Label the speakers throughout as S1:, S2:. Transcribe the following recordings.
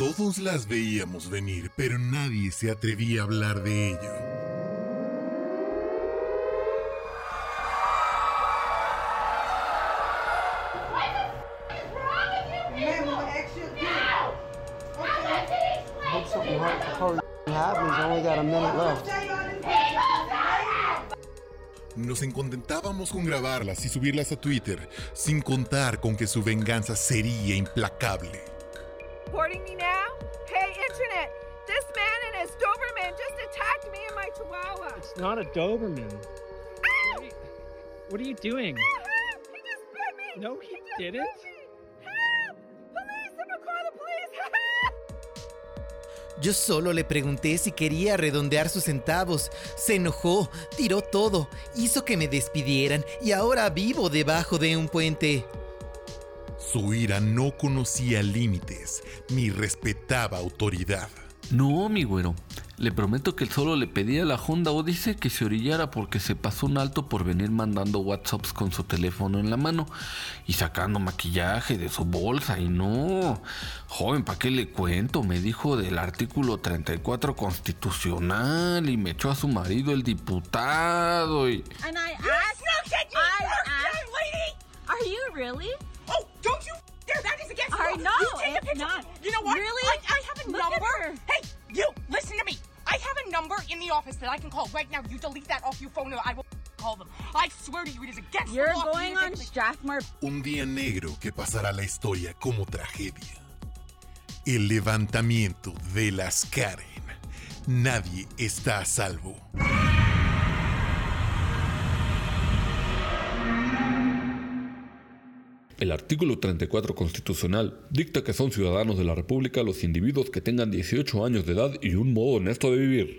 S1: Todos las veíamos venir, pero nadie se atrevía a hablar de ello. Nos encontentábamos con grabarlas y subirlas a Twitter, sin contar con que su venganza sería implacable.
S2: Not a Doberman.
S3: Ow!
S2: What are you doing?
S3: Help! He just bit me!
S2: No, he
S3: just
S2: didn't.
S3: bit me! Help! Police! Someone call the police! Help!
S4: Yo solo le pregunté si quería redondear sus centavos. Se enojó, tiró todo, hizo que me despidieran y ahora vivo debajo de un puente.
S1: Su ira no conocía límites ni respetaba autoridad.
S5: No, mi güero. Le prometo que solo le pedí a la Honda Odyssey que se orillara porque se pasó un alto por venir mandando WhatsApps con su teléfono en la mano y sacando maquillaje de su bolsa. Y no, joven, ¿para qué le cuento? Me dijo del artículo 34 constitucional y me echó a su marido el diputado y...
S6: And I asked, I asked-
S3: lady!
S6: are you really?
S3: Oh, don't you dare! That is against the law.
S6: know,
S3: You take a picture.
S6: not.
S3: You know what?
S6: Really?
S3: I, I have a
S6: Look
S3: number. Hey, you! Listen to me. I have a number in the office that I can call right now. You delete that off your phone, and I will call them. I swear to you, it is against
S6: You're
S3: the law.
S6: going on Strathmore.
S1: Un día negro que pasará la historia como tragedia. El levantamiento de las Karen. Nadie está a salvo.
S5: El artículo 34 constitucional dicta que son ciudadanos de la República los individuos que tengan 18 años de edad y un modo honesto de vivir.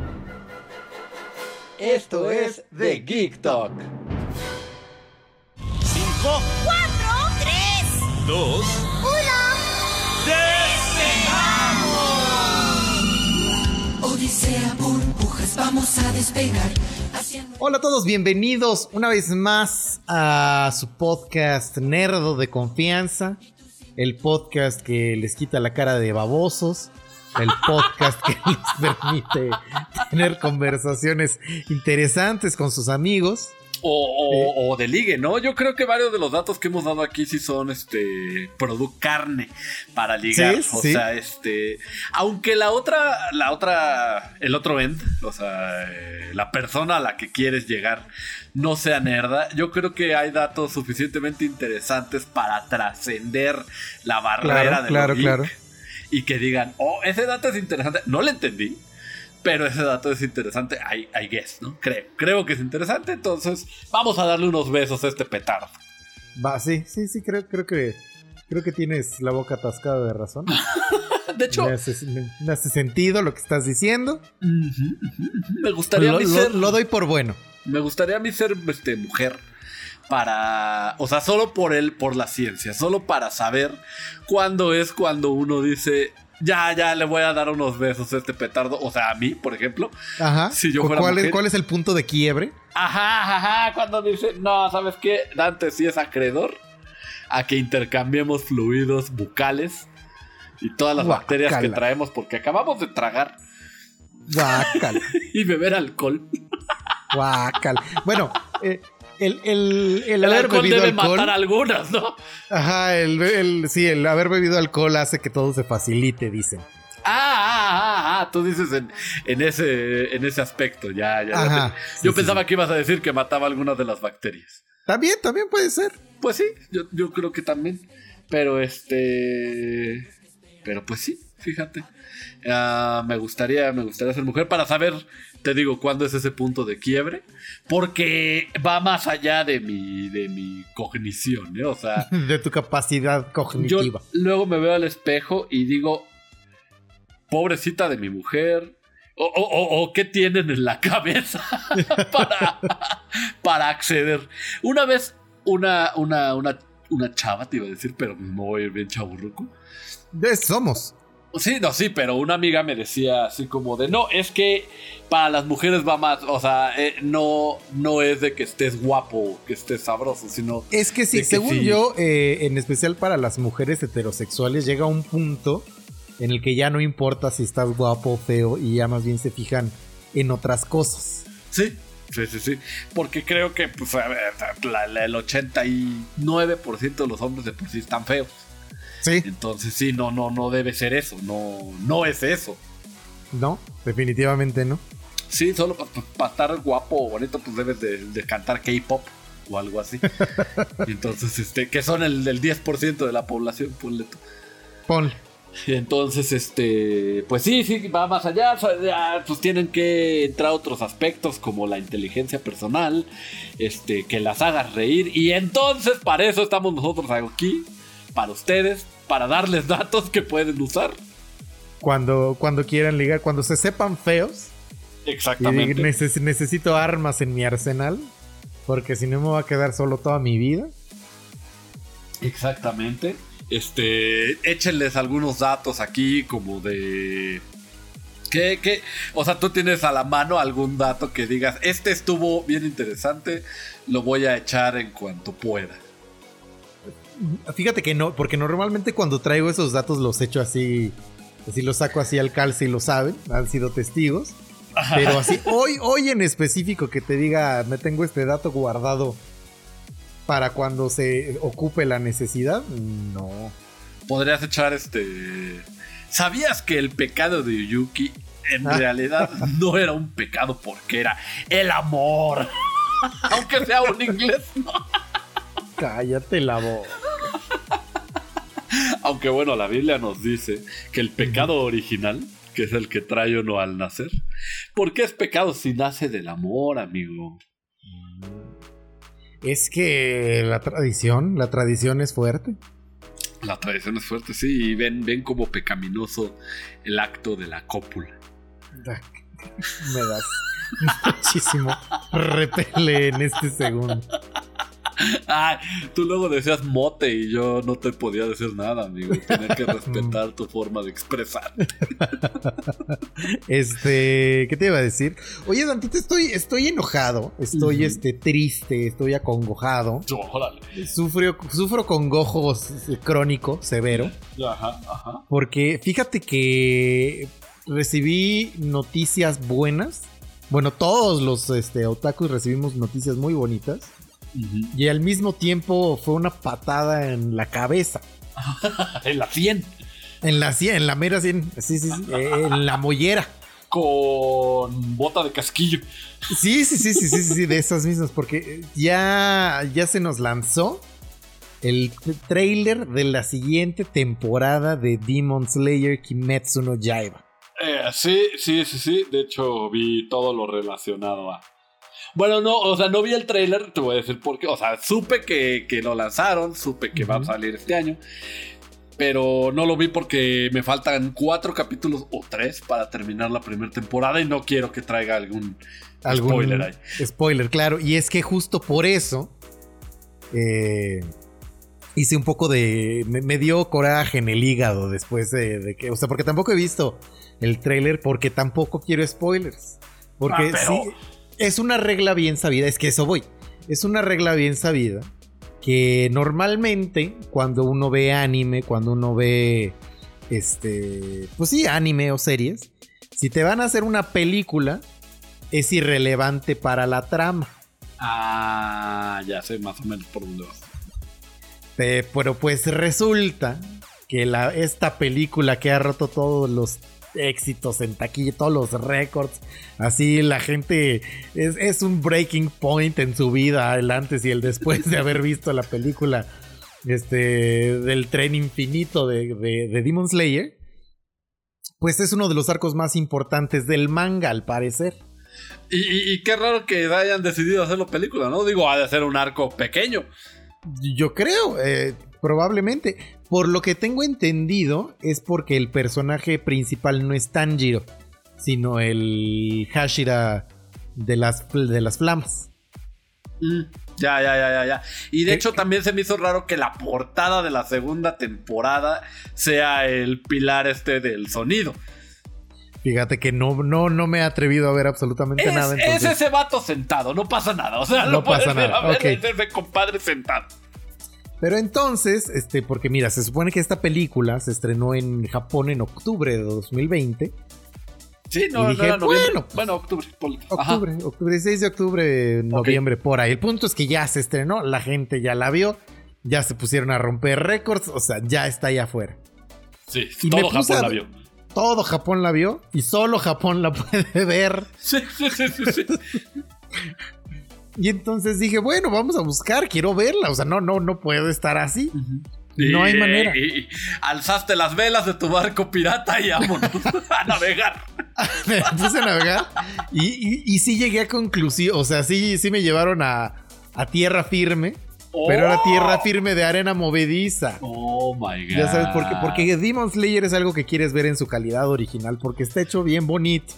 S7: Esto es The Geek Talk.
S6: ¡Cuatro! ¡Tres!
S1: Dos.
S8: Odisea burbujas, vamos a despegar. Haciendo...
S7: Hola a todos, bienvenidos una vez más a su podcast Nerdo de Confianza. El podcast que les quita la cara de babosos. El podcast que les permite tener conversaciones interesantes con sus amigos.
S5: O, o, o de ligue, ¿no? Yo creo que varios de los datos que hemos dado aquí sí son este product carne para ligar.
S7: Sí,
S5: o
S7: sí.
S5: sea, este. Aunque la otra, la otra, el otro end, o sea, eh, la persona a la que quieres llegar no sea nerda, yo creo que hay datos suficientemente interesantes para trascender la barrera
S7: Claro,
S5: de
S7: claro,
S5: lo geek
S7: claro.
S5: Y que digan, oh, ese dato es interesante. No lo entendí. Pero ese dato es interesante, I, I guess, ¿no? Creo, creo que es interesante, entonces vamos a darle unos besos a este petardo.
S7: Va, sí, sí, sí, creo, creo que creo que tienes la boca atascada de razón.
S5: De hecho,
S7: Me hace, me- me hace sentido lo que estás diciendo.
S5: me gustaría
S7: Lo,
S5: a mí
S7: lo-
S5: ser,
S7: lo doy por bueno.
S5: me gustaría a mí ser este, mujer para, o sea, solo por él, por la ciencia, solo para saber cuándo es cuando uno dice, ya, ya, le voy a dar unos besos a este petardo, o sea, a mí, por ejemplo.
S7: Ajá.
S5: Si yo
S7: ¿Cu-
S5: fuera
S7: ¿Cuál, es,
S5: mujer.
S7: ¿Cuál es el punto de quiebre?
S5: Ajá, ajá, cuando dice, no, ¿sabes qué? Dante sí es acreedor a que intercambiemos fluidos bucales y todas las bacterias que traemos porque acabamos de tragar
S7: Guácala.
S5: y beber alcohol.
S7: Guácala. Bueno, eh, el, el, el
S5: El
S7: haber
S5: alcohol
S7: bebido
S5: debe
S7: alcohol.
S5: matar algunas, ¿no?
S7: Ajá, el, el- sí, el haber bebido alcohol hace que todo se facilite, dicen.
S5: Ah, ah, ah, ah, tú dices en, en ese, en ese aspecto, ya, ya.
S7: Ajá,
S5: ya.
S7: sí,
S5: yo
S7: sí,
S5: pensaba que ibas a decir que mataba algunas de las bacterias.
S7: También, también puede ser.
S5: Pues sí, yo, yo creo que también. Pero este. Pero pues sí, fíjate. Ah, me gustaría, me gustaría ser mujer para saber, te digo, cuándo es ese punto de quiebre. Porque va más allá de mi, de mi cognición, ¿eh? O sea,
S7: De tu capacidad
S5: yo
S7: cognitiva.
S5: luego me veo al espejo y digo. pobrecita de mi mujer. O, o- o- qué tienen en la cabeza para, para acceder. Una vez, una, una, una, una chava, te iba a decir, pero me voy bien chaburruco.
S7: Somos.
S5: Sí, no, sí, pero una amiga me decía así como de, no, es que para las mujeres va más, o sea, eh, no, no es de que estés guapo, que estés sabroso, sino...
S7: Es que sí,
S5: que
S7: según
S5: sí.
S7: yo, eh, en especial para las mujeres heterosexuales, llega un punto en el que ya no importa si estás guapo o feo y ya más bien se fijan en otras cosas.
S5: Sí, sí, sí, sí. Porque creo que pues, a ver, la- la- el 89% de los hombres de por sí están feos.
S7: Sí,
S5: Entonces sí, no, no, no debe ser eso, no, no es eso.
S7: no, definitivamente no.
S5: Sí, solo para estar guapo o bonito, pues debes de, de cantar K-pop o algo así. Entonces, este, que son el del 10% de la población, ponle.
S7: Pon.
S5: Entonces, este, pues sí, sí, va más allá. Pues tienen que entrar otros aspectos como la inteligencia personal, este, que las hagas reír. Y entonces, para eso estamos nosotros aquí, para ustedes, para darles datos que pueden usar.
S7: Cuando, cuando quieran ligar, cuando se sepan feos
S5: Exactamente.
S7: digan, "Neces- necesito armas en mi arsenal, porque si no me va a quedar solo toda mi vida.
S5: Exactamente. Este, échenles algunos datos aquí como de... ¿Qué, qué? O sea, tú tienes a la mano algún dato que digas, este estuvo bien interesante, lo voy a echar en cuanto pueda.
S7: Fíjate que no, porque normalmente cuando traigo esos datos los echo así, así los saco así al calce y lo saben, han sido testigos. Pero así, hoy, hoy en específico que te diga, me tengo este dato guardado para cuando se ocupe la necesidad, no.
S5: Podrías echar este... ¿Sabías que el pecado de Yuki en
S7: Ah.
S5: realidad no era un pecado porque era el amor? Aunque sea un inglés, ¿no?
S7: Cállate la voz.
S5: Aunque bueno, la Biblia nos dice que el pecado original, que es el que trae uno al nacer, ¿por qué es pecado si nace del amor, amigo?
S7: Es que la tradición, la tradición es fuerte.
S5: La tradición es fuerte, sí, y ven, ven como pecaminoso el acto de la cópula.
S7: Me das muchísimo repele en este segundo.
S5: Ay, tú luego decías mote y yo no te podía decir nada, amigo. Tenía que respetar tu forma de expresar.
S7: Este, ¿qué te iba a decir? Oye, Dantito, estoy, estoy enojado, estoy este, triste, estoy acongojado.
S5: Órale.
S7: Sufro, sufro congojos eh, crónico, severo.
S5: Ajá, ajá.
S7: Porque fíjate que recibí noticias buenas. Bueno, todos los este, otakus recibimos noticias muy bonitas. Y al mismo tiempo fue una patada en la cabeza.
S5: En la 100.
S7: En la sien, en la mera sien. Sí, sí, sí. eh, en la mollera.
S5: Con bota de casquillo.
S7: Sí, sí, sí, sí, sí, sí, sí, de esas mismas. Porque ya, ya se nos lanzó el trailer de la siguiente temporada de Demon Slayer Kimetsu no Yaiba.
S5: Eh, sí, sí, sí, sí. De hecho, vi todo lo relacionado a. Bueno, no, o sea, no vi el trailer, te voy a decir por qué. O sea, supe que, que lo lanzaron, supe que va a salir este año. Pero no lo vi porque me faltan cuatro capítulos o tres para terminar la primera temporada y no quiero que traiga algún,
S7: Algún
S5: spoiler ahí.
S7: Spoiler, claro. Y es que justo por eso eh, hice un poco de. Me, me dio coraje en el hígado después de, de que. O sea, porque tampoco he visto el trailer, porque tampoco quiero spoilers. Porque
S5: Ah, pero-
S7: sí, es una regla bien sabida. Es que eso voy. Es una regla bien sabida. Que normalmente cuando uno ve anime, cuando uno ve. Este. Pues sí, anime o series. Si te van a hacer una película, es irrelevante para la trama.
S5: Ah, ya sé más o menos por dónde vas.
S7: Eh, pero pues resulta que la, esta película que ha roto todos los éxitos en taquilla, todos los récords, así la gente es, es un breaking point en su vida, el antes y el después de haber visto la película este, del tren infinito de, de, de Demon Slayer, pues es uno de los arcos más importantes del manga al parecer.
S5: Y, y- y qué raro que hayan decidido hacerlo película, ¿no? Digo, ha de ser un arco pequeño.
S7: Yo creo, eh, Probablemente. Por lo que tengo entendido, es porque el personaje principal no es Tanjiro, sino el Hashira de las, de las flamas.
S5: Mm, ya, ya, ya, ya, ya. Y de
S7: ¿Qué-
S5: hecho también se me hizo raro que la portada de la segunda temporada sea el pilar este del sonido.
S7: Fíjate que no, no, no me he atrevido a ver absolutamente
S5: Es,
S7: nada.
S5: es ese vato sentado, no pasa nada. O sea,
S7: No
S5: lo
S7: pasa
S5: ver
S7: nada,
S5: a ver,
S7: ok.
S5: es ese compadre sentado.
S7: Pero entonces, este, porque mira, se supone que esta película se estrenó en Japón en octubre de 2020.
S5: Sí, no,
S7: Y
S5: no
S7: dije,
S5: era noviembre.
S7: bueno,
S5: Bueno, octubre. Ajá.
S7: Octubre, octubre, 6 de octubre, noviembre, por ahí. El punto es que ya se estrenó, la gente ya la vio, ya se pusieron a romper récords, o sea, ya está allá afuera.
S5: Sí,
S7: Y
S5: todo Japón
S7: a-
S5: la vio.
S7: Todo Japón la vio y solo Japón la puede ver.
S5: Sí, sí, sí, sí, sí.
S7: Y entonces dije, bueno, vamos a buscar, quiero verla. O sea, no, no, no puedo estar así. No hay manera.
S5: y- alzaste las velas de tu barco pirata y vámonos a navegar.
S7: me puse a navegar y, y, y sí llegué a conclusión. O sea, sí, sí me llevaron a, a tierra firme. Pero era tierra firme de arena movediza.
S5: Oh my god.
S7: Ya sabes, porque, porque Demon Slayer es algo que quieres ver en su calidad original, porque está hecho bien bonito,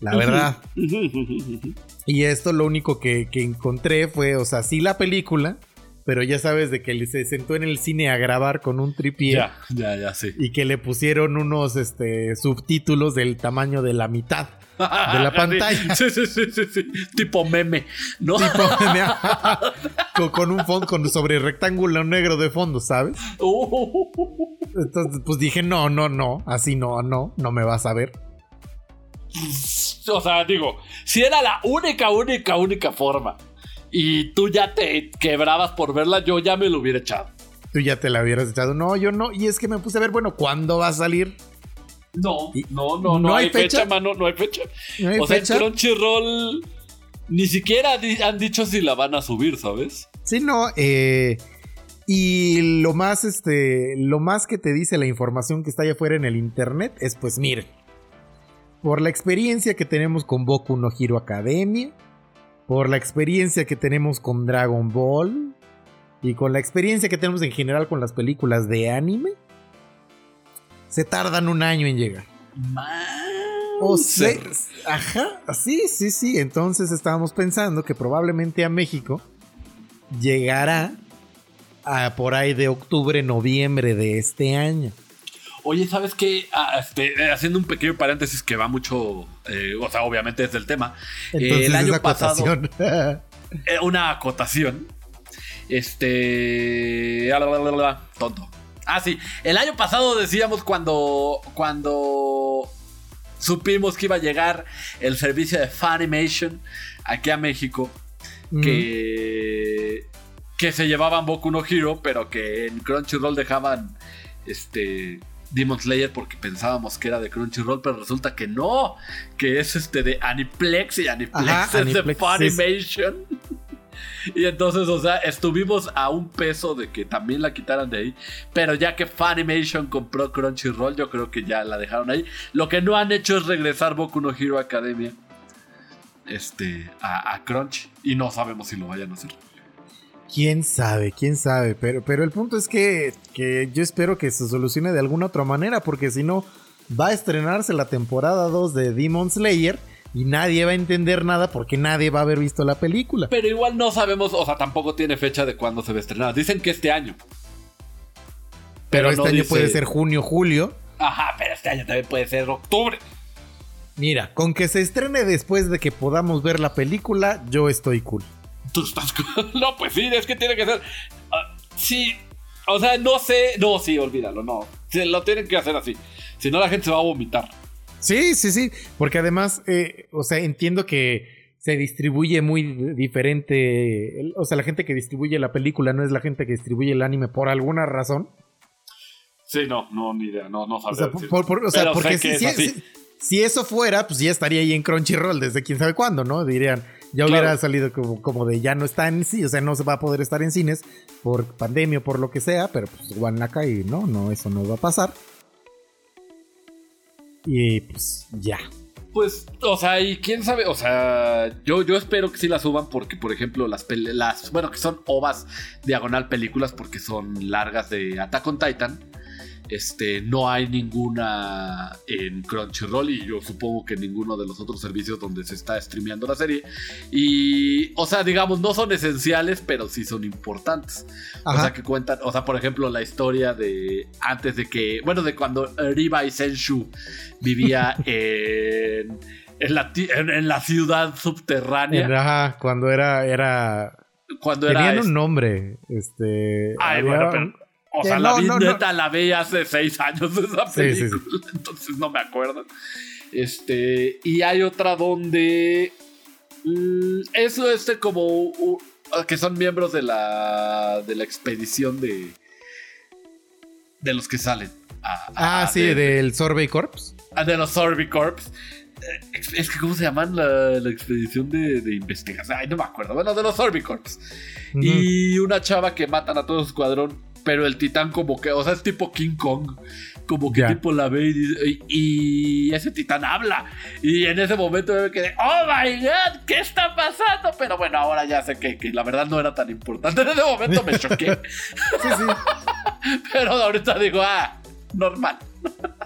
S7: la verdad. Y esto lo único que, que encontré fue, o sea, sí la película, pero ya sabes de que él se sentó en el cine a grabar con un tripié
S5: Ya, ya, ya, sí.
S7: y que le pusieron unos este, subtítulos del tamaño de la mitad de la pantalla.
S5: Sí, sí, sí, sí, sí. Tipo meme, ¿no?
S7: Tipo, con, con un fondo con sobre rectángulo negro de fondo, ¿sabes? Entonces, pues dije, no, no, no, así no, no, no me vas a ver.
S5: O sea, digo, si era la única, única, única forma y tú ya te quebrabas por verla, yo ya me lo hubiera echado.
S7: Tú ya te la hubieras echado. No, yo no. Y es que me puse a ver, bueno, ¿cuándo va a salir?
S5: No,
S7: Y-
S5: no, no, no,
S7: ¿No
S5: hay,
S7: hay
S5: fecha?
S7: fecha?
S5: mano, no hay fecha.
S7: ¿No hay
S5: o sea, en Crunchyroll ni siquiera han dicho si la van a subir, ¿sabes?
S7: Sí, no. eh, y lo más, este, lo más que te dice la información que está allá afuera en el internet es, pues, miren, por la experiencia que tenemos con Boku no Hero Academia, por la experiencia que tenemos con Dragon Ball y con la experiencia que tenemos en general con las películas de anime, se tardan un año en llegar. O sea, ajá, sí, sí, sí. Entonces estábamos pensando que probablemente a México llegará a por ahí de octubre, noviembre de este año.
S5: Oye, ¿sabes qué? Ah, este, eh, haciendo un pequeño paréntesis que va mucho, eh, o sea, obviamente es del tema. Eh, el año pasado, eh, una acotación. Este. Tonto. Ah, sí. El año pasado decíamos cuando. Cuando supimos que iba a llegar el servicio de Funimation aquí a México. Que. Que se llevaban Boku no Hero, pero que en Crunchyroll dejaban. Este. Demon Slayer porque pensábamos que era de Crunchyroll, pero resulta que no, que es este de Aniplex y Aniplex
S7: Ajá,
S5: es de
S7: sí.
S5: Funimation. Y entonces, o sea, estuvimos a un peso de que también la quitaran de ahí. Pero ya que Funimation compró Crunchyroll, yo creo que ya la dejaron ahí. Lo que no han hecho es regresar Boku no Hero Academia este, a, a Crunch. Y no sabemos si lo vayan a hacer.
S7: Quién sabe, quién sabe. Pero, pero el punto es que, que yo espero que se solucione de alguna otra manera, porque si no, va a estrenarse la temporada 2 de Demon Slayer y nadie va a entender nada porque nadie va a haber visto la película.
S5: Pero igual no sabemos, o sea, tampoco tiene fecha de cuándo se va a estrenar. Dicen que este año.
S7: Pero, este año
S5: dice-
S7: puede ser junio, julio.
S5: Ajá, pero este año también puede ser octubre.
S7: Mira, con que se estrene después de que podamos ver la película, yo estoy cool.
S5: Tú estás. No, pues sí, es que tiene que ser. ah, sí. O sea, no sé. No, sí, olvídalo, no. Se lo tienen que hacer así. Si no, la gente se va a vomitar.
S7: Sí, sí, sí. Porque además, eh, o sea, entiendo que se distribuye muy diferente. O sea, la gente que distribuye la película no es la gente que distribuye el anime por alguna razón.
S5: Sí, no, no, ni idea. No, no
S7: O
S5: sabría
S7: sea,
S5: decir.
S7: por- por- o sea, porque si,
S5: es
S7: si-
S5: así.
S7: si- si eso fuera, pues ya estaría ahí en Crunchyroll desde quién sabe cuándo, ¿no? Dirían, ya
S5: Claro.
S7: hubiera salido como, como de ya no está en sí, o sea, no se va a poder estar en cines por pandemia o por lo que sea, pero pues Guanaca y no, no, eso no va a pasar. Y pues ya.
S5: Pues, o sea, y quién sabe, o sea, yo, yo espero que sí la suban porque, por ejemplo, las, las bueno, que son ovas diagonal películas porque son largas de Attack on Titan. Este, no hay ninguna en Crunchyroll y yo supongo que ninguno de los otros servicios donde se está streameando la serie. Y, o sea, digamos, no son esenciales, pero sí son importantes. O sea, que cuentan, o sea, por ejemplo, la historia de antes de que, bueno, de cuando Riba y Senshu vivía en, en, la, ti- en- en la ciudad subterránea.
S7: Ajá, cuando era, era.
S5: cuando era.
S7: Tenían
S5: este-
S7: un nombre. Este.
S5: Ay,
S7: había
S5: bueno, pero. O
S7: que
S5: sea,
S7: no,
S5: la vi
S7: no, no.
S5: neta, la vi hace seis años esa
S7: Sí, sí, sí.
S5: película, entonces no me acuerdo. Este, y hay otra donde mm, eso este como u- que son miembros de la de la expedición de de los que salen. a- a-
S7: Ah, sí,
S5: de,
S7: del Sorbet Corps.
S5: a- de los Sorby Corps. Eh, Es que, ¿cómo se llaman la, la expedición de, de investigación? Ay, no me acuerdo. Bueno, de los Sorby Corps. Y una chava que matan a todo su escuadrón. Pero el titán como que, o sea, es tipo King Kong. Como que tipo la ve y, dice- y- y ese titán habla. Y en ese momento me quedé, oh my god, ¿qué está pasando? Pero bueno, ahora ya sé que, que la verdad no era tan importante. En ese momento me choqué.
S7: Sí, sí.
S5: pero ahorita digo, ah, normal.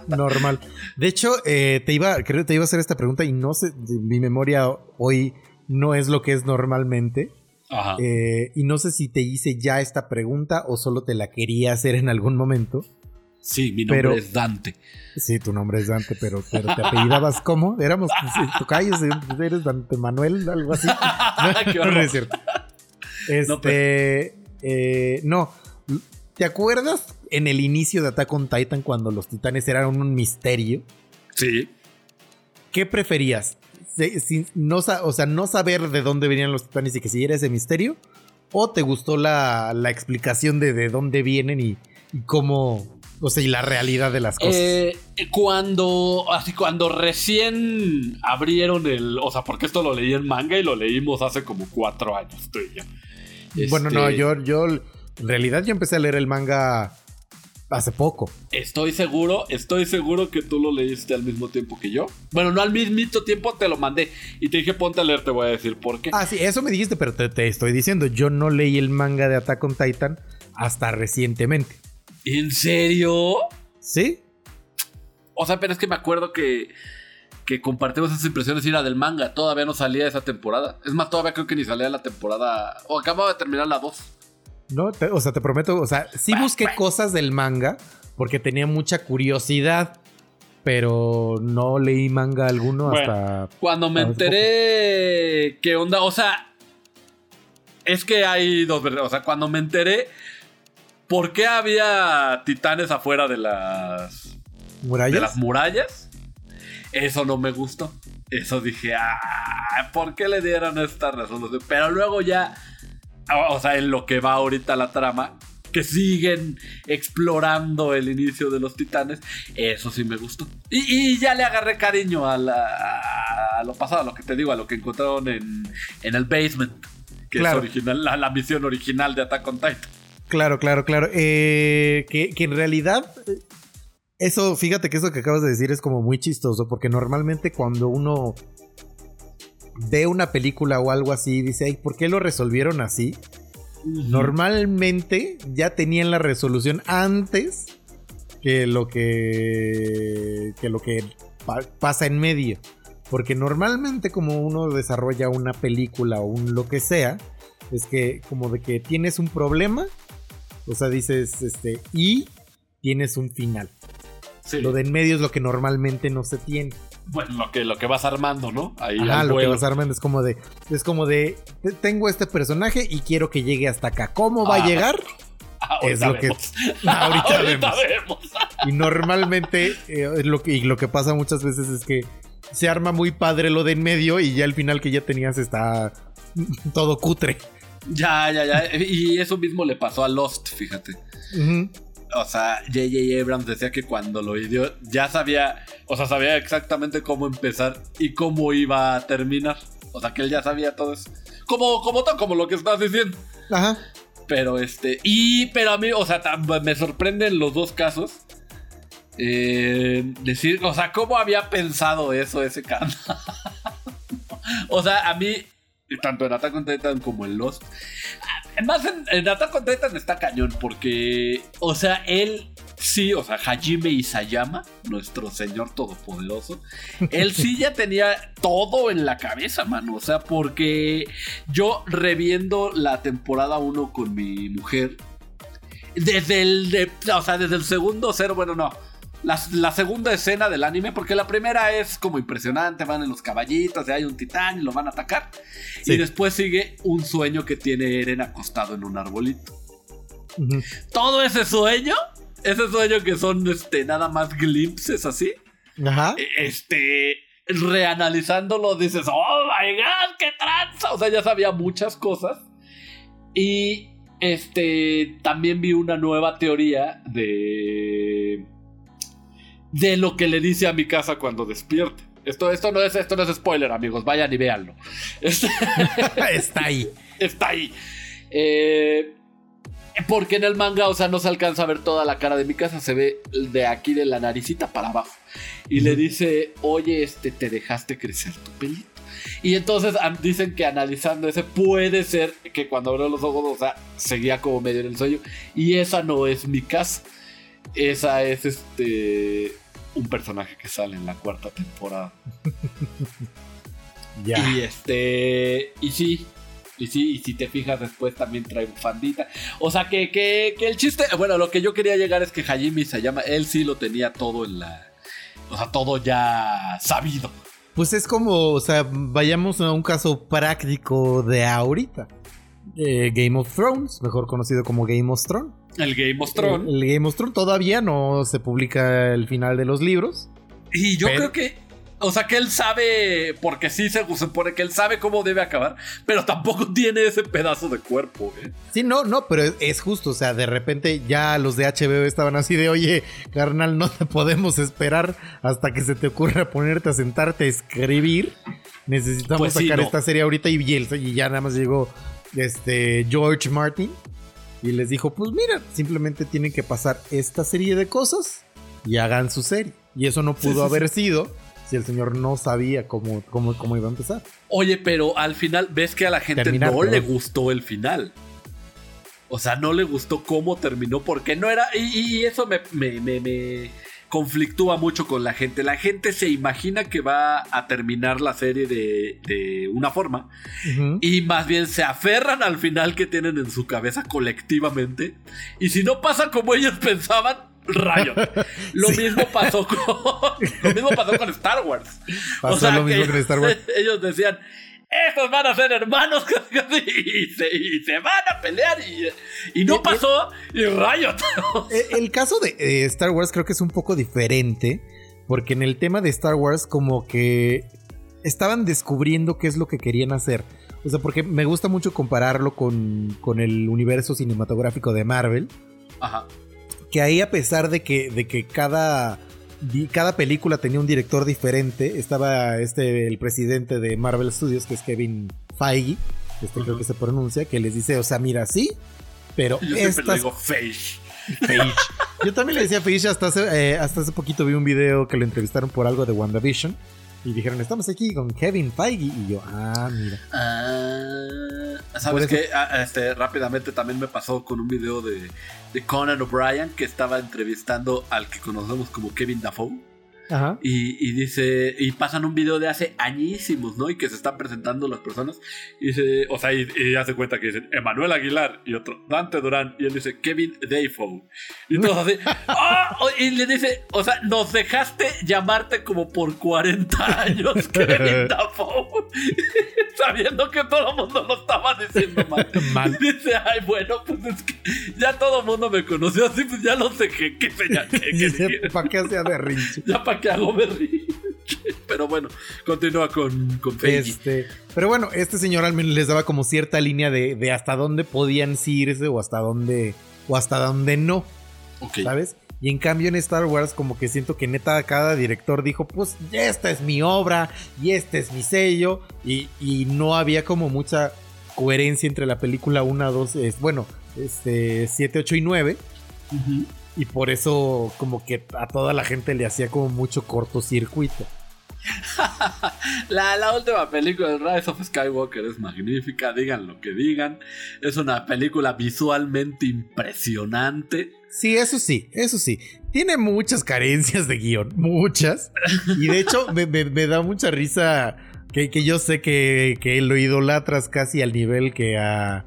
S7: Normal. De hecho, eh, te iba, creo que te iba a hacer esta pregunta y no sé, mi memoria hoy no es lo que es normalmente.
S5: Ajá.
S7: Eh, y no sé si te hice ya esta pregunta o solo te la quería hacer en algún momento.
S5: sí, mi nombre
S7: pero-
S5: es Dante.
S7: Sí, tu nombre es Dante, pero, pero te apellidabas ¿cómo? Éramos tocayos, eres Dante Manuel, algo así. No, no es cierto. Este,
S5: No, pues.
S7: eh, no. ¿Te acuerdas en el inicio de Attack on Titan cuando los titanes eran un misterio?
S5: Sí.
S7: ¿Qué preferías? Sin- no, o sea, no saber de dónde venían los titanes y que siguiera ese misterio. ¿O te gustó la, la explicación de de dónde vienen y, y cómo, o sea, y la realidad de las cosas?
S5: Eh, cuando, así, cuando recién abrieron el. O sea, porque esto lo leí en manga y lo leímos hace como cuatro años, tú y yo.
S7: Bueno,
S5: Este,
S7: no, yo, yo, en realidad yo empecé a leer el manga hace poco.
S5: Estoy seguro, estoy seguro que tú lo leíste al mismo tiempo que yo. Bueno, no al mismito tiempo, te lo mandé y te dije ponte a leer, te voy a decir por qué.
S7: Ah, sí, eso me dijiste, pero te, te estoy diciendo, yo no leí el manga de Attack on Titan hasta recientemente.
S5: ¿En serio?
S7: ¿Sí?
S5: O sea, pero es que me acuerdo que, que compartimos esas impresiones y era del manga. Todavía no salía esa temporada. Es más, todavía creo que ni salía la temporada. O acababa de terminar la 2.
S7: No, te- o sea, te prometo, o sea, sí busqué cosas del manga porque tenía mucha curiosidad, pero no leí manga alguno
S5: Bueno.
S7: hasta...
S5: Cuando me enteré qué onda, o sea, es que hay dos verdades. O sea, cuando me enteré por qué había titanes afuera de las.
S7: ¿Murallas?
S5: de las murallas, eso no me gustó. Eso dije, ah, ¿por qué le dieron esta resolución? Pero luego ya, o sea, en lo que va ahorita la trama, que siguen explorando el inicio de los titanes, eso sí me gustó. Y, y ya le agarré cariño a, la- a lo pasado, a lo que te digo, a lo que encontraron en, en el basement, que
S7: Claro.
S5: es original, la, la misión original de Attack on Titan.
S7: Claro, claro, claro. Eh, que, que en realidad, eh, eso, fíjate que eso que acabas de decir es como muy chistoso, porque normalmente cuando uno ve una película o algo así, dice, ay, ¿por qué lo resolvieron así? Normalmente ya tenían la resolución antes que lo que, que lo que pa- pasa en medio. Porque normalmente como uno desarrolla una película o un lo que sea, es que como de que tienes un problema, o sea, dices, este, y tienes un final.
S5: Sí.
S7: Lo de en medio es lo que normalmente no se tiene.
S5: Bueno, lo que, lo que vas armando, ¿no? Ahí
S7: Ajá,
S5: al
S7: lo que vas armando es como de, es como de, te- tengo este personaje y quiero que llegue hasta acá. ¿Cómo va
S5: Ah,
S7: a llegar?
S5: Ah,
S7: es
S5: ahorita
S7: lo que-. Ahorita
S5: Ahorita
S7: vemos.
S5: vemos.
S7: Y normalmente eh, es lo que, y lo que pasa muchas veces es que se arma muy padre lo de en medio y ya el final que ya tenías está todo cutre.
S5: Ya, ya, ya. Y eso mismo le pasó a Lost, fíjate.
S7: Ujú.
S5: O sea, J.J. Abrams decía que cuando lo ideó ya sabía, o sea, sabía exactamente cómo empezar y cómo iba a terminar. O sea, que él ya sabía todo eso. Como, como todo, como lo que estás diciendo.
S7: Ajá.
S5: Pero este, y, pero a mí, o sea, me sorprenden los dos casos. Eh, decir, o sea, ¿cómo había pensado eso ese canal? o sea, a mí, tanto en Attack on Titan como en Lost, más en, en Attack on Titan está cañón, porque, o sea, él sí, o sea, Hajime Isayama, nuestro señor todopoderoso, él sí ya tenía todo en la cabeza, mano. O sea, porque yo reviendo la temporada 1 con mi mujer, desde el, de- o sea, desde el segundo cero, bueno, no. La, la segunda escena del anime, porque la primera es como impresionante, van en los caballitos, y hay un titán y lo van a atacar.
S7: Sí.
S5: Y después sigue un sueño que tiene Eren acostado en un arbolito todo ese sueño, ese sueño que son este, nada más glimpses así,
S7: Ajá.
S5: este, reanalizándolo dices, oh my god, qué tranza. O sea, ya sabía muchas cosas. Y este, también vi una nueva teoría de, de lo que le dice a mi casa cuando despierte. Esto, esto, no es, esto no es spoiler, amigos. Vayan y véanlo. Este-
S7: Está ahí.
S5: está ahí. Eh, porque en el manga, o sea, no se alcanza a ver toda la cara de mi casa, se ve de aquí de la naricita para abajo. Y le dice, oye, este, te dejaste crecer tu pelito. Y entonces dicen que analizando ese puede ser que cuando abrió los ojos, o sea, seguía como medio en el sueño. Y esa no es mi casa. Esa es este un personaje que sale en la cuarta temporada.
S7: Ya.
S5: Y este. Y sí. Y sí, y si te fijas después también trae bufandita. O sea que, que, que el chiste. Bueno, lo que yo quería llegar es que Hajime se llama. Él sí lo tenía todo en la. O sea, todo ya sabido.
S7: Pues es como, o sea, vayamos a un caso práctico de ahorita. Eh, Game of Thrones, mejor conocido como Game of Thrones.
S5: El Game of Thrones.
S7: El, el Game of Thrones todavía no se publica el final de los libros.
S5: Y yo
S7: pero-
S5: creo que. O sea que él sabe. Porque sí se supone que él sabe cómo debe acabar. Pero tampoco tiene ese pedazo de cuerpo, ¿eh?
S7: Sí, no, no, pero es, es justo, o sea, de repente ya los de HBO estaban así de, oye, carnal, no te podemos esperar hasta que se te ocurra ponerte a sentarte a escribir. Necesitamos
S5: Pues sí,
S7: sacar
S5: no.
S7: esta serie ahorita y, y ya nada más llegó este George Martin y les dijo, pues mira, simplemente tienen que pasar esta serie de cosas y hagan su serie. Y eso no pudo
S5: sí,
S7: haber sido si el señor no sabía cómo, cómo, cómo iba a empezar.
S5: Oye, pero al final ves que a la gente
S7: Terminar,
S5: no le gustó el final. O sea, no le gustó cómo terminó porque no era... Y, y eso me, me, me- me conflictúa mucho con la gente. La gente se imagina que va a terminar la serie de, de una forma y más bien se aferran al final que tienen en su cabeza colectivamente. Y si no pasa como ellos pensaban, rayo. Lo
S7: Sí.
S5: mismo pasó con lo mismo pasó con Star Wars.
S7: Pasó lo mismo
S5: que
S7: con Star Wars.
S5: Ellos decían, estos van a ser hermanos y, se, y se van a pelear y, y no
S7: Eh,
S5: pasó y rayo.
S7: Eh, El caso de eh, Star Wars creo que es un poco diferente, porque en el tema de Star Wars como que estaban descubriendo qué es lo que querían hacer. O sea, porque me gusta mucho compararlo con, con el universo cinematográfico de Marvel,
S5: Ajá.
S7: que ahí a pesar de que, de que cada, cada película tenía un director diferente, estaba este, el presidente de Marvel Studios, que es Kevin Feige, este creo
S5: Ujú.
S7: que se pronuncia, que les dice, o sea, mira, sí, pero
S5: Yo siempre le digo Feige.
S7: Feige. Yo también le decía Feige, hasta hace, eh, hasta hace poquito vi un video que lo entrevistaron por algo de WandaVision. Y dijeron, estamos aquí con Kevin Feige. Y yo, ah, mira.
S5: Ah, ¿Sabes qué? Ah, este, rápidamente también me pasó con un video de, de Conan O'Brien que estaba entrevistando al que conocemos como Kevin Dafoe.
S7: Ajá.
S5: Y, y dice, y pasan un video de hace añísimos, ¿no? Y que se están presentando las personas. Y dice, o sea, y, y hace cuenta que dicen Emanuel Aguilar y otro, Dante Durán. Y él dice, Kevin Dafoe. Y todos así, ¡ah! O- Y le dice, o sea, nos dejaste llamarte como por 40 años, Kevin Dafoe. Sabiendo que todo el mundo lo estaba diciendo mal.
S7: Mal.
S5: Y dice, ay, bueno, pues es que ya todo el mundo me conoció así, pues ya que se ya- que- que-
S7: ¿Para qué hacía berrinche?
S5: ya para que hago berrinche. Pero bueno, continúa con, con.
S7: Este, pero bueno, este señor al menos les daba como cierta línea de, de hasta dónde podían sí irse o hasta dónde, o hasta dónde no. ¿sabes? Y en cambio en Star Wars como que siento que neta cada director dijo, pues esta es mi obra y este es mi sello y, y no había como mucha coherencia entre la película 1, 2, es, bueno, este, 7, 8 y 9.
S5: Ujú.
S7: Y por eso como que a toda la gente le hacía como mucho cortocircuito.
S5: La, la última película de Rise of Skywalker es magnífica, digan lo que digan. Es una película visualmente impresionante.
S7: Sí, eso sí, eso sí. Tiene muchas carencias de guion, muchas. Y de hecho me, me- me da mucha risa que, que yo sé que, que lo idolatras casi al nivel que a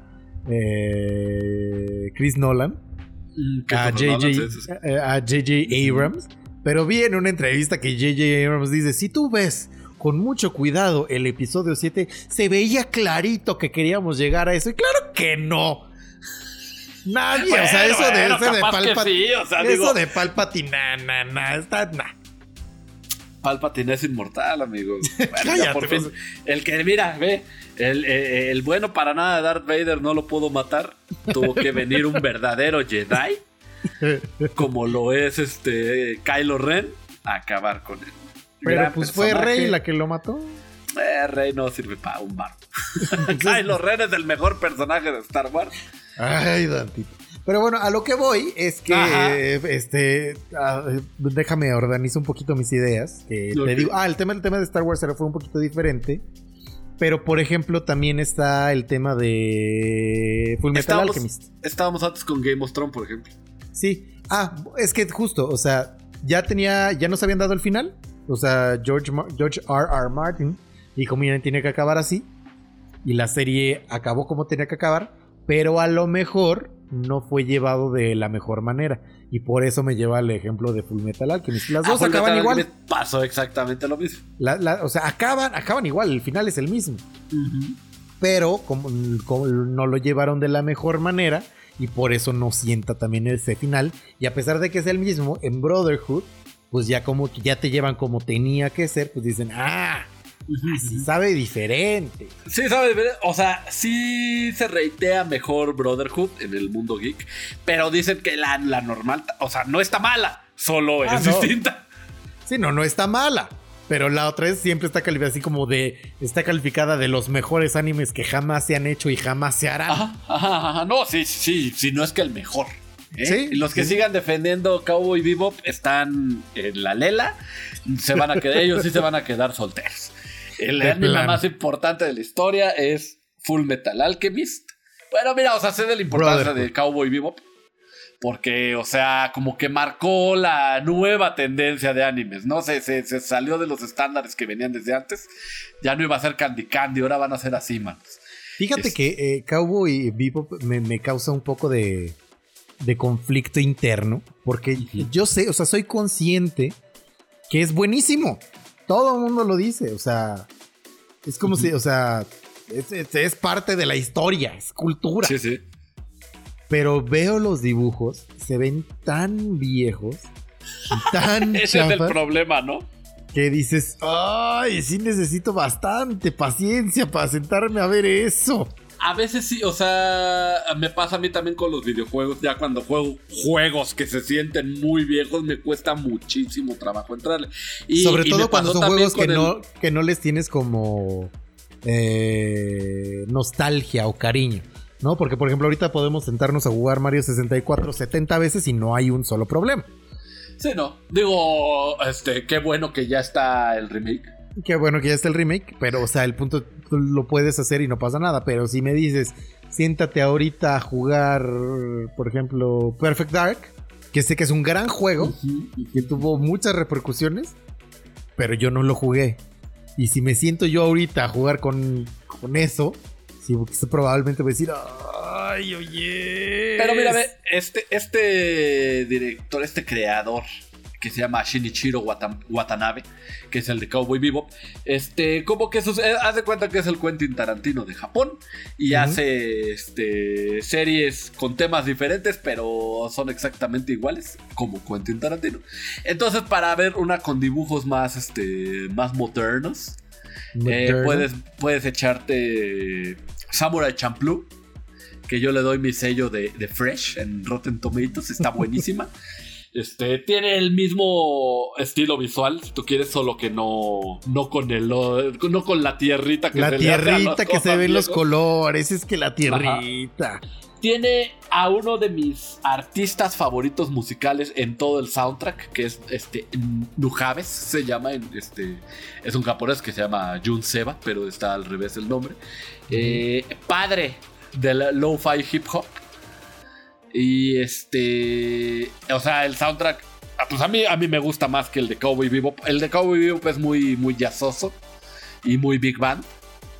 S7: eh, Chris Nolan, a
S5: Christopher Nolan,
S7: JJ
S5: sí, sí, sí.
S7: eh, a JJ Abrams. Pero vi en una entrevista que JJ Abrams dice, si tú ves con mucho cuidado el episodio 7, se veía clarito que queríamos llegar a eso. Y claro que no. Nadie, o sea,
S5: Bueno,
S7: eso de,
S5: bueno,
S7: ese de Palpatine.
S5: sí, o sea,
S7: eso
S5: digo-
S7: de Palpatine, na, na, na, está, na.
S5: Palpatine es inmortal, amigo.
S7: Cállate,
S5: por fin. El que, mira, ve, el, eh, el bueno para nada de Darth Vader no lo pudo matar. Tuvo que venir un verdadero Jedi, como lo es este Kylo Ren, a acabar con él.
S7: Pero
S5: Gran
S7: pues fue. Rey la que lo mató.
S5: Eh, Rey no sirve para un bar. Kylo Ren es el mejor personaje de Star Wars.
S7: Ay, Dantito. Pero bueno, a lo que voy es que,
S5: Ajá.
S7: este, déjame organizar un poquito mis ideas. Que te digo, ah, el tema, el tema de Star Wars era- fue un poquito diferente. Pero, por ejemplo, también está el tema de Full Metal
S5: Estábamos,
S7: Alchemist.
S5: estábamos antes con Game of Thrones, por ejemplo.
S7: Sí. Ah, es que justo, o sea, ya tenía, ya nos habían dado el final. O sea, George, George R. R. Martin dijo, miren, tiene que acabar así. Y la serie acabó como tenía que acabar. Pero a lo mejor no fue llevado de la mejor manera. Y por eso me lleva al ejemplo de Full Metal Alchemist. Las
S5: Ah,
S7: dos acaban igual.
S5: Pasó exactamente lo mismo.
S7: La- la- o sea, acaban, acaban igual. El final es el mismo. Pero como, como no lo llevaron de la mejor manera y por eso no sienta también ese final. Y a pesar de que es el mismo, en Brotherhood, pues ya como que ya te llevan como tenía que ser, pues dicen, ah, así sabe diferente.
S5: Sí, sabes, o sea, sí se reitea mejor Brotherhood en el mundo geek, pero dicen que la, la normal, o sea, no está mala, solo
S7: Ah,
S5: es
S7: no.
S5: distinta.
S7: Sí, no, no está mala. Pero la otra es siempre está calificada así como de. Está calificada de los mejores animes que jamás se han hecho y jamás se harán.
S5: Ajá, ajá, ajá, no, sí, sí, sí, no es que el mejor. ¿eh?
S7: Sí,
S5: los que
S7: sí.
S5: sigan defendiendo Cowboy Bebop están en la lela, se van a quedar, ellos sí se van a quedar solteros. El
S7: De
S5: anime más importante de la historia es Full Metal Alchemist. Bueno, mira, o sea, sé de la importancia de Cowboy Bebop. Porque, o sea, como que marcó la nueva tendencia de animes, ¿no? Se, se, se salió de los estándares que venían desde antes. Ya no iba a ser Candy Candy, ahora van a ser así, man.
S7: Fíjate
S5: Es-
S7: que eh, Cowboy Bebop me, me causa un poco de, de conflicto interno. Porque yo sé, o sea, soy consciente que es buenísimo. Todo el mundo lo dice. O sea, es como si, o sea, es, es- es parte de la historia, es cultura.
S5: Sí, sí.
S7: Pero veo los dibujos, se ven tan viejos, y tan
S5: Ese es el problema, ¿no?
S7: que dices, ay, sí necesito bastante paciencia para sentarme a ver eso.
S5: A veces sí, o sea, me pasa a mí también con los videojuegos. Ya cuando juego juegos que se sienten muy viejos, me cuesta muchísimo trabajo entrarle. Y,
S7: Sobre
S5: y
S7: todo cuando son juegos que
S5: el-
S7: no, que no les tienes como eh, nostalgia o cariño. ¿No? Porque, por ejemplo, ahorita podemos sentarnos a jugar Mario 64 70 veces y no hay un solo problema.
S5: Sí, no. Digo, este, qué bueno que ya está el remake.
S7: Qué bueno que ya está el remake, pero, o sea, el punto tú lo puedes hacer y no pasa nada. Pero si me dices, siéntate ahorita a jugar, por ejemplo, Perfect Dark, que sé que es un gran juego, que tuvo muchas repercusiones, pero yo no lo jugué. Y si me siento yo ahorita a jugar con, con eso, sí, probablemente voy a decir, ay, oye.
S5: Pero mira, este, este director, este creador que se llama Shinichiro Wata- Watanabe, que es el de Cowboy Bebop, este, como que sus, eh, haz de cuenta que es el Quentin Tarantino de Japón y hace este, series con temas diferentes, pero son exactamente iguales como Quentin Tarantino. Entonces, para ver una con dibujos más, este, más modernos, eh, puedes, puedes echarte Samurai Champloo, que yo le doy mi sello de, de Fresh en Rotten Tomatoes, está buenísima. Este, tiene el mismo estilo visual, si tú quieres, solo que no, no con el, no con la tierrita que
S7: La
S5: se
S7: tierrita que se ven los colores, es que la tierrita.
S5: tiene a uno de mis artistas favoritos musicales en todo el soundtrack, que es este Nujaves, se llama, en este es un japonés que se llama Jun Seba, pero está al revés el nombre. Eh, padre del lo-fi hip hop. Y este, o sea, el soundtrack, ah, pues a mí, a mí me gusta más que el de Cowboy Bebop. El de Cowboy Bebop es muy, muy jazzoso y muy big band.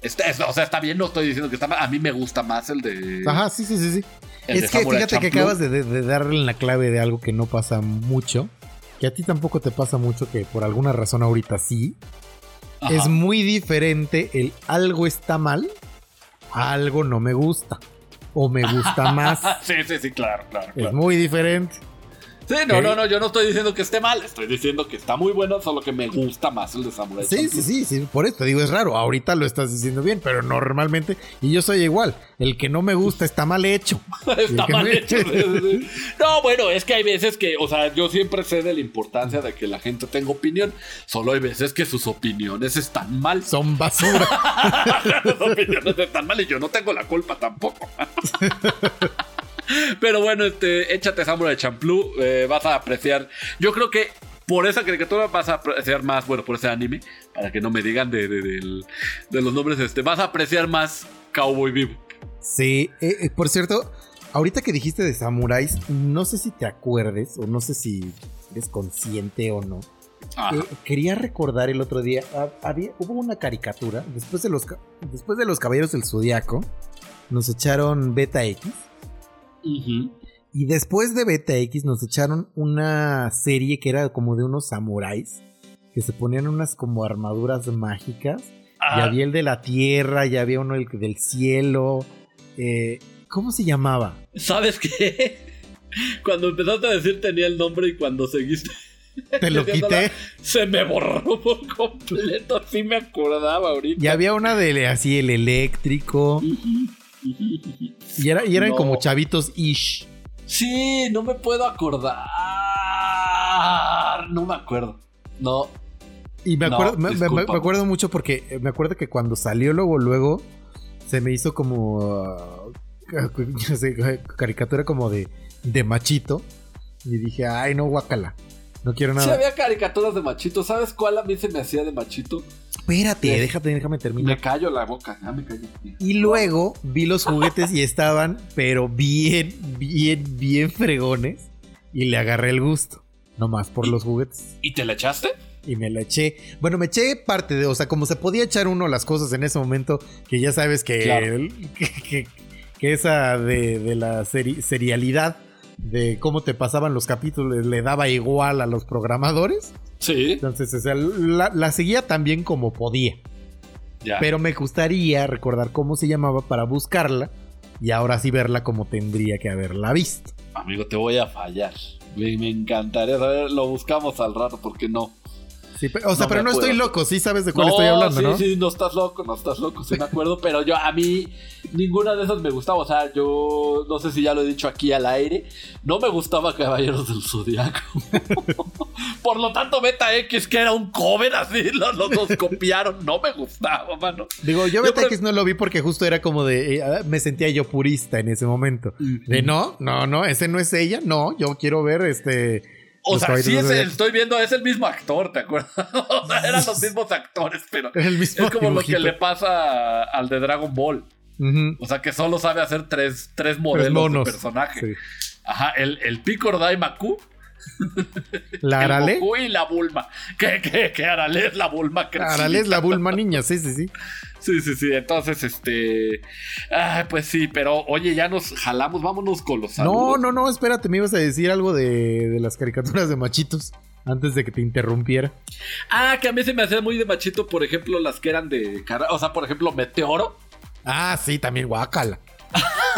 S5: Este, es- o sea, está bien, no estoy diciendo que está mal. A mí me gusta más el de.
S7: Ajá, sí, sí, sí, sí. Es que fíjate que acabas de, de- de darle la clave de algo que no pasa mucho. Que a ti tampoco te pasa mucho, que por alguna razón ahorita sí.
S5: Ajá.
S7: Es muy diferente el algo está mal a algo no me gusta. O me gusta más.
S5: sí, sí, sí, claro, claro.
S7: es
S5: claro.
S7: muy diferente.
S5: Sí, no, no, no, yo no estoy diciendo que esté mal, estoy diciendo que está muy bueno, solo que me gusta más el de Samurai
S7: Sí,
S5: Champloo.
S7: sí, sí, sí, por eso te digo, es raro. Ahorita lo estás diciendo bien, pero normalmente, y yo soy igual, el que no me gusta está mal hecho.
S5: Está mal
S7: no-
S5: hecho. No, bueno, es que hay veces que, o sea, yo siempre sé de la importancia de que la gente tenga opinión. Solo hay veces que sus opiniones están mal.
S7: Son basura.
S5: Sus opiniones están mal y yo no tengo la culpa tampoco. Pero bueno, este, échate Samurai Champloo, eh, vas a apreciar. Yo creo que por esa caricatura vas a apreciar más, bueno, por ese anime, para que no me digan de, de- de los nombres, este, vas a apreciar más Cowboy Vivo.
S7: Sí, eh, eh, por cierto, ahorita que dijiste de samuráis, no sé si te acuerdes o no sé si eres consciente o no. Eh, quería recordar el otro día, había, hubo una caricatura, después de los, después de los Caballeros del Zodiaco, nos echaron Beta X. Y después de Beta X nos echaron una serie que era como de unos samuráis que se ponían unas como armaduras mágicas.
S5: Ah.
S7: Ya había el de la tierra, ya había uno el del cielo. eh, ¿Cómo se llamaba?
S5: ¿Sabes qué? Cuando empezaste a decir tenía el nombre y cuando seguiste.
S7: Te lo quité.
S5: Se me borró por completo. Así me acordaba ahorita.
S7: Ya había una de así el eléctrico. Y, era, y eran
S5: No.
S7: como chavitos ish.
S5: Sí, no me puedo acordar. No me acuerdo. No.
S7: Y me
S5: No,
S7: acuerdo, me- me- me,
S5: discúlpame.
S7: acuerdo mucho porque eh, me acuerdo que cuando salió luego, luego, se me hizo como ah, sé, caricatura como de, de machito. Y dije, ay no, guacala. No quiero
S5: Sí
S7: nada.
S5: había caricaturas de machito. ¿Sabes cuál a mí se me hacía de machito?
S7: Espérate,
S5: Sí.
S7: déjame
S5: Me
S7: terminar.
S5: callo la boca. Ya me callo.
S7: Y luego vi los juguetes y estaban, pero bien, bien, bien fregones. Y le agarré el gusto. Nomás por los juguetes.
S5: ¿Y te la echaste?
S7: Y me la eché. Bueno, me eché parte de, o sea, como se podía echar uno las cosas en ese momento, que ya sabes que,
S5: Claro.
S7: que, que- que esa de, de la seri- serialidad, de cómo te pasaban los capítulos, le daba igual a los programadores.
S5: Sí.
S7: Entonces, o sea, la, la seguía tan bien como podía.
S5: Ya.
S7: Pero me gustaría recordar cómo se llamaba para buscarla y ahora sí verla como tendría que haberla visto.
S5: Amigo, te voy a fallar. Me, me encantaría saber. Lo buscamos al rato, porque no.
S7: Sí, o sea,
S5: No
S7: pero no estoy loco, sí sabes de cuál estoy hablando,
S5: sí,
S7: ¿no?
S5: Sí, no estás loco, no estás loco, sí me acuerdo, pero yo a mí ninguna de esas me gustaba, o sea, yo no sé si ya lo he dicho aquí al aire, no me gustaba Caballeros del Zodiaco. Por lo tanto, Beta X, que era un cover así, los, los dos copiaron, no me gustaba, mano.
S7: Digo, yo
S5: Yo
S7: Beta X no lo vi porque justo era como de. eh, ah, me sentía yo purista en ese momento. De no, no, no, ese no es ella, no, yo quiero ver este.
S5: O
S7: los
S5: sea, sí, es el- estoy viendo, es el mismo actor, ¿te acuerdas? O sea, eran los mismos actores, pero
S7: Es el mismo
S5: es como lo que le pasa al de Dragon Ball. O sea, que solo sabe hacer tres, tres modelos
S7: monos.
S5: de personaje.
S7: Sí.
S5: Ajá, el, el Picor Daimaku,
S7: La
S5: el
S7: Arale.
S5: Goku y la Bulma. Que, que, que Arale es la Bulma crecida.
S7: Arale es la Bulma niña, sí, sí, sí.
S5: Sí, sí, sí. Entonces, este. Ay, pues sí, pero oye, ya nos jalamos, vámonos con los
S7: No,
S5: saludos.
S7: no, no, espérate, me ibas a decir algo de, de las caricaturas de machitos antes de que te interrumpiera.
S5: Ah, que a mí se me hacía muy de machito, por ejemplo, las que eran de. O sea, por ejemplo, Meteoro.
S7: Ah, sí, también guácala.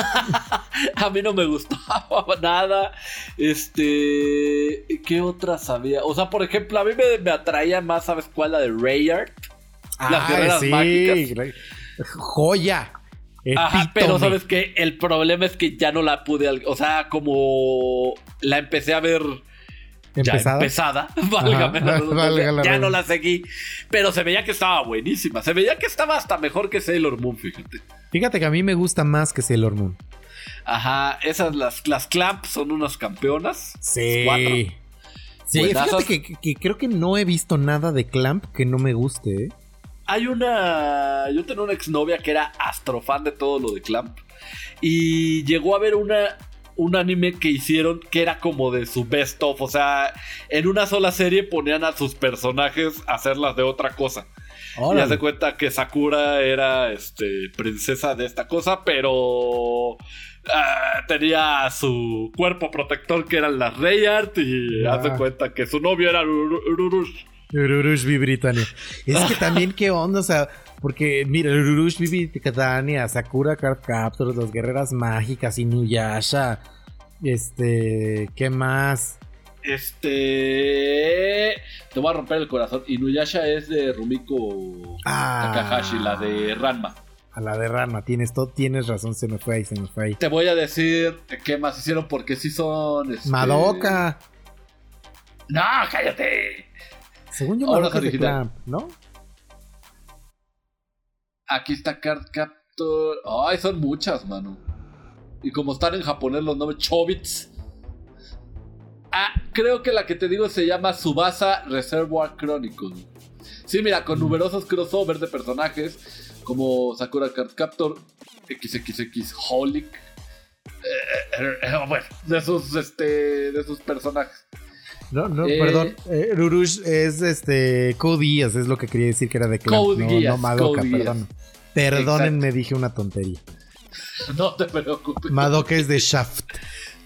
S5: A mí no me gustaba nada. Este. ¿Qué otras había? O sea, por ejemplo, a mí me, me atraía más, ¿sabes cuál? La de Rayard. Las
S7: Ay,
S5: guerreras mágicas.
S7: Joya.
S5: Ajá, pero sabes que el problema es que ya no la pude. O sea, como la empecé a ver ya
S7: ¿Empezada?
S5: empezada, válgame la ya no la seguí. Pero se veía que estaba buenísima. Se veía que estaba hasta mejor que Sailor Moon, fíjate.
S7: Fíjate que a mí me gusta más que Sailor Moon.
S5: Ajá, esas, las, las Clamp son unas campeonas.
S7: Sí.
S5: Cuatro.
S7: Sí, fíjate que, que creo que no he visto nada de Clamp que no me guste. ¿eh?
S5: Hay una. Yo tenía una exnovia que era astrofan de todo lo de Clamp. Y llegó a ver una. Un anime que hicieron que era como de su best of. O sea, en una sola serie ponían a sus personajes a hacerlas de otra cosa. Y
S7: Órale.
S5: haz de cuenta que Sakura era este, princesa de esta cosa, pero ah, tenía su cuerpo protector que eran las Rayart. Y
S7: Ah.
S5: cuenta que su novio era Uru- Ururush.
S7: Ururush Britannia. Es que también qué onda, o sea, porque mira, Ururush Britannia, Sakura Card Captors, las guerreras mágicas, Inuyasha, este, ¿qué más?
S5: Este. Te voy a romper el corazón. Inuyasha es de Rumiko
S7: Ah.
S5: Takahashi, la de Ranma.
S7: A la de Rama, tienes, todo, tienes razón, se me fue ahí, se me fue ahí.
S5: Te voy a decir qué más hicieron porque sí son. este-
S7: Madoka,
S5: No, cállate.
S7: según yo Madoka
S5: es
S7: de. Clamp, ¿no?
S5: Aquí está Card Captor. Ay, son muchas, mano. Y como están en japonés los nombres Chobits. Ah, creo que la que te digo se llama Subasa Reservoir Chronicles. Sí, mira, con numerosos crossovers de personajes como Sakura Card Captor, XXX Holic. eh, eh, eh, bueno, de sus, este, de sus personajes.
S7: No, no,
S5: Eh,
S7: perdón. Eh, Ururush es este Code Geass, es lo que quería decir que era de Clamp.
S5: Code
S7: no,
S5: Geass,
S7: no Madoka,
S5: Code Geass.
S7: perdón. Perdónenme, dije una tontería.
S5: No te preocupes.
S7: Madoka es de Shaft.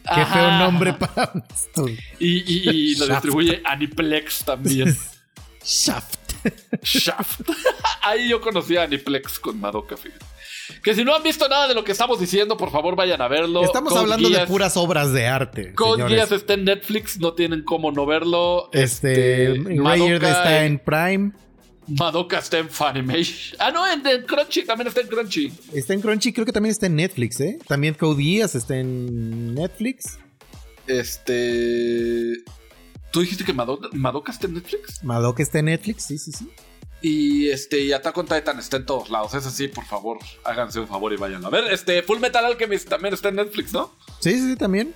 S7: Qué
S5: Ajá.
S7: feo nombre para un estudio.
S5: Y, y- y lo
S7: Shaft.
S5: distribuye Aniplex también.
S7: Shaft.
S5: Shaft. Ahí yo conocí a Aniplex con Madoka, fíjate. Que si no han visto nada de lo que estamos diciendo, por favor vayan a verlo.
S7: Estamos
S5: Code
S7: hablando de puras obras de arte.
S5: Code. Geass está en Netflix, no tienen cómo no verlo.
S7: Este, Rayard está en Prime.
S5: Madoka está en Funimation. Ah, no, en, en Crunchy, también está en Crunchy.
S7: Está en Crunchy, creo que también está en Netflix, ¿eh? También Code Geass está en Netflix.
S5: Este. ¿Tú dijiste que Madoka, Madoka está en Netflix?
S7: Madoka está en Netflix, sí, sí, sí.
S5: Y este, y Attack on Titan está en todos lados. Es así, por favor, háganse un favor y vayan a ver. Este, Full Metal Alchemist también está en Netflix, ¿no?
S7: Sí, sí, sí, también.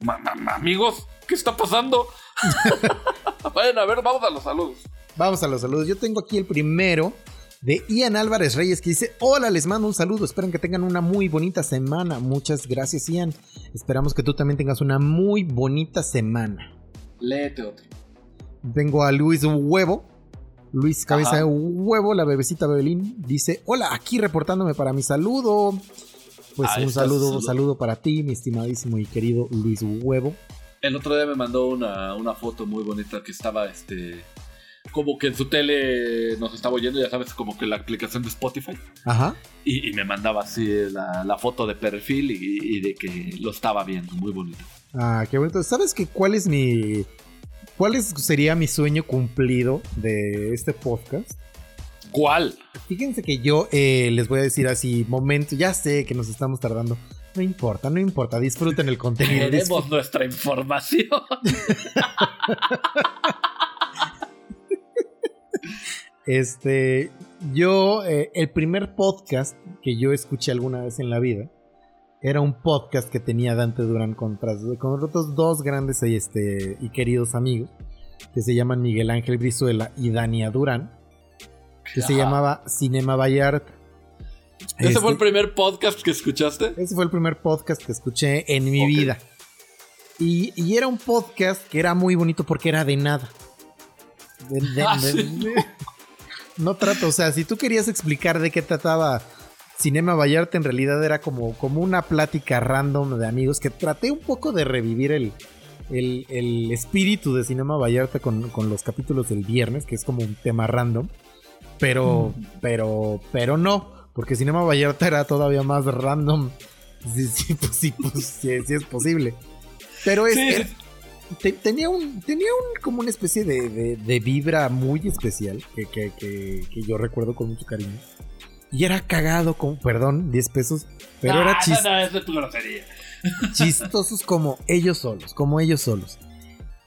S5: Ma- ma- ma- amigos, ¿qué está pasando? vayan a ver, vamos a los saludos.
S7: Vamos a los saludos. Yo tengo aquí el primero de Ian Álvarez Reyes que dice, hola, les mando un saludo, esperen que tengan una muy bonita semana. Muchas gracias, Ian. Esperamos que tú también tengas una muy bonita semana.
S5: Léete otro.
S7: Vengo a Luis Huevo. Luis Cabeza
S5: Ajá.
S7: de Huevo, la bebecita Bebelín, dice, hola, aquí reportándome para mi saludo. Pues
S5: Ahí
S7: un saludo,
S5: saludo.
S7: un saludo para ti, mi estimadísimo y querido Luis Huevo.
S5: El otro día me mandó una, una foto muy bonita que estaba este. Como que en su tele nos estaba oyendo, ya sabes, como que la aplicación de Spotify.
S7: Ajá.
S5: Y, y me mandaba así la, la foto de perfil y, y de que lo estaba viendo, muy bonito.
S7: Ah, qué bonito. ¿Sabes que cuál es mi. ¿Cuál es- sería mi sueño cumplido de este podcast?
S5: ¿Cuál?
S7: Fíjense que yo eh, les voy a decir así, momento, ya sé que nos estamos tardando. No importa, no importa, disfruten el contenido. Disfruten-
S5: nuestra información.
S7: Este, yo, eh, el primer podcast que yo escuché alguna vez en la vida era un podcast que tenía Dante Durán con, con otros dos grandes este, y queridos amigos que se llaman Miguel Ángel Brizuela y Dania Durán, que se llamaba Cinema Vallarta.
S5: ¿Ese
S7: Este-
S5: fue el primer podcast que escuchaste?
S7: ese fue el primer podcast que escuché en mi vida. Y, y era un podcast que era muy bonito porque era de nada. De- de-
S5: Ah,
S7: de-
S5: sí.
S7: No trato, o sea, si tú querías explicar de qué trataba Cinema Vallarta, en realidad era como, como una plática random de amigos que traté un poco de revivir el, el, el espíritu de Cinema Vallarta con, con los capítulos del viernes, que es como un tema random. Pero, pero, pero no, porque Cinema Vallarta era todavía más random. Pues pues sí es posible. Pero es,
S5: Sí,
S7: te- tenía un, tenía un, como una especie de, de- de vibra muy especial que, que- que- que yo recuerdo con mucho cariño. Y era cagado con, perdón, 10 pesos, pero
S5: Ah,
S7: era
S5: no,
S7: chis-
S5: no, es de tu grosería.
S7: chistosos como ellos solos, como ellos solos.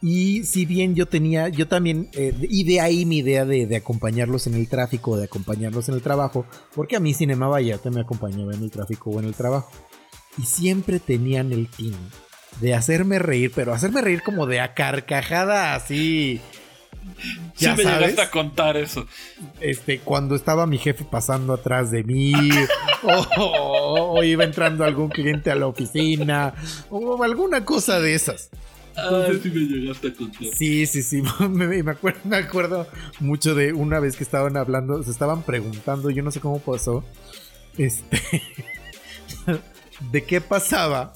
S7: Y si bien yo tenía, yo también, eh, y de ahí mi idea de, de acompañarlos en el tráfico, de acompañarlos en el trabajo, porque a mí Cinema Vallarta me acompañaba en el tráfico o en el trabajo. y siempre tenían el tino de hacerme reír, pero hacerme reír como de a carcajada así.
S5: Sí me llegaste a contar eso.
S7: Este, cuando estaba mi jefe pasando atrás de mí, o, o- o iba entrando algún cliente a la oficina, o alguna cosa de esas.
S5: Ah, sí me llegaste a contar.
S7: Sí, sí, sí. Me, me acuerdo, me acuerdo mucho de una vez que estaban hablando, se estaban preguntando, yo no sé cómo pasó, este, de qué pasaba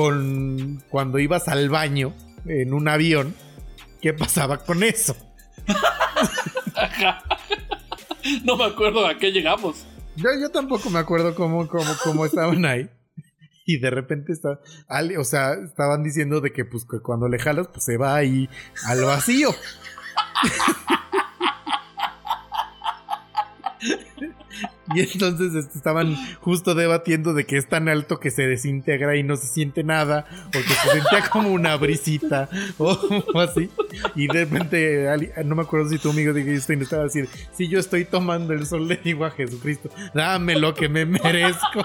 S7: con cuando ibas al baño en un avión, qué pasaba con eso.
S5: Ajá. No me acuerdo a qué llegamos.
S7: Yo, yo tampoco me acuerdo cómo, cómo, cómo estaban ahí. Y de repente está, o sea, estaban diciendo de que pues que cuando le jalas, pues se va ahí al vacío. Y entonces este, estaban justo debatiendo de que es tan alto que se desintegra y no se siente nada, o que se sentía como una brisita, o, o así. Y de repente, no me acuerdo si tu amigo de Einstein estaba a decir: Si yo estoy tomando el sol, le digo a Jesucristo, dame lo que me merezco.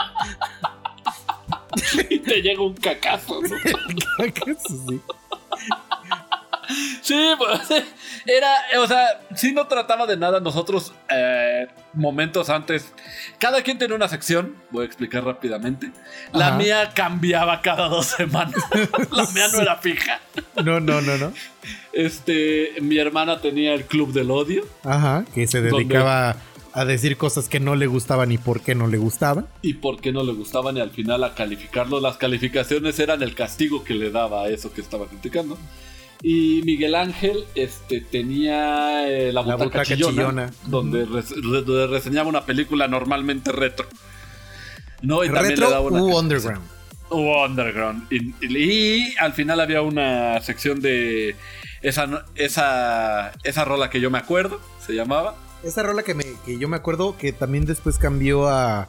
S5: Y te llega un cacazo. ¿no?
S7: Eso sí.
S5: Sí, pues, era, o sea, sí no trataba de nada. Nosotros, eh, momentos antes, cada quien tenía una sección, voy a explicar rápidamente. La
S7: Ajá.
S5: mía cambiaba cada dos semanas. La mía no era fija.
S7: No, no, no, no.
S5: Este, mi hermana tenía el club del odio.
S7: Ajá, que se dedicaba a decir cosas que no le gustaban y por qué no le gustaban.
S5: Y por qué no le gustaban y al final a calificarlo. Las calificaciones eran el castigo que le daba a eso que estaba criticando. Y Miguel Ángel este, tenía eh, la,
S7: La
S5: butaca, chillona,
S7: chillona.
S5: donde, res- re- donde reseñaba una película normalmente retro. No, y también
S7: Retro
S5: le daba una
S7: u underground.
S5: U underground. Y, y- y al final había una sección de esa, esa, esa rola que yo me acuerdo, se llamaba.
S7: Esa rola que, me, que yo me acuerdo que también después cambió a,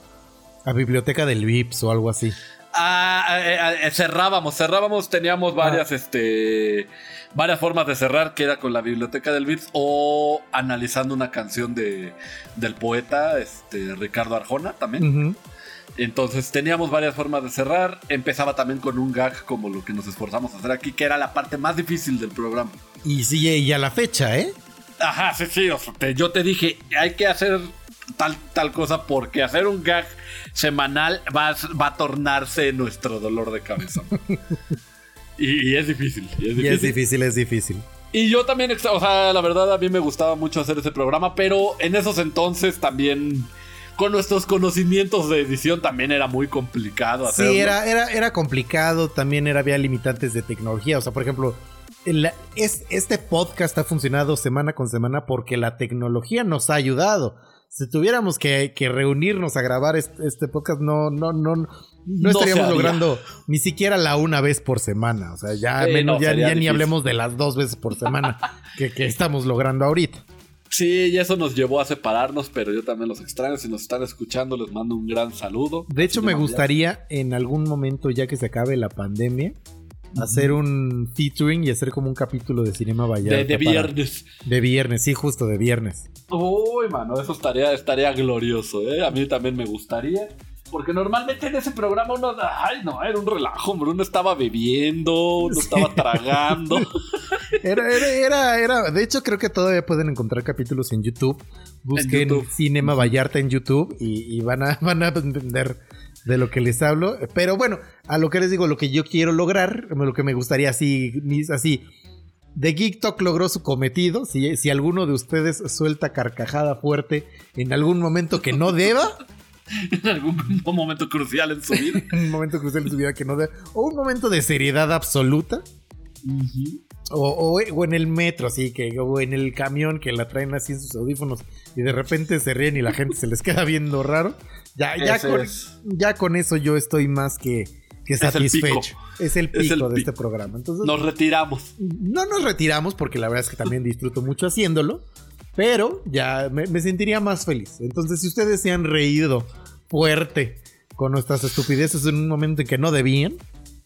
S7: a Biblioteca del Vips o algo así.
S5: Ah, eh, eh, cerrábamos, cerrábamos, teníamos varias, este, varias formas de cerrar, que era con la biblioteca del Vips o analizando una canción de, del poeta, este, Ricardo Arjona también. Entonces teníamos varias formas de cerrar. Empezaba también con un gag como lo que nos esforzamos a hacer aquí, que era la parte más difícil del programa.
S7: Y sigue y a la fecha, ¿eh?
S5: Ajá, sí, sí. o sea, te- yo te dije, hay que hacer tal, tal cosa porque hacer un gag semanal va, a- va a tornarse nuestro dolor de cabeza. y, y es difícil. Y es
S7: Y
S5: difícil.
S7: es difícil, es difícil.
S5: Y yo también, o sea, la verdad a mí me gustaba mucho hacer ese programa, pero en esos entonces también con nuestros conocimientos de edición también era muy complicado hacerlo.
S7: Sí, era, era, era complicado, también era, había limitantes de tecnología. O sea, por ejemplo, es, este podcast ha funcionado semana con semana porque la tecnología nos ha ayudado. Si tuviéramos que, que reunirnos a grabar este, este podcast, no, no, no, no, estaríamos logrando ni siquiera la una vez por semana. O sea, ya,
S5: Sí,
S7: menos,
S5: no,
S7: ya, ni hablemos de las dos veces por semana que, que estamos logrando ahorita.
S5: Sí, y eso nos llevó a separarnos, pero yo también los extraño. Si nos están escuchando, les mando un gran saludo.
S7: De hecho, me gustaría en algún momento, ya que se acabe la pandemia, hacer un featuring y hacer como un capítulo de Cinema Vallarta.
S5: De, de
S7: para-
S5: viernes.
S7: De viernes, sí, justo de viernes.
S5: Uy, mano, eso estaría, estaría glorioso, ¿eh? A mí también me gustaría. Porque normalmente en ese programa uno, ay, no, era un relajo, hombre. Uno estaba bebiendo, uno estaba tragando.
S7: Era, era, era, era- de hecho creo que todavía pueden encontrar capítulos en YouTube. Busquen
S5: YouTube.
S7: Cinema Vallarta en YouTube y, y van, a, van a entender de lo que les hablo. Pero bueno, a lo que les digo, lo que yo quiero lograr, lo que me gustaría así, así. The Geek Talk logró su cometido. Si, si alguno de ustedes suelta carcajada fuerte en algún momento que no deba,
S5: en algún momento crucial en su vida.
S7: un momento crucial en su vida que no deba, o un momento de seriedad absoluta, o, o- o en el metro, así que, o en el camión que la traen así en sus audífonos y de repente se ríen y la gente se les queda viendo raro. Ya, ya, con,
S5: es.
S7: ya con eso yo estoy más que, que
S5: Es el
S7: satisfecho.
S5: pico.
S7: Es el pico
S5: Es el
S7: de
S5: pico.
S7: este programa. Entonces,
S5: Nos retiramos.
S7: no nos retiramos porque la verdad es que también disfruto mucho haciéndolo, pero ya me, me sentiría más feliz. Entonces, si ustedes se han reído fuerte con nuestras estupideces en un momento en que no debían,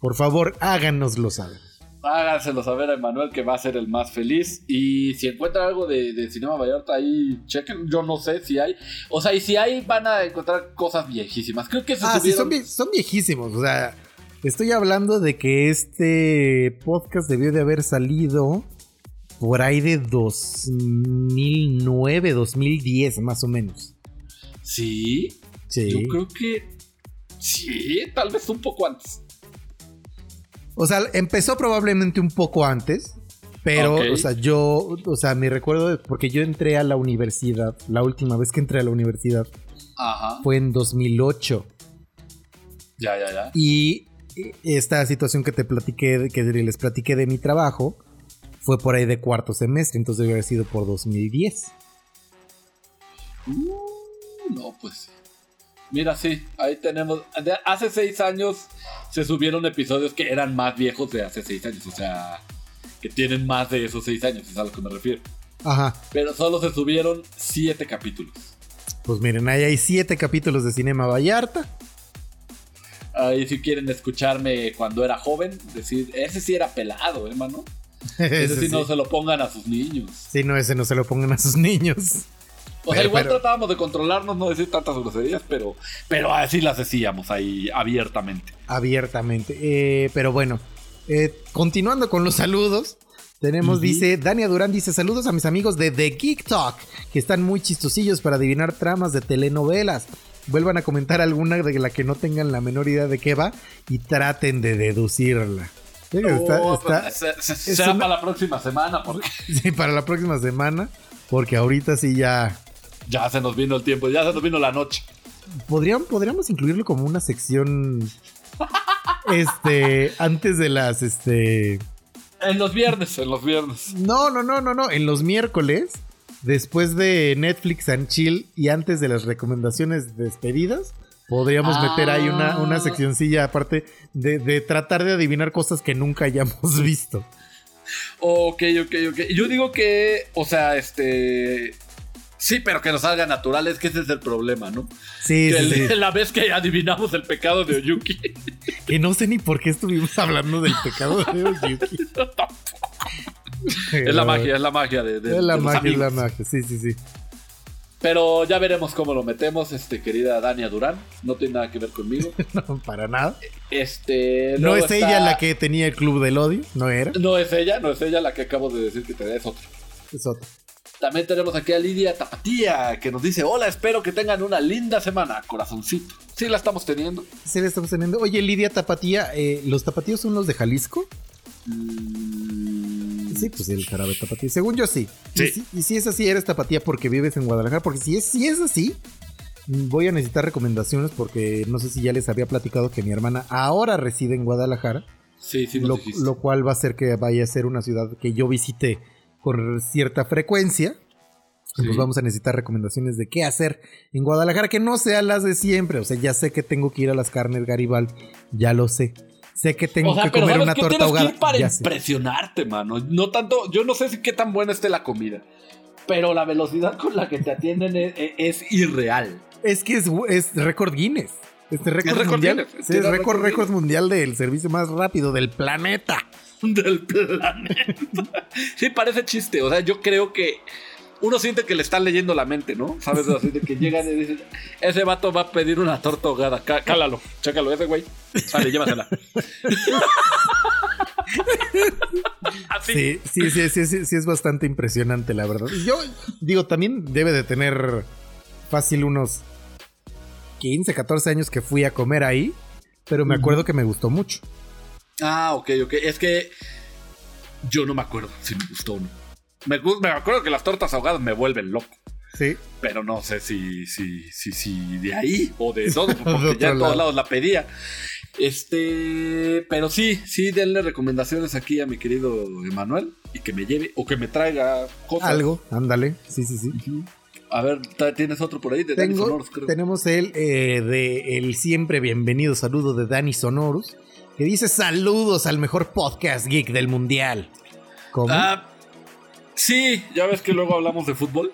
S7: por favor háganoslo saber.
S5: Háganselo saber a Emanuel que va a ser el más feliz. Y si encuentran algo de, de Cinema Vallarta ahí, chequen. Yo no sé si hay. O sea, y si hay, van a encontrar cosas viejísimas. Creo que se
S7: Ah, sí, son, vie- son viejísimos. O sea, estoy hablando de que este podcast debió de haber salido por ahí de 2009, 2010, más o menos.
S5: Sí.
S7: Sí.
S5: Yo creo que. Sí, tal vez un poco antes.
S7: O sea, empezó probablemente un poco antes. Pero, o sea, yo, o sea, mi recuerdo, porque yo entré a la universidad, la última vez que entré a la universidad
S5: Ajá.
S7: fue en 2008.
S5: Ya, ya, ya.
S7: Y esta situación que te platiqué, que les platiqué de mi trabajo, fue por ahí de cuarto semestre, entonces debe haber sido por 2010.
S5: Uh, no, pues. Mira, sí, ahí tenemos. de- hace seis años se subieron episodios que eran más viejos de hace seis años. O sea, que tienen más de esos seis años, es a lo que me refiero.
S7: Ajá,
S5: Pero solo se subieron siete capítulos.
S7: pues miren, ahí hay siete capítulos de Cinema Vallarta.
S5: Ahí si quieren escucharme cuando era joven, decir, ese sí era pelado, hermano. Ese,
S7: Ese
S5: sí,
S7: sí.
S5: no se lo pongan a sus niños.
S7: Sí, no, ese no se lo pongan a sus niños.
S5: O sea,
S7: Pero-
S5: igual
S7: pero-
S5: tratábamos de controlarnos, no decir tantas groserías, pero, pero así las decíamos ahí abiertamente.
S7: abiertamente. Eh, pero bueno, eh, continuando con los saludos. Tenemos, dice, Dania Durán dice, saludos a mis amigos de The Geek Talk, que están muy chistosillos para adivinar tramas de telenovelas. Vuelvan a comentar alguna de la que no tengan la menor idea de qué va y traten de deducirla. Sí, está-
S5: Oh,
S7: está-
S5: pues, se- se-
S7: es
S5: será
S7: una-
S5: para la próxima semana, porque
S7: sí, para la próxima semana, porque ahorita sí ya...
S5: ya se nos vino el tiempo, ya se nos vino la noche.
S7: Podrían, podríamos incluirlo como una sección... este, antes de las, este...
S5: En los viernes, en los viernes.
S7: No, no, no, no, no. En los miércoles, después de Netflix and Chill y antes de las recomendaciones despedidas, podríamos
S5: Ah.
S7: meter ahí una, una seccioncilla aparte de, de tratar de adivinar cosas que nunca hayamos visto.
S5: Ok, ok, ok. Yo digo que, o sea, este. Sí, pero que nos salga natural, es que ese es el problema, ¿no?
S7: Sí, sí,
S5: el-
S7: sí.
S5: la vez que adivinamos el pecado de Oyuki.
S7: Que no sé ni por qué estuvimos hablando del pecado de Oyuki.
S5: es la magia, es la magia de, de-
S7: Es la
S5: de
S7: magia, es la magia. Sí, sí, sí.
S5: Pero ya veremos cómo lo metemos, este, querida Dania Durán. No tiene nada que ver conmigo.
S7: No, para nada.
S5: Este.
S7: No es
S5: está-
S7: ella la que tenía el club del odio, no era.
S5: No es ella, no es ella la que acabo de decir que te es otra.
S7: Es otra.
S5: También tenemos aquí a Lidia Tapatía, que nos dice: Hola, espero que tengan una linda semana, corazoncito. Sí, la estamos teniendo.
S7: Sí, la estamos teniendo. Oye, Lidia Tapatía, eh, ¿los tapatíos son los de Jalisco?
S5: Mm,
S7: Sí, pues el jarabe tapatío. Según yo sí.
S5: Sí.
S7: Y, si, y si es así, eres tapatía porque vives en Guadalajara. Porque si es, si es así, voy a necesitar recomendaciones porque no sé si ya les había platicado que mi hermana ahora reside en Guadalajara.
S5: Sí, sí,
S7: lo, lo cual va a hacer que vaya a ser una ciudad que yo visite con cierta frecuencia.
S5: Sí.
S7: Pues vamos a necesitar recomendaciones de qué hacer en Guadalajara, que no sean las de siempre. O sea, ya sé que tengo que ir a las carnes Garibaldi, ya lo sé. Sé que tengo
S5: o sea,
S7: que comer
S5: ¿sabes
S7: una torta
S5: Tienes
S7: ahogada.
S5: que ir para
S7: ya sé.
S5: impresionarte, mano. No tanto, yo no sé si qué tan buena esté la comida, pero la velocidad con la que te atienden es, es irreal.
S7: Es que es, es récord Guinness. Este récord mundial.
S5: Guinness,
S7: Sí,
S5: tiene
S7: es récord,
S5: récord
S7: mundial del servicio más rápido del planeta.
S5: del planeta. Sí, parece chiste. O sea, yo creo que uno siente que le están leyendo la mente, ¿no? ¿Sabes? Así de que llegan y dicen, ese vato va a pedir una torta ahogada. Cá- Cálalo, chécalo, ese güey. Sale, llévasela. Así.
S7: Sí, sí, sí, sí, sí, sí, es bastante impresionante, la verdad. Yo digo, también debe de tener fácil unos 15, 14 años que fui a comer ahí, pero me acuerdo que me gustó mucho.
S5: Ah, ok, ok. Es que yo no me acuerdo si me gustó o no. Me, me acuerdo que las tortas ahogadas me vuelven loco.
S7: Sí.
S5: Pero no sé si, si, si, si de ahí o de todo, porque ya en todos
S7: lado.
S5: lados la pedía. Este, pero sí, sí, denle recomendaciones aquí a mi querido Emanuel y que me lleve o que me traiga cosas.
S7: Algo, ándale. Sí, sí, sí.
S5: A ver, ¿ta- ¿tienes otro por ahí? De Dani
S7: Tengo,
S5: Sonoros, creo.
S7: tenemos el eh, de el siempre bienvenido saludo de Dani Sonorus, que dice saludos al mejor podcast geek del mundial. ¿Cómo?
S5: Ah, sí, ya ves que luego hablamos de fútbol.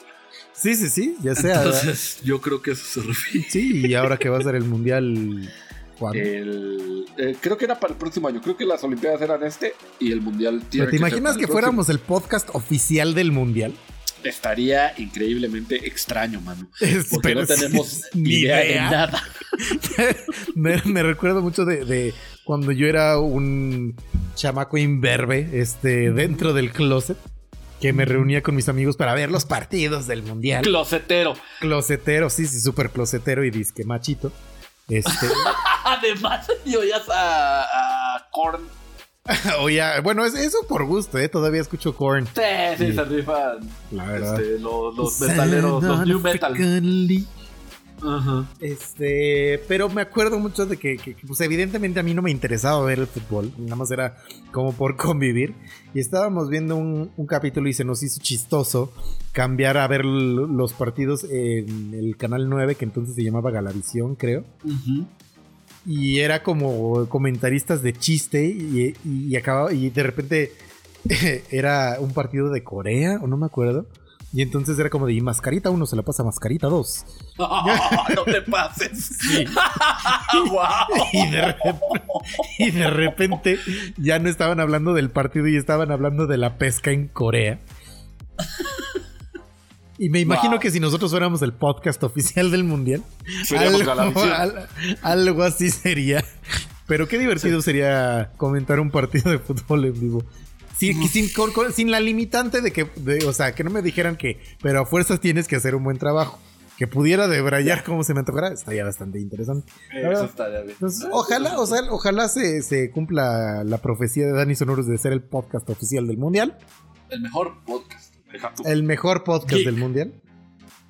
S7: sí, sí, sí, ya sea.
S5: Entonces, yo creo que eso se refiere.
S7: Sí, y ahora que va a ser el mundial ¿Cuándo?
S5: El, eh, creo que era para el próximo año. Creo que las Olimpiadas eran este y el Mundial tiene
S7: ¿Pero ¿Te imaginas que fuéramos el podcast oficial del mundial?
S5: Estaría increíblemente extraño, mano.
S7: Es-
S5: Porque
S7: pero
S5: no tenemos
S7: ni
S5: idea, de nada.
S7: me, me recuerdo mucho de, de cuando yo era un chamaco imberbe este, dentro del closet. Que me reunía con mis amigos para ver los partidos del mundial.
S5: Closetero.
S7: Closetero, sí, sí, súper closetero y disque machito. Este,
S5: Además, y oías a, a Korn.
S7: oye, bueno, es, eso por gusto, ¿eh? Todavía escucho Korn.
S5: Sí, sí,
S7: Sí.
S5: se rifan.
S7: La verdad.
S5: Este, los, los metaleros, los new metal.
S7: Africanly.
S5: Ajá.
S7: Este, pero me acuerdo mucho de que, que, pues evidentemente a mí no me interesaba ver el fútbol, nada más era como por convivir. Y estábamos viendo un, un capítulo y se nos hizo chistoso cambiar a ver los partidos en el canal 9, que entonces se llamaba Galavisión, creo.
S5: Ujú.
S7: Y era como comentaristas de chiste y, y, y acababa, y de repente era un partido de Corea, o no me acuerdo. Y entonces era como de, y mascarita uno se la pasa a mascarita dos.
S5: no te pases. Guau.
S7: Y de, repente, y de repente ya no estaban hablando del partido y estaban hablando de la pesca en Corea. Y me imagino
S5: Wow.
S7: que si nosotros fuéramos el podcast oficial del mundial, algo,
S5: Galavisión.
S7: al- algo así sería. Pero qué divertido sería comentar un partido de fútbol en vivo. Sin, la limitante de que, de- o sea, que no me dijeran que, pero a fuerzas tienes que hacer un buen trabajo. Que pudiera debrayar como se me antojara, estaría bastante interesante.
S5: Eso estaría bien.
S7: Entonces, ojalá, o sea, ojalá se, se cumpla la profecía de Dani Sonoros de ser el podcast oficial del mundial.
S5: El mejor podcast. Deja tú.
S7: El mejor podcast
S5: Geek.
S7: del mundial.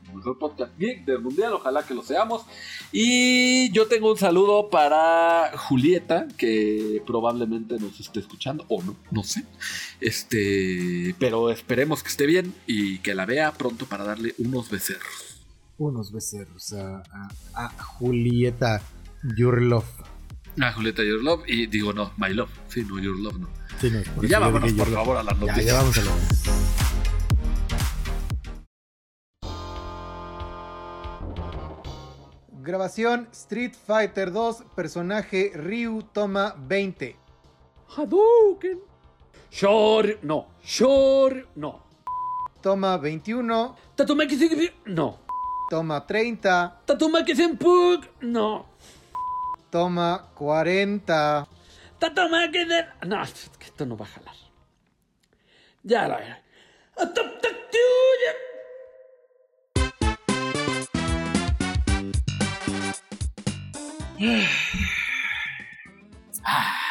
S5: El mejor podcast geek del mundial. Ojalá que lo seamos. Y yo tengo un saludo para Julieta, que probablemente nos esté escuchando, o no, no sé. Este, pero esperemos que esté bien y que la vea pronto para darle unos becerros.
S7: Unos becerros a, a- a Julieta Your Love.
S5: A Julieta Your Love y digo no, My Love. Sí, no, Your Love no.
S7: Sí, no,
S5: Y ya vámonos, por favor, a las
S7: Ya,
S5: noticias.
S7: ya vamos a la. Grabación Street Fighter 2, personaje Ryu toma 20.
S5: Hadouken. Shor, no. Shor, no.
S7: Toma 21,
S5: Tatumaki no.
S7: toma 30,
S5: Tatumaki Senpuk, no.
S7: toma 40.
S5: Tatumaki de... No, esto no va a jalar. Ya la veré.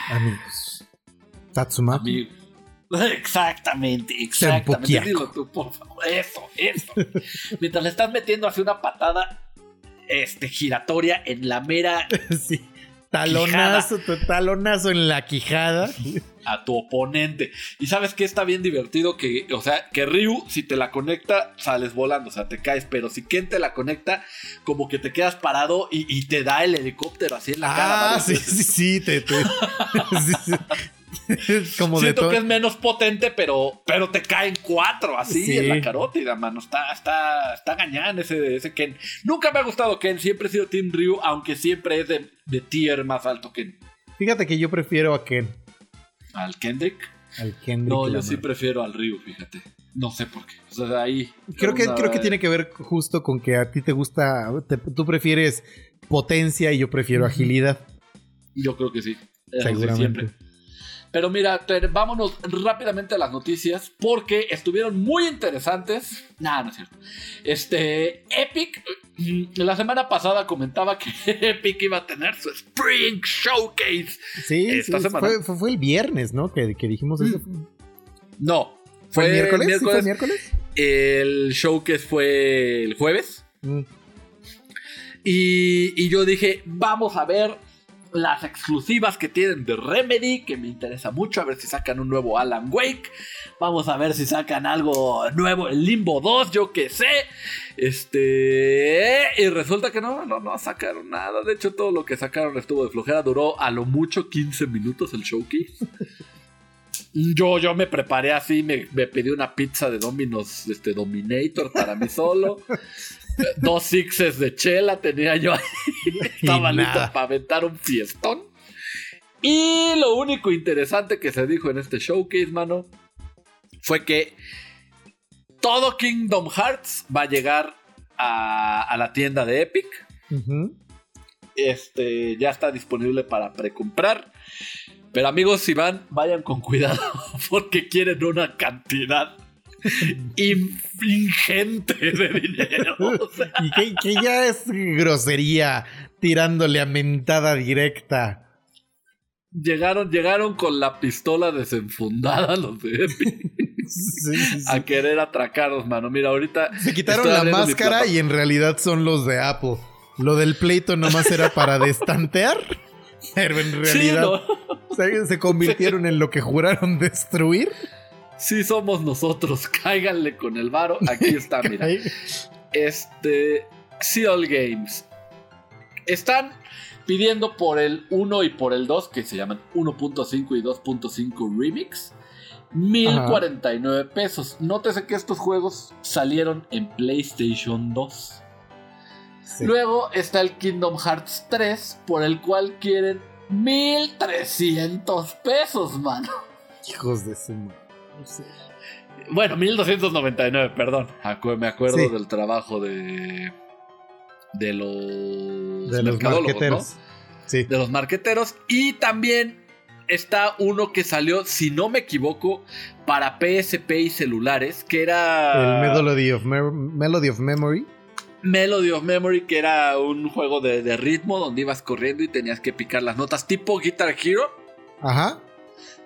S7: Amigos. Tatsumaki.
S5: Amigo. Exactamente, exactamente. Dilo tú, por favor. Eso, eso. Mientras le estás metiendo así una patada este, giratoria en la mera
S7: Sí. Talonazo, tu talonazo en la quijada.
S5: a tu oponente. Y sabes que está bien divertido que, o sea, que Ryu, si te la conecta, sales volando, o sea, te caes. Pero si Ken te la conecta, como que te quedas parado y, y te da el helicóptero así en la cara.
S7: Ah, sí, sí, sí, te, te- sí, sí. Como de
S5: Siento
S7: todo.
S5: que es menos potente, pero, pero te caen cuatro así
S7: Sí.
S5: en la carótida, mano. Está, está, está gañán ese, ese Ken. Nunca me ha gustado Ken, siempre he sido Team Ryu, aunque siempre es de, de tier más alto que
S7: Fíjate que yo prefiero a Ken.
S5: al Kendrick.
S7: Al Kendrick
S5: No, yo
S7: Lamar.
S5: sí prefiero al Ryu, fíjate. No sé por qué. O sea, ahí.
S7: Creo que, creo que tiene que ver justo con que a ti te gusta, te- tú prefieres potencia y yo prefiero agilidad.
S5: Yo creo que sí.
S7: Seguramente.
S5: siempre. Pero mira, vámonos rápidamente a las noticias porque estuvieron muy interesantes. Nada, no es cierto. Este, Epic, mm, la semana pasada comentaba que Epic iba a tener su Spring Showcase.
S7: Sí,
S5: Esta
S7: sí,
S5: semana.
S7: Fue, fue- fue el viernes, ¿no? Que, que dijimos eso.
S5: No.
S7: ¿Fue,
S5: el
S7: miércoles? ¿Sí fue el miércoles?
S5: El showcase fue el jueves.
S7: Mm.
S5: Y, y yo dije, vamos a ver las exclusivas que tienen de Remedy, que me interesa mucho, a ver si sacan un nuevo Alan Wake. Vamos a ver si sacan algo nuevo en Limbo 2, yo qué sé. Este. Y resulta que no, no, no sacaron nada. De hecho, todo lo que sacaron estuvo de flojera. Duró a lo mucho 15 minutos el showcase. Yo, yo me preparé así, me, me pedí una pizza de Domino's este, Dominator para mí solo. Dos sixes de chela tenía yo ahí. Estaba listo para aventar un fiestón. Y lo único interesante que se dijo en este showcase, mano, fue que todo Kingdom Hearts va a llegar a, a la tienda de Epic. Este ya está disponible para precomprar. Pero amigos, si van, vayan con cuidado porque quieren una cantidad ingente de dinero. O sea,
S7: Y que, que ya es grosería tirándole a mentada directa.
S5: llegaron, llegaron con la pistola desenfundada los de Epic
S7: Sí, sí, sí.
S5: a querer atracarlos, mano. Mira, ahorita
S7: Se quitaron la máscara y en realidad son los de Apple. Lo del pleito nomás era para destantear. Pero en realidad
S5: ¿no?
S7: se, se convirtieron en lo que juraron destruir.
S5: Sí somos nosotros. Cáiganle con el varo. Aquí está, mira. Este. Seal Games. Están pidiendo por el 1 y por el 2, que se llaman 1.5 y 2.5 Remix. 1049 pesos. Nótese que estos juegos salieron en PlayStation 2.
S7: sí.
S5: Luego está el Kingdom Hearts 3, por el cual quieren 1300 pesos, mano.
S7: Hijos de su madre.
S5: Bueno, 1299, perdón. Acu- me acuerdo
S7: Sí.
S5: del trabajo de. De los.
S7: De los marqueteros.
S5: ¿no?
S7: Sí.
S5: De los marqueteros. Y también está uno que salió, si no me equivoco, para PSP y celulares, que era.
S7: El Melody of, Mer- Melody of Memory.
S5: Melody of Memory, que era un juego de, de ritmo donde ibas corriendo y tenías que picar las notas, tipo Guitar Hero,
S7: Ajá.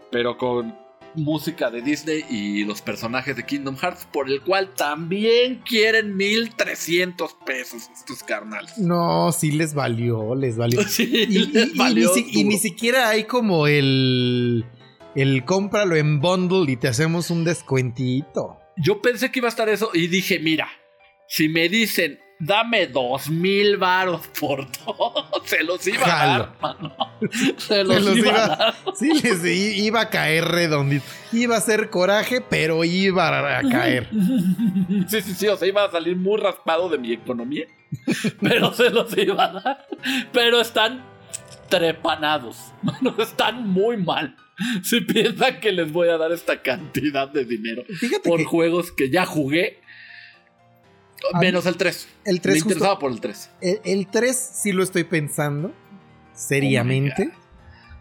S5: pero con música de Disney y los personajes de Kingdom Hearts, por el cual también quieren 1300 pesos estos carnales.
S7: No, sí les valió, les valió.
S5: Sí,
S7: Y,
S5: les
S7: y
S5: valió
S7: ni, y ni siquiera hay como el. El cómpralo en bundle y te hacemos un descuentito.
S5: Yo pensé que iba a estar eso y dije, mira, si me dicen, dame dos mil varos por todo, se los iba a dar, mano. Se los,
S7: Se los
S5: iba, a dar.
S7: Sí, les iba a caer redondito. Iba a ser coraje, pero iba a caer.
S5: Sí, sí, sí, o sea, iba a salir muy raspado de mi economía, pero se los iba a dar. Pero están trepanados, mano, están muy mal. Si piensan que les voy a dar esta cantidad de dinero
S7: Fíjate
S5: por
S7: que
S5: juegos que ya jugué, menos el 3.
S7: el
S5: Me
S7: 3 justo-
S5: interesaba por el 3.
S7: el, el 3 sí lo estoy pensando. Seriamente.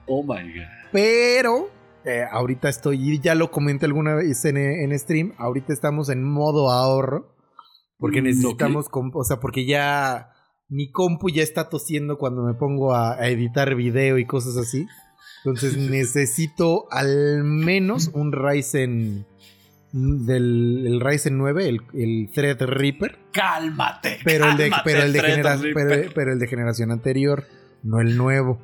S5: Oh my god.
S7: Pero eh, ahorita estoy, ya lo comenté alguna vez en, en stream, ahorita estamos en modo ahorro. Porque
S5: Mm,
S7: necesitamos, comp- o sea, porque ya mi compu ya está tosiendo cuando me pongo a, a editar video y cosas así. Entonces necesito al menos un Ryzen del el Ryzen 9, el, el Threadripper.
S5: Cálmate.
S7: Pero el de,
S5: cálmate,
S7: pero el de,
S5: Threadripper.
S7: genera- pero, pero el de generación anterior, no el nuevo.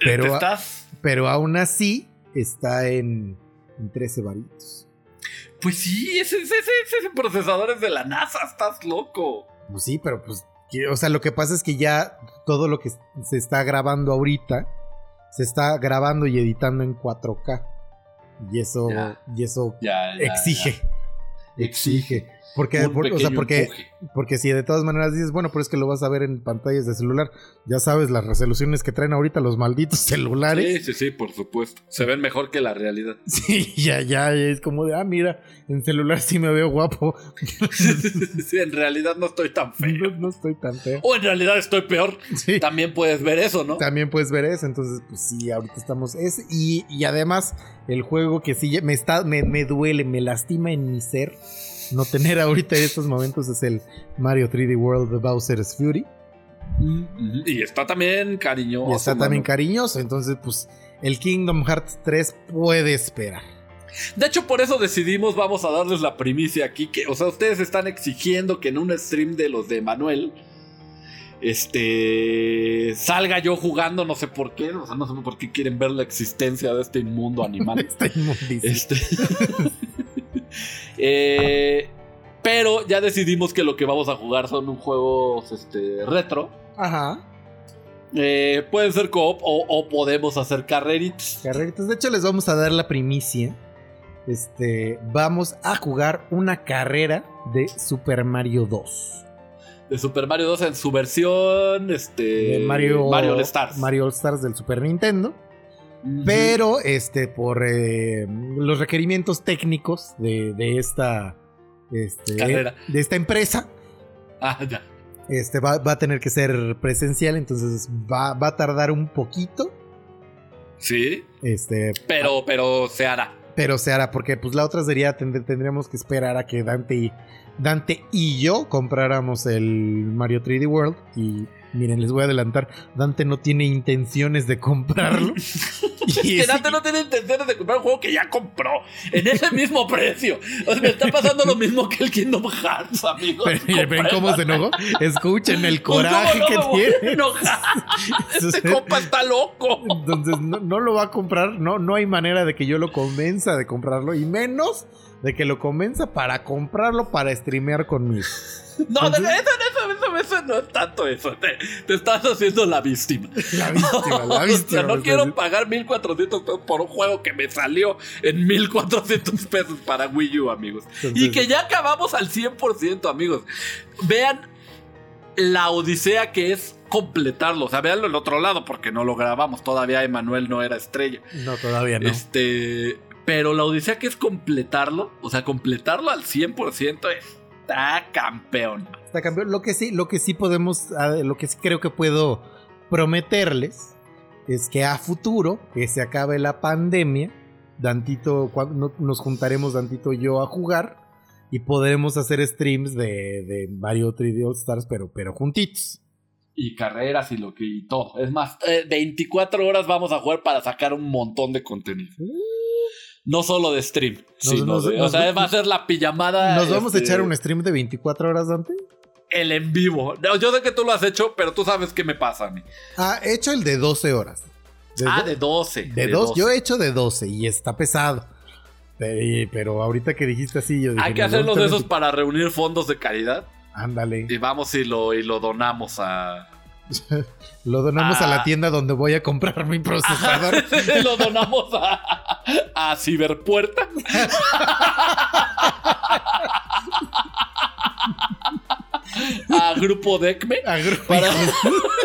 S7: Pero,
S5: ¿Te estás?
S7: pero aún así está en, en 13 varitos.
S5: Pues sí, ese, ese, ese, procesador es de la NASA, estás loco.
S7: Pues sí, pero pues, o sea, lo que pasa es que ya todo lo que se está grabando ahorita se está grabando y editando en 4K. Y eso,
S5: Ya.
S7: y eso
S5: Ya, ya,
S7: exige, exige. Porque, por- o sea, porque, porque si de todas maneras dices, bueno, pero es que lo vas a ver en pantallas de celular, ya sabes las resoluciones que traen ahorita los malditos celulares.
S5: Sí, sí, sí, por supuesto. Se ven mejor que la realidad.
S7: Sí, ya, ya, es como de, ah, mira, en celular sí me veo guapo.
S5: sí, en realidad no estoy tan
S7: No,
S5: feo.
S7: no estoy tan feo.
S5: O en realidad estoy peor.
S7: Sí.
S5: También puedes ver eso, ¿no?
S7: También puedes ver eso, entonces, pues sí, ahorita estamos. Es, y, y además, el juego que sí me está, me, me duele, me lastima en mi ser. No tener ahorita en estos momentos es el Mario 3D World de Bowser's Fury.
S5: Y está también cariñoso.
S7: Y está también cariñoso, entonces, pues, el Kingdom Hearts 3 puede esperar.
S5: De hecho, por eso decidimos, vamos a darles la primicia aquí. Que, o sea, ustedes están exigiendo que en un stream de los de Manuel. Este. Salga yo jugando, no sé por qué. O sea, no sé por qué quieren ver la existencia de este inmundo animal. Este. Eh, pero ya decidimos que lo que vamos a jugar son un juegos este, retro.
S7: Ajá.
S5: Eh, pueden ser co-op o, o podemos hacer carreritas.
S7: Carreritas. De hecho, les vamos a dar la primicia. Este, vamos a jugar una carrera de Super Mario 2.
S5: de Super Mario 2 en su versión este,
S7: de Mario,
S5: Mario All Stars.
S7: Mario All Stars del Super Nintendo. Pero este, por eh, los requerimientos técnicos de, de esta. Este,
S5: Carrera.
S7: de esta empresa.
S5: Ah, ya.
S7: Este va, va a tener que ser presencial. Entonces va, va a tardar un poquito.
S5: Sí,
S7: Este.
S5: pero, pero se hará.
S7: Pero se hará. Porque pues la otra sería. tend- tendríamos que esperar a que Dante y, Dante y yo compráramos el Mario 3D World. Y miren, les voy a adelantar. Dante no tiene intenciones de comprarlo. Y
S5: Que
S7: es-
S5: Dante no tiene intenciones de comprar un juego que ya compró en ese mismo precio. O sea, me está pasando lo mismo que el Kingdom Hearts, amigos.
S7: Pero, ¿Ven cómo se enojó? Escuchen el
S5: Pues, ¿cómo
S7: coraje
S5: no me
S7: que tiene.
S5: Este compa está loco.
S7: Entonces no, no lo va a comprar. No, no hay manera de que yo lo convenza de comprarlo. Y menos de que lo convenza para comprarlo para streamear conmigo.
S5: No, eso, eso, eso, eso no es tanto eso. Te, te estás haciendo la víctima.
S7: La víctima, la
S5: O sea,
S7: víctima.
S5: no quiero pagar 1400 pesos por un juego que me salió en 1400 pesos para Wii U, amigos. y que ya acabamos al 100%, amigos. Vean la odisea que es completarlo. O sea, veanlo el otro lado porque no lo grabamos. Todavía Emanuel no era estrella.
S7: No, todavía no.
S5: Este. Pero la odisea que es completarlo, o sea, completarlo al 100% está campeón.
S7: Está campeón. Lo que sí, lo que sí podemos, lo que sí creo que puedo prometerles es que a futuro, que se acabe la pandemia, Dantito, nos juntaremos Dantito y yo a jugar y podremos hacer streams de, de Mario 3D All Stars, pero, pero juntitos.
S5: Y carreras y lo que y todo. Es más, eh, 24 horas vamos a jugar para sacar un montón de contenido. No solo de stream, sino
S7: nos-
S5: de- o
S7: nos-
S5: sea, va a ser la pijamada.
S7: ¿Nos vamos a
S5: este,
S7: echar un stream de 24 horas, Dante?
S5: El en vivo. No, yo sé que tú lo has hecho, pero tú sabes qué me pasa a mí.
S7: Ah, he hecho el de 12 horas. De
S5: ah, de 12.
S7: de dos, yo he hecho de 12 y está pesado. Pero, pero ahorita que dijiste así, yo dije.
S5: Hay que
S7: nos
S5: hacerlos de esos para reunir fondos de caridad.
S7: Ándale.
S5: Y vamos y lo, y lo donamos a.
S7: Lo donamos a
S5: Ah.
S7: la tienda donde voy a comprar mi procesador.
S5: lo donamos a, a Ciberpuerta. a Grupo Decme.
S7: A grupo
S5: Para,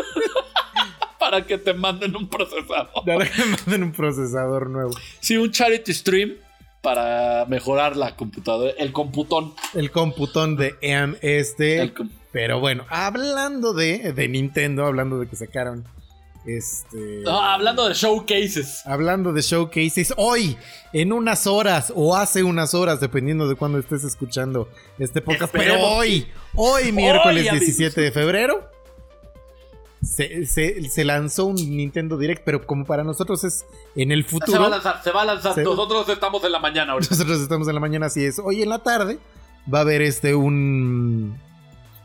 S5: para que te manden un procesador.
S7: Ahora que manden un procesador nuevo.
S5: Sí, un charity stream para mejorar la computadora. El computón.
S7: El computón de EAM este.
S5: El com-
S7: Pero bueno, hablando de, de Nintendo, hablando de que sacaron. Este.
S5: Hablando de showcases.
S7: Hablando de showcases, hoy, en unas horas o hace unas horas, dependiendo de cuándo estés escuchando este podcast, pero hoy, hoy miércoles
S5: amigos.
S7: 17 de febrero, se, se- se lanzó un Nintendo Direct, pero como para nosotros es en el
S5: Se
S7: futuro,
S5: va a lanzar, se va a lanzar.
S7: Se-
S5: Nosotros estamos en la mañana ahorita.
S7: nosotros estamos en la mañana, así es, hoy en la tarde va a haber este un,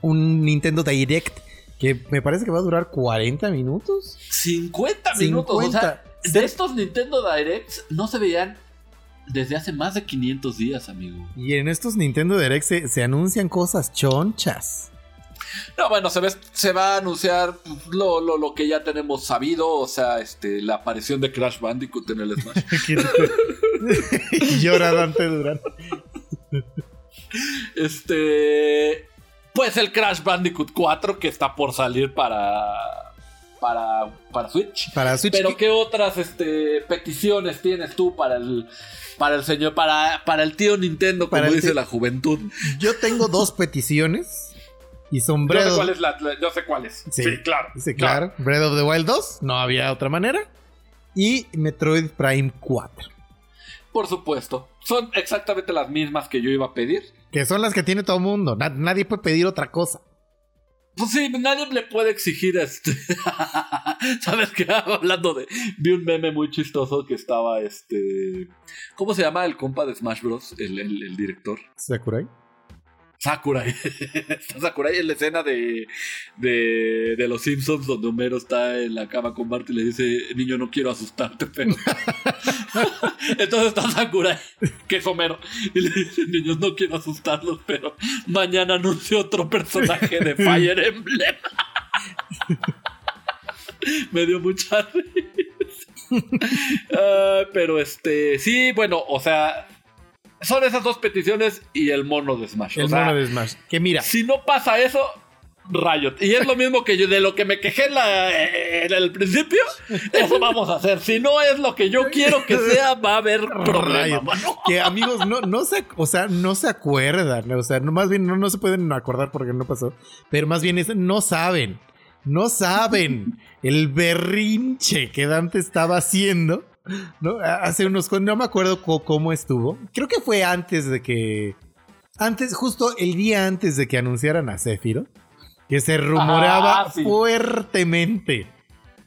S7: un Nintendo Direct que me parece que va a durar 40 minutos.
S5: 50 minutos. O
S7: 50.
S5: sea, de estos Nintendo Directs no se veían desde hace más de 500 días, amigo.
S7: Y en estos Nintendo Direct se, se anuncian cosas chonchas.
S5: No, bueno, se, ve- se va a anunciar lo, lo, lo que ya tenemos sabido, o sea, este, la aparición de Crash Bandicoot en el Smash.
S7: llora Dante Durán.
S5: este, pues el Crash Bandicoot 4 que está por salir para, para, para Switch.
S7: Para Switch.
S5: Pero qué otras este, peticiones tienes tú para el, para el señor, para, para el tío Nintendo, como
S7: Para
S5: dice la juventud?
S7: Yo tengo dos peticiones. Y son
S5: Yo
S7: Breath
S5: sé
S7: of,
S5: cuál es la, la- yo sé cuál es. Sí, claro.
S7: Sí, claro. Breath of the Wild 2. No había otra manera. Y Metroid Prime 4.
S5: Por supuesto. Son exactamente las mismas que yo iba a pedir.
S7: Que son las que tiene todo el mundo. Na- nadie puede pedir otra cosa.
S5: Pues sí, nadie le puede exigir este. ¿Sabes qué? Hablando de. Vi un meme muy chistoso que estaba este. ¿Cómo se llama el compa de Smash Bros? El, el- el director.
S7: Sakurai.
S5: Sakurai. Está Sakurai en la escena de, de, de Los Simpsons donde Homero está en la cama con Bart y le dice, niño, no quiero asustarte, pero... Entonces está Sakurai, que es Homero, y le dice, niños, no quiero asustarlos, pero mañana anuncio otro personaje de Fire Emblem. Me dio mucha risa. Ah, pero este, sí, bueno, o sea, son esas dos peticiones y el mono de Smash.
S7: El
S5: o sea,
S7: mono de Smash. Que mira.
S5: si no pasa eso, Riot. Y es lo mismo que yo, de lo que me quejé en, la- eh, en el principio, eso vamos a hacer. Si no es lo que yo quiero que sea, va a haber problema, mano.
S7: Que amigos, no, no se, o sea, no se acuerdan, o sea, no, más bien no, no se pueden acordar porque no pasó, pero más bien es, no saben, no saben el berrinche que Dante estaba haciendo, ¿no? Hace unos, no me acuerdo cómo estuvo, creo que fue antes de que, antes, justo el día antes de que anunciaran a Sephiroth, que se rumoraba
S5: Ah, sí.
S7: fuertemente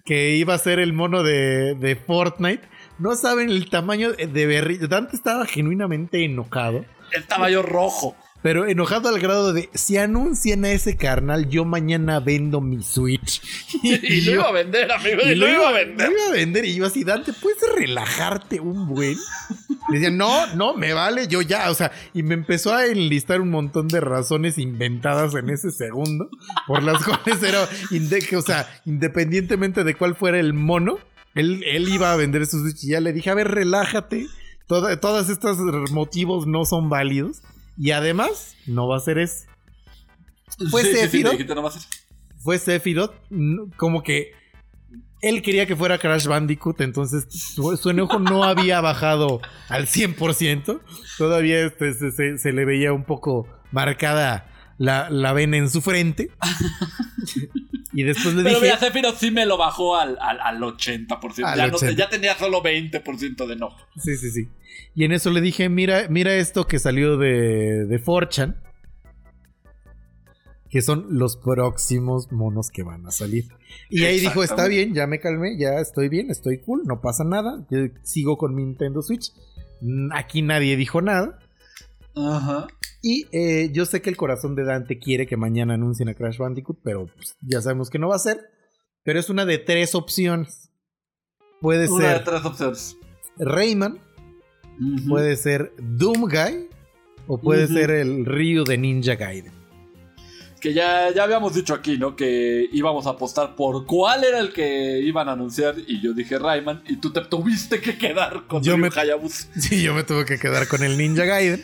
S7: que iba a ser el mono de, de Fortnite. No saben el tamaño de berrinche. Dante estaba genuinamente enojado.
S5: Estaba yo rojo.
S7: Pero enojado al grado de si anuncian a ese carnal, yo mañana vendo mi Switch.
S5: Y lo
S7: yo-
S5: iba a vender, amigo. Y lo iba a vender.
S7: lo iba a vender. Y yo así, Dante, ¿puedes relajarte un buen? Le decía, no, no, me vale, yo ya. O sea, y me empezó a enlistar un montón de razones inventadas en ese segundo. Por las cuales era, o sea, independientemente de cuál fuera el mono, él, él iba a vender su Switch. Y ya le dije, a ver, relájate. Toda- todos estos motivos no son válidos. Y además, no va a ser eso. Fue
S5: Sí.
S7: Fue Sephiroth, como que él quería que fuera Crash Bandicoot, entonces su, su enojo no había bajado al 100%. Todavía este, se, se- se le veía un poco marcada la, la vena en su frente. y después le
S5: Pero
S7: dije...
S5: mira, Sephiroth sí me lo bajó al, al, al 80%.
S7: Al
S5: ya, no sé,
S7: 80.
S5: ya tenía solo 20% de enojo.
S7: Sí, sí, sí. Y en eso le dije, mira, mira esto que salió de, de 4chan. Que son los próximos monos que van a salir. Y ahí dijo, está bien, ya me calmé, ya estoy bien, estoy cool, no pasa nada. Yo sigo con mi Nintendo Switch. Aquí nadie dijo nada.
S5: Ajá.
S7: Y eh, yo sé que el corazón de Dante quiere que mañana anuncien a Crash Bandicoot, pero pues, ya sabemos que no va a ser. Pero es una de tres opciones. Puede
S5: Una de
S7: ser
S5: tres opciones.
S7: Rayman. Puede ser Doom Guy o puede ser el Ryu de Ninja Gaiden.
S5: Que ya, ya habíamos dicho aquí, ¿no? Que íbamos a apostar por cuál era el que iban a anunciar. Y yo dije Rayman. Y tú te tuviste que quedar con
S7: Yo
S5: Ryu
S7: me-
S5: Hayabusa.
S7: Sí, yo me tuve que quedar con el Ninja Gaiden.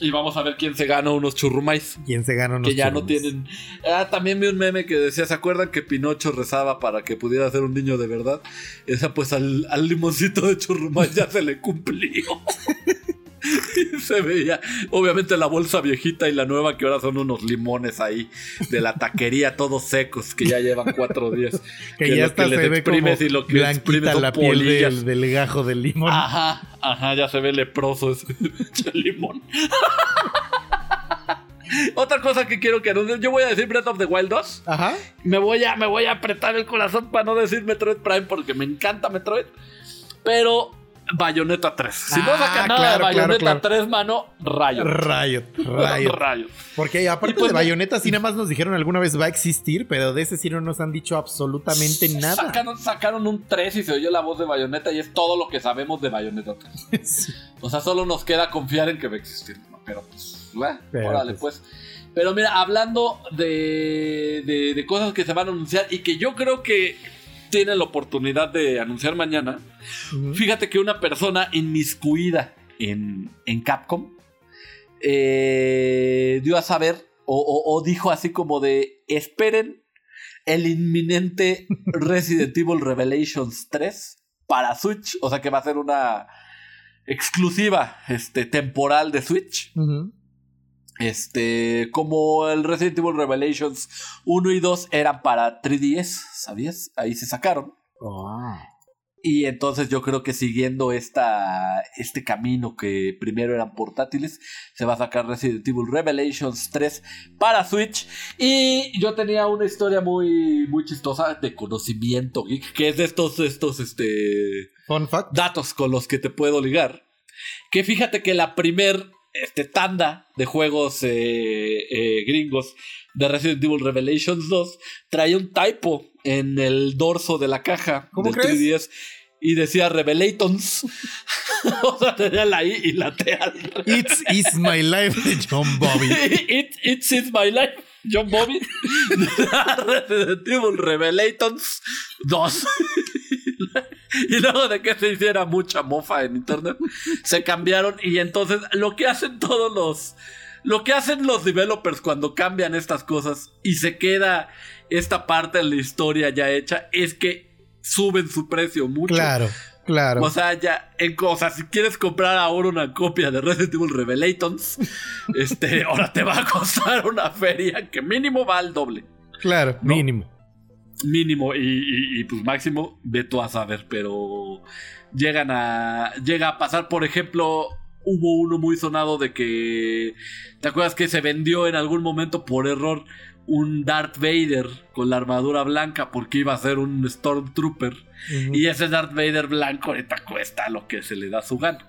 S5: Y vamos a ver quién se gana unos churrumais.
S7: ¿Quién se gana unos
S5: Que ya no tienen. Ah, también vi un meme que decía: ¿Se acuerdan que Pinocho rezaba para que pudiera ser un niño de verdad? Esa, pues al, al limoncito de churrumay ya se le cumplió. Se veía, obviamente, la bolsa viejita y la nueva, que ahora son unos limones ahí de la taquería, todos secos, que ya llevan cuatro días.
S7: Que,
S5: que
S7: ya hasta
S5: que
S7: se ve como
S5: y lo que
S7: blanquita la piel del, del gajo del limón.
S5: Ajá, ajá, ya se ve leproso ese limón. Otra cosa que quiero que anuncien, yo voy a decir Breath of the Wild 2.
S7: Ajá.
S5: Me voy a, me voy a apretar el corazón para no decir Metroid Prime porque me encanta Metroid. Pero Bayonetta 3. Si no
S7: Ah,
S5: sacan nada
S7: claro,
S5: de Bayonetta
S7: claro, claro.
S5: 3, mano, rayo.
S7: Riot, Riot.
S5: Rayo.
S7: Porque aparte
S5: pues
S7: de Bayonetta sí nada más nos dijeron alguna vez va a existir, pero de ese sí no nos han dicho absolutamente nada.
S5: Sacaron, sacaron un 3 y se oyó la voz de Bayonetta y es todo lo que sabemos de Bayonetta 3.
S7: Sí.
S5: O sea, solo nos queda confiar en que va a existir. ¿no? Pero pues, bueno,
S7: Pero,
S5: órale
S7: pues.
S5: pues. Pero mira, hablando de, de, de cosas que se van a anunciar y que yo creo que tienen la oportunidad de anunciar mañana, fíjate que una persona inmiscuida en, en Capcom eh, dio a saber o, o- o dijo así como de esperen el inminente Resident Evil Revelations 3 para Switch, o sea que va a ser una exclusiva este, temporal de Switch. Este, como el Resident Evil Revelations 1 y 2 eran para 3DS, ¿sabías? Ahí se sacaron.
S7: Ah.
S5: Y entonces yo creo que siguiendo esta, este camino que primero eran portátiles, se va a sacar Resident Evil Revelations 3 para Switch. Y yo tenía una historia muy, muy chistosa de conocimiento geek, que es de estos, estos, este,
S7: Fun fact.
S5: datos con los que te puedo ligar. Que fíjate que la primer este, tanda de juegos eh, eh, gringos de Resident Evil Revelations 2 traía un typo en el dorso de la caja
S7: ¿Cómo
S5: del
S7: crees?
S5: 3DS y decía Revelatons. o sea, tenía la I y la T al.
S7: It's is my life de John Bobby.
S5: It, it's in my life. John Bobby. Resident Evil Revelations 2. Y luego de que se hiciera mucha mofa en internet, se cambiaron. Y entonces lo que hacen todos los, lo que hacen los developers cuando cambian estas cosas y se queda esta parte de la historia ya hecha es que suben su precio mucho.
S7: Claro, claro.
S5: O sea, ya, en cosas, si quieres comprar ahora una copia de Resident Evil Revelations, este, ahora te va a costar una feria que mínimo va al doble.
S7: claro,
S5: no.
S7: mínimo.
S5: Mínimo y, y- y, pues máximo, ve tú a saber, pero llegan a. Llega a pasar, por ejemplo, hubo uno muy sonado de que. ¿Te acuerdas que se vendió en algún momento por error un Darth Vader con la armadura blanca porque iba a ser un Stormtrooper? Y ese Darth Vader blanco ahorita cuesta lo que se le da su gana.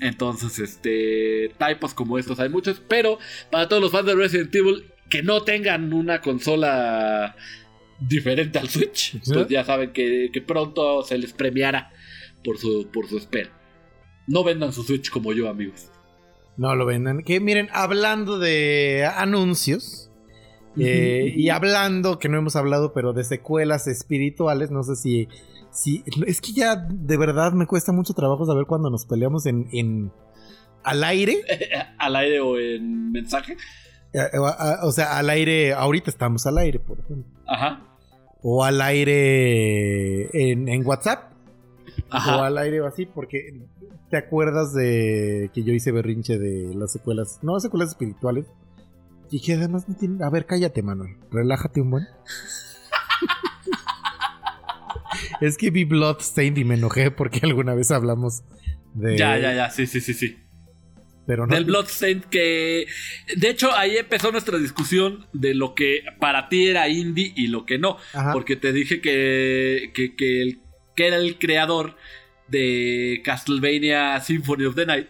S5: Entonces, este. Typos como estos hay muchos. Pero para todos los fans de Resident Evil que no tengan una consola diferente al Switch,
S7: Sí.
S5: pues ya saben que, que pronto se les premiará por su, por su espera. No vendan su Switch como yo, amigos.
S7: No lo vendan. Que miren, hablando de anuncios. eh, y hablando, que no hemos hablado, pero de secuelas espirituales, no sé si, si. Es que ya de verdad me cuesta mucho trabajo saber cuando nos peleamos en. en al aire.
S5: Al aire o en mensaje.
S7: Eh, O, a- o sea, al aire. Ahorita estamos al aire, por ejemplo.
S5: Ajá.
S7: O al aire en, en WhatsApp. O al aire o así, porque te acuerdas de que yo hice berrinche de las secuelas, no las secuelas espirituales, y que además no tienen... A ver, cállate, Manuel, relájate un buen. es que vi Bloodstained y me enojé porque alguna vez hablamos de...
S5: Ya, ya, ya. Sí, sí, sí, sí.
S7: Pero no...
S5: Del Bloodstained que... De hecho, ahí empezó nuestra discusión de lo que para ti era indie y lo que no.
S7: Ajá.
S5: Porque te dije que, que, que, el- que era el creador de Castlevania Symphony of the Night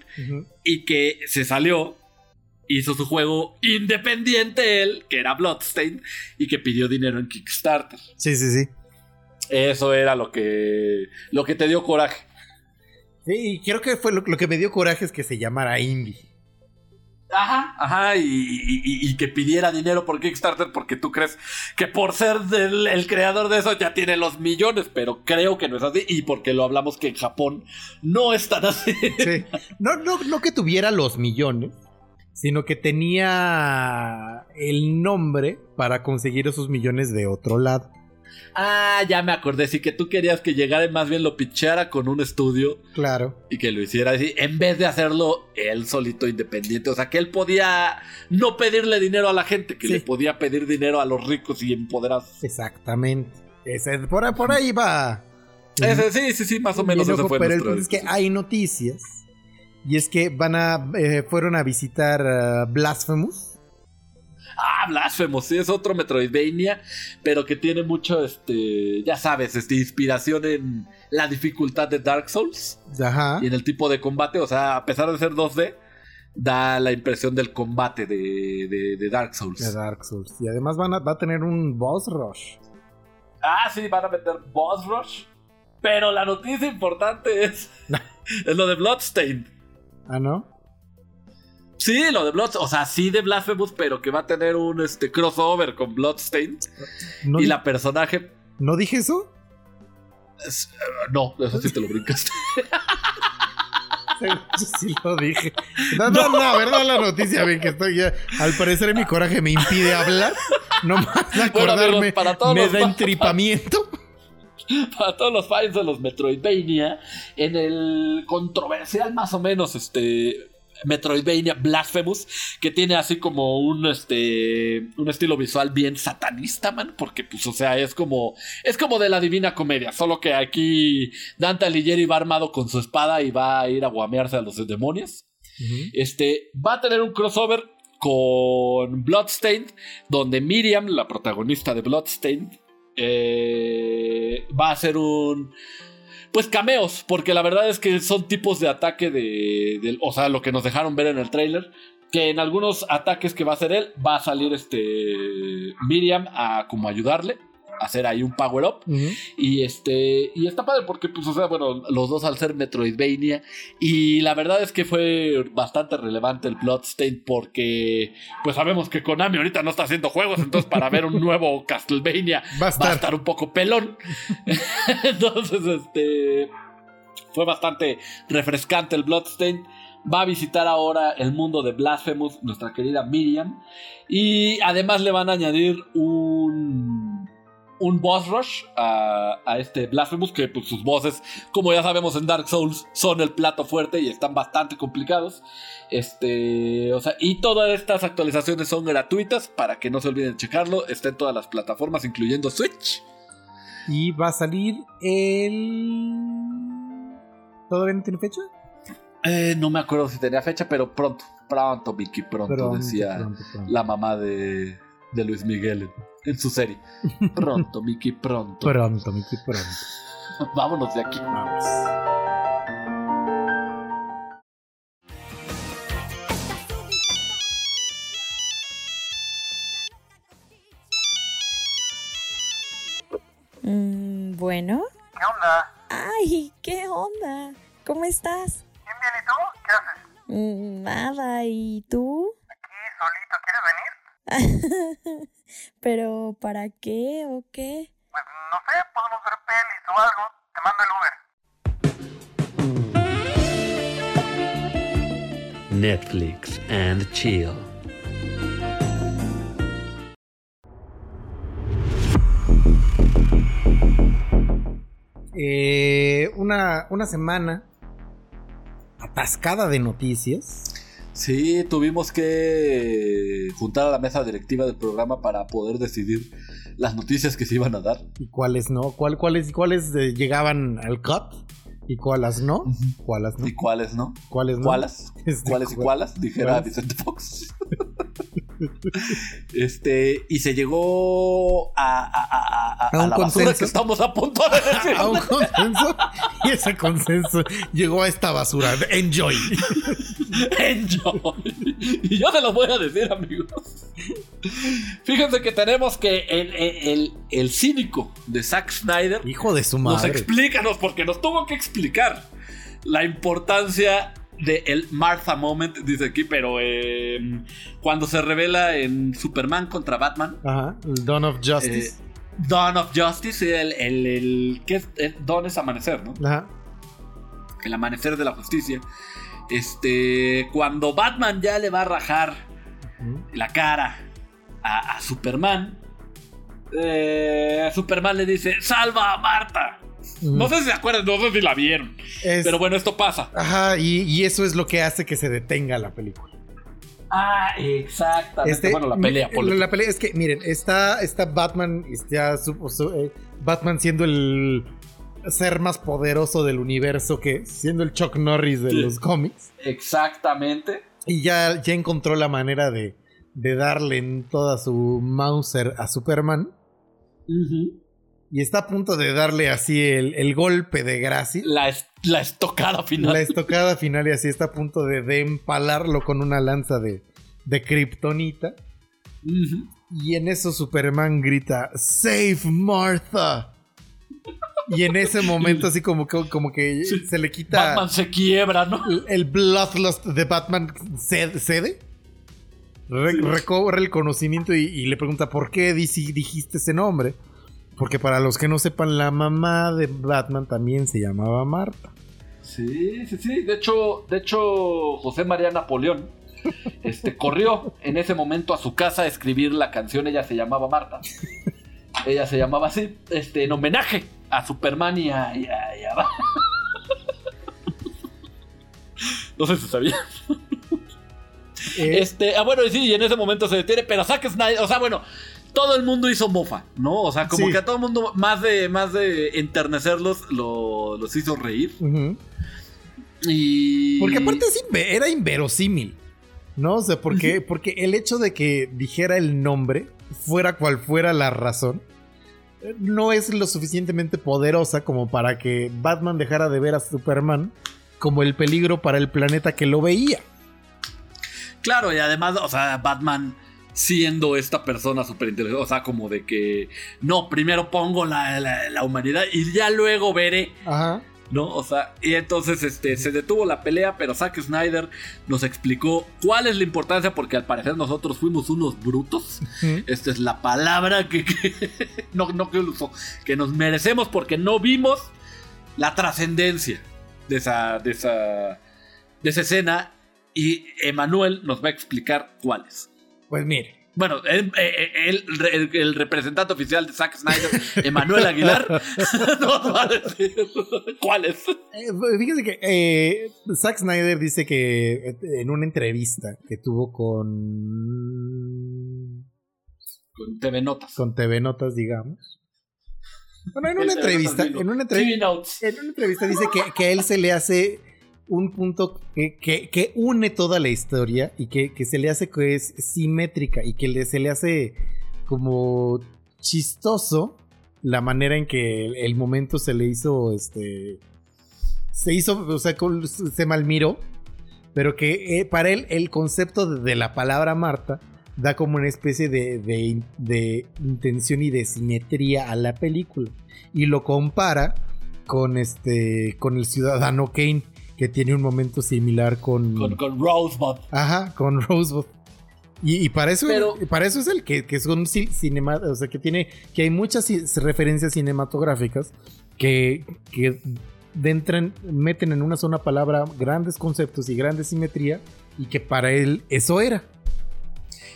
S5: y que se salió, hizo su juego independiente él, que era Bloodstained, y que pidió dinero en Kickstarter.
S7: Sí, sí, sí.
S5: Eso era lo que, lo que te dio coraje.
S7: Sí, y creo que fue lo, lo que me dio coraje es que se llamara indie.
S5: Ajá, ajá, y, y- y- y que pidiera dinero por Kickstarter porque tú crees que por ser del- el creador de eso ya tiene los millones, pero creo que no es así y porque lo hablamos que en Japón no es tan así.
S7: Sí. No, no, no que tuviera los millones, sino que tenía el nombre para conseguir esos millones de otro lado.
S5: Ah, ya me acordé, sí que tú querías que llegara y más bien lo pichara con un estudio
S7: Claro.
S5: y que lo hiciera así, en vez de hacerlo él solito independiente. O sea, que él podía no pedirle dinero a la gente, que
S7: Sí.
S5: le podía pedir dinero a los ricos y empoderados.
S7: Exactamente. Ese- por, ahí- por ahí va.
S5: Ese, sí, sí, sí, más o menos
S7: ojo,
S5: fue
S7: pero el punto es que hay noticias. Y es que van a. eh, fueron a visitar ah, Blasphemous.
S5: Ah, Blasphemous, sí, es otro Metroidvania, pero que tiene mucho, este, ya sabes, este, inspiración en la dificultad de Dark Souls
S7: Ajá.
S5: y en el tipo de combate. O sea, a pesar de ser 2D, da la impresión del combate de, de- de Dark Souls.
S7: De Dark Souls. Y además van a, va a tener un boss rush.
S5: Ah, sí, van a meter Boss Rush. Pero la noticia importante es, es lo de Bloodstained.
S7: Ah, ¿no?
S5: Sí, lo de Bloodstained. O sea, sí de Blasphemous, pero que va a tener un este, crossover con Bloodstained.
S7: ¿No,
S5: y la personaje.
S7: ¿No dije eso?
S5: es- eh, no, eso sí te lo brincaste.
S7: Yo sí lo dije. No, no, no, verdad la noticia, bien que estoy ya. Al parecer mi coraje me impide hablar. No más de
S5: Bueno,
S7: acordarme.
S5: amigos, para todos
S7: me da entripamiento.
S5: Para todos los fans de los Metroidvania, en el controversial más o menos este Metroidvania Blasphemous, que tiene así como un este un estilo visual bien satanista, man, porque pues o sea, es como es como de la Divina Comedia, solo que aquí Dante Alighieri va armado con su espada y va a ir a guamearse a los demonios. Este va a tener un crossover con Bloodstained, donde Miriam, la protagonista de Bloodstained, eh, va a hacer un. Pues cameos, porque la verdad es que son tipos de ataque de, O sea, lo que nos dejaron ver en el trailer. Que en algunos ataques que va a hacer él, va a salir este. Miriam a como ayudarle. Hacer ahí un power up. Y este. Y está padre porque, pues, o sea, bueno, los dos al ser Metroidvania. Y la verdad es que fue bastante relevante el Bloodstained porque. Pues sabemos que Konami ahorita no está haciendo juegos. Entonces, para ver un nuevo Castlevania
S7: Va a
S5: va a
S7: estar.
S5: estar un poco pelón. entonces, este. Fue bastante refrescante el Bloodstained. va a visitar ahora el mundo de Blasphemous, nuestra querida Miriam. Y además le van a añadir un, un boss rush a, a este Blasphemous, que pues, sus bosses, como ya sabemos en Dark Souls, son el plato fuerte y están bastante complicados. Este, o sea, y todas estas actualizaciones son gratuitas para que no se olviden de checarlo. Está en todas las plataformas, incluyendo Switch.
S7: Y va a salir el. ¿Todavía no tiene fecha?
S5: Eh, no me acuerdo si tenía fecha, pero pronto, pronto, Vicky, pronto,
S7: Pronto,
S5: decía
S7: pronto, pronto.
S5: la mamá de, de Luis Miguel en, su serie. Pronto, Vicky, pronto.
S7: Pronto, Miki, pronto.
S5: Vámonos de aquí.
S7: Vamos.
S9: Mm, bueno.
S10: ¿Qué onda?
S9: Ay, ¿qué onda? ¿Cómo estás?
S10: Bien, bien, ¿y tú? ¿Qué haces?
S9: Mm, nada, ¿y tú?
S10: Aquí solito, ¿quieres venir?
S9: ¿Pero para qué o qué?
S10: Pues no sé, podemos ver pelis o algo. Te mando el Uber.
S11: Netflix and chill.
S7: Eh, una, una semana atascada de noticias.
S5: Sí, tuvimos que juntar a la mesa directiva del programa para poder decidir las noticias que se iban a dar.
S7: ¿Y cuáles no? ¿Cuál, cuáles, cuáles eh, llegaban al cut? ¿Y cuáles no? ¿Cuáles no?
S5: ¿Y cuáles no?
S7: ¿Cuáles no?
S5: ¿Cuáles?
S7: Este,
S5: ¿Cuáles y
S7: cu-
S5: cuáles? Dijera. Vicente Fox. este, y se llegó a, a- a- a-
S7: A
S5: a
S7: un
S5: la
S7: consenso.
S5: que estamos a punto de decir.
S7: a un consenso y ese consenso llegó a esta basura. Enjoy.
S5: Enjoy. Y yo se lo voy a decir, amigos. Fíjense que tenemos que el, el, el- cínico de Zack Snyder
S7: Hijo de su
S5: nos
S7: madre.
S5: explícanos, porque nos tuvo que explicar la importancia del el Martha Moment, dice aquí, pero eh, cuando se revela en Superman contra Batman,
S7: Ajá. El Dawn of Justice.
S5: eh, Dawn of Justice, el, el, el- ¿qué es? Eh, Dawn es amanecer, ¿no?
S7: Ajá.
S5: el amanecer de la justicia. Este, cuando Batman ya le va a rajar la cara a, a Superman, eh, Superman le dice, salva a Marta. No sé si se acuerdan, no sé si la vieron.
S7: Es-
S5: Pero bueno, esto pasa.
S7: Ajá, y, y eso es lo que hace que se detenga la película.
S5: Ah, exactamente.
S7: Este,
S5: bueno, la pelea, ponle.
S7: La pelea es que, miren, está, está Batman, está su- su- eh, Batman siendo el ser más poderoso del universo, que siendo el Chuck Norris de
S5: Sí.
S7: los cómics.
S5: Exactamente.
S7: Y ya, ya encontró la manera de, de darle en toda su Mauser a Superman. Y está a punto de darle así el, el golpe de gracia.
S5: La, es- la estocada final.
S7: La estocada final y así está a punto de, de empalarlo con una lanza de, de kriptonita. Y en eso Superman grita, Save Martha. Y en ese momento así como que, como que se le quita
S5: Batman se quiebra, ¿no?
S7: el, Bloodlust de Batman ced- cede. Re- recobra el conocimiento y, y le pregunta por qué dijiste ese nombre. Porque para los que no sepan, la mamá de Batman también se llamaba Marta.
S5: Sí, sí, sí. De hecho, de hecho, José María Napoleón este, corrió en ese momento a su casa a escribir la canción. Ella se llamaba Marta. Ella se llamaba así, este, en homenaje a Superman y a. y a- y a- No sé si sabía.
S7: Eh,
S5: Este, ah, bueno, y sí, y en ese momento se detiene, pero Zack Snyder, o sea, bueno, todo el mundo hizo mofa, ¿no? O sea, como
S7: Sí.
S5: que a todo el mundo, más de, más de enternecerlos, lo- los hizo reír. Y.
S7: Porque aparte era inverosímil. ¿No? O sea, porque, porque el hecho de que dijera el nombre, fuera cual fuera la razón, no es lo suficientemente poderosa como para que Batman dejara de ver a Superman como el peligro para el planeta que lo veía.
S5: Claro, y además, o sea, Batman siendo esta persona súper inteligente, o sea, como de que, no, primero pongo la, la- la humanidad y ya luego veré,
S7: Ajá.
S5: ¿no? O sea, y entonces este, se detuvo la pelea, pero Zack Snyder nos explicó cuál es la importancia, porque al parecer nosotros fuimos unos brutos. Esta es la palabra que, que- no, no que que nos merecemos porque no vimos la trascendencia de esa, de esa, de esa escena y Emanuel nos va a explicar cuáles.
S7: Pues mire.
S5: Bueno, eh, él- el, el representante oficial de Zack Snyder, Emanuel Aguilar, nos va a decir cuáles.
S7: Eh, Fíjense que eh, Zack Snyder dice que eh, en una entrevista que tuvo con
S5: Con TV Notas.
S7: con TV Notas, digamos. Bueno, en una entrevista, en una
S5: Notes.
S7: en una entrevista dice que, que a él se le hace un punto que, que- une toda la historia y que, que se le hace que es simétrica y que se le hace como chistoso la manera en que el, momento se le hizo este se hizo o sea se malmiró pero que eh, para él el concepto de, de la palabra Marta da como una especie de, de- de intención y de simetría a la película y lo compara con este con el ciudadano Kane que tiene un momento similar con
S5: Con, con Rosebud.
S7: Ajá, con Rosebud. Y, y para eso,
S5: Pero-
S7: para eso es el que, que son ci- cinema, o sea, que tiene, que hay muchas ci- referencias cinematográficas que, que entran, meten en una sola palabra grandes conceptos y grande simetría y que para él eso era.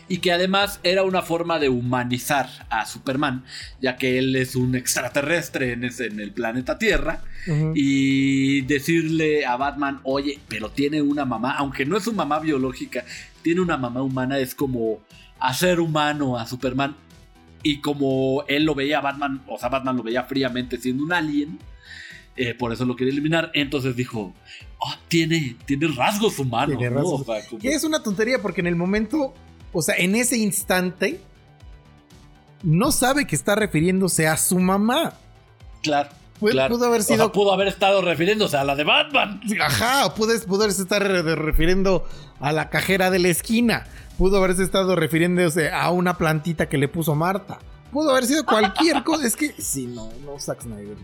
S5: Y que además era una forma de humanizar a Superman, ya que él es un extraterrestre en, ese- en el planeta Tierra, y decirle a Batman, oye, pero tiene una mamá, aunque no es su mamá biológica, tiene una mamá humana, es como hacer humano a Superman, y como él lo veía a Batman, o sea, Batman lo veía fríamente siendo un alien, eh, por eso lo quería eliminar, entonces dijo, "Ah, tiene, tiene rasgos humanos,
S7: Tiene
S5: ¿no?
S7: rasgos.
S5: O sea, como-
S7: Que es una tontería porque en el momento, o sea, en ese instante, no sabe que está refiriéndose a su mamá.
S5: Claro.
S7: Pudo,
S5: claro.
S7: pudo haber
S5: O sea,
S7: sido.
S5: pudo haber estado refiriéndose a la de Batman.
S7: Ajá, o pudo, pudo haberse estado refiriendo a la cajera de la esquina. Pudo haberse estado refiriéndose a una plantita que le puso Marta. Pudo haber sido cualquier cosa. Es que, sí, no, no, Zack Snyder.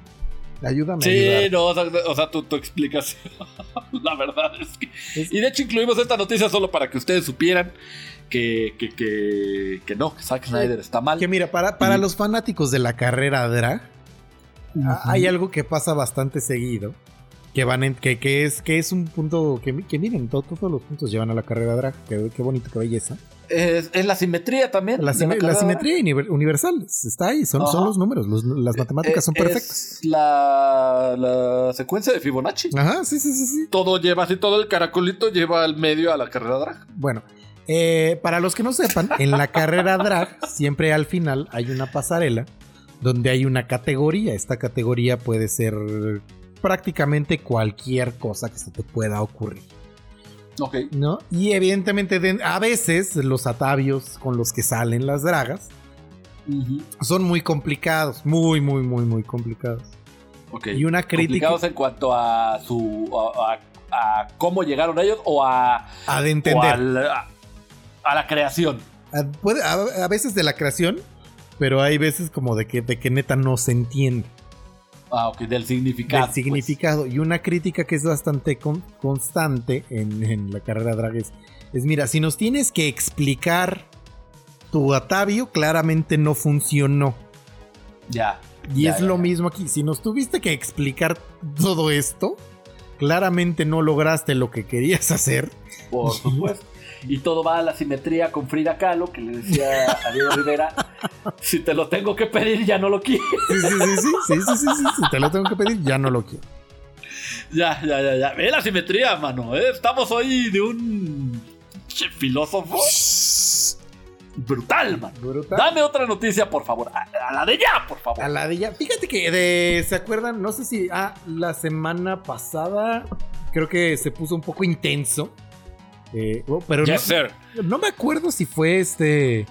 S7: Ayúdame
S5: Sí, no, o sea, o sea, tu, tu explicación. la verdad es que. Y de hecho, incluimos esta noticia solo para que ustedes supieran que, que, que, que no, que Zack Snyder está mal.
S7: Que mira, para, para los fanáticos de la carrera drag, hay algo que pasa bastante seguido. Que van en- que, que es, que es un punto que, que miren, to- todos los puntos llevan a la carrera drag. Qué, qué bonito, qué belleza.
S5: Es, es la simetría también.
S7: La, simetría univer- universal está ahí, son, son los números, los- las matemáticas son
S5: Eh,
S7: perfectas.
S5: Es la, la secuencia de Fibonacci.
S7: Ajá, sí, sí, sí, sí.
S5: Todo lleva así, todo el caracolito lleva al medio a la carrera drag.
S7: Bueno, eh, para los que no sepan, en la carrera drag siempre al final hay una pasarela donde hay una categoría. Esta categoría puede ser prácticamente cualquier cosa que se te pueda ocurrir.
S5: Ok.
S7: ¿No? Y evidentemente de- a veces los atavios con los que salen las dragas son muy complicados, muy, muy, muy, muy complicados.
S5: Ok.
S7: Y una crítica
S5: Complicados en cuanto a su. a, a- a cómo llegaron ellos o a.
S7: a de
S5: o
S7: entender.
S5: al- a, a la creación.
S7: A, puede- a- a veces de la creación, pero hay veces como de que, de que neta no se entiende.
S5: Ah, ok, del significado.
S7: del significado. Y una crítica que es bastante con- constante en, en la carrera drag es, es, mira, si nos tienes que explicar tu atavio, claramente no funcionó.
S5: Ya.
S7: Y
S5: Ya,
S7: es
S5: ya,
S7: lo
S5: ya.
S7: mismo aquí. Si nos tuviste que explicar todo esto, claramente no lograste lo que querías hacer.
S5: Por supuesto. Y todo va a la simetría con Frida Kahlo, que le decía a Diego Rivera: si te lo tengo que pedir, ya no lo quiero.
S7: Sí, sí, sí, sí, sí, sí, sí, sí, Si te lo tengo que pedir, ya no lo quiero.
S5: Ya, ya, ya, ya. Ve la simetría, mano. ¿eh? Estamos hoy de un filósofo brutal, man. Dame otra noticia, por favor. A, a la de ya, por favor.
S7: A la de ya. Fíjate que de, ¿se acuerdan? No sé si. Ah, la semana pasada creo que se puso un poco intenso. Eh, oh, pero
S5: Yes,
S7: no,
S5: sir.
S7: no me acuerdo si fue este.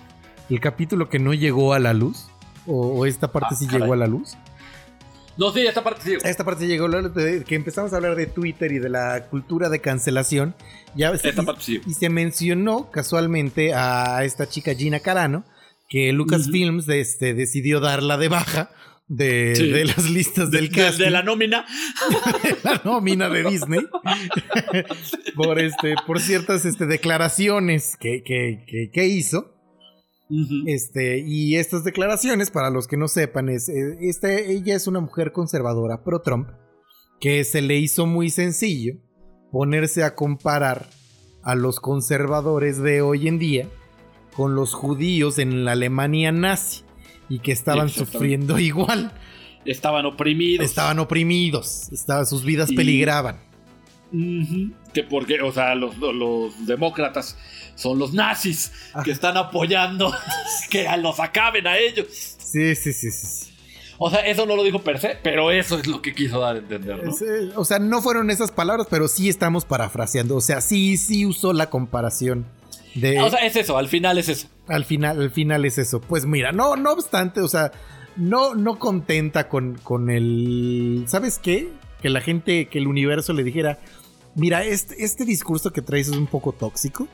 S7: El capítulo que no llegó a la luz. O, o esta parte
S5: Ah,
S7: sí
S5: caray.
S7: llegó a la luz.
S5: No, sí, esta parte sí.
S7: Esta parte sí llegó a la luz. de- Que empezamos a hablar de Twitter y de la cultura de cancelación. Ya,
S5: Esta
S7: y-
S5: parte sí.
S7: y se mencionó casualmente a esta chica Gina Carano, que Lucasfilms este, decidió darla de baja de,
S5: Sí.
S7: de las listas del
S5: De-
S7: casting.
S5: de la nómina.
S7: la nómina de Disney. por, este, por ciertas este, declaraciones que, que- que- que hizo. Este, y estas declaraciones, para los que no sepan, es, eh, este, ella es una mujer conservadora pro Trump, que se le hizo muy sencillo ponerse a comparar a los conservadores de hoy en día con los judíos en la Alemania nazi y que estaban sufriendo igual.
S5: Estaban oprimidos.
S7: Estaban oprimidos, estaba, sus vidas
S5: Y-
S7: peligraban.
S5: Que porque, o sea, los, los demócratas son los nazis que están apoyando que a los acaben a ellos.
S7: Sí, sí, sí, sí.
S5: O sea, eso no lo dijo per se, pero eso es lo que quiso dar a entender, ¿no?
S7: Eh, o sea, no fueron esas palabras, pero sí estamos parafraseando. O sea, sí, sí usó la comparación de.
S5: O sea, es eso, al final es eso.
S7: al final, al final es eso. Pues mira, no, no obstante, o sea, no, no contenta con, con el. ¿Sabes qué? Que la gente, que el universo le dijera. Mira, este, este discurso que traes es un poco tóxico.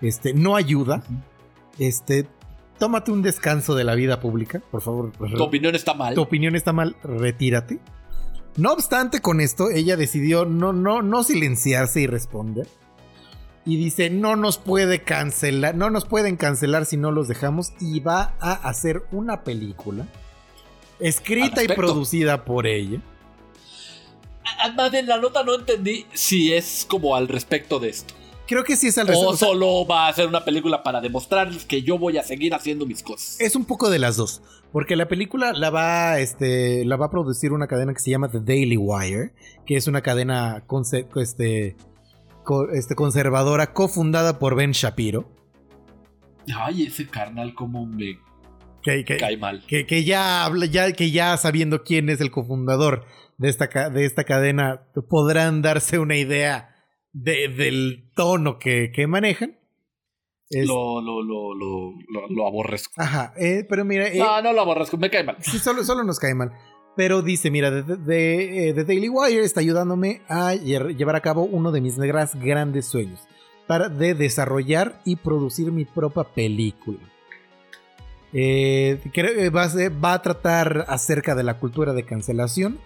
S7: Este, no ayuda. Este, tómate un descanso de la vida pública, por favor.
S5: Tu opinión está mal.
S7: Tu opinión está mal, retírate. No obstante, con esto, ella decidió no, no, no silenciarse y responder. Y dice, no nos puede cancelar, no nos pueden cancelar si no los dejamos. Y va a hacer una película escrita y producida por ella.
S5: Además, en la nota no entendí si es como al respecto de esto.
S7: Creo que sí es al
S5: O
S7: respecto.
S5: solo va a hacer una película para demostrarles que yo voy a seguir haciendo mis cosas.
S7: Es un poco de las dos. Porque la película la va, este, la va a producir una cadena que se llama The Daily Wire, que es una cadena este, co- este, conservadora cofundada por Ben Shapiro.
S5: Ay, ese carnal como me
S7: Que, que-
S5: cae mal.
S7: que- que ya habla, ya, que ya sabiendo quién es el cofundador de esta, de esta cadena, podrán darse una idea de- del tono que, que manejan. Es-
S5: lo, lo, lo, lo, lo aborrezco.
S7: Ajá, eh, pero mira, eh,
S5: No, no lo aborrezco, me cae mal.
S7: Sí, solo, solo nos cae mal. Pero dice, mira, The, The- eh, The Daily Wire está ayudándome a lle- llevar a cabo uno de mis gras- grandes sueños. Para de desarrollar y producir mi propia película. Eh, que a, ser- va a tratar acerca de la cultura de cancelación.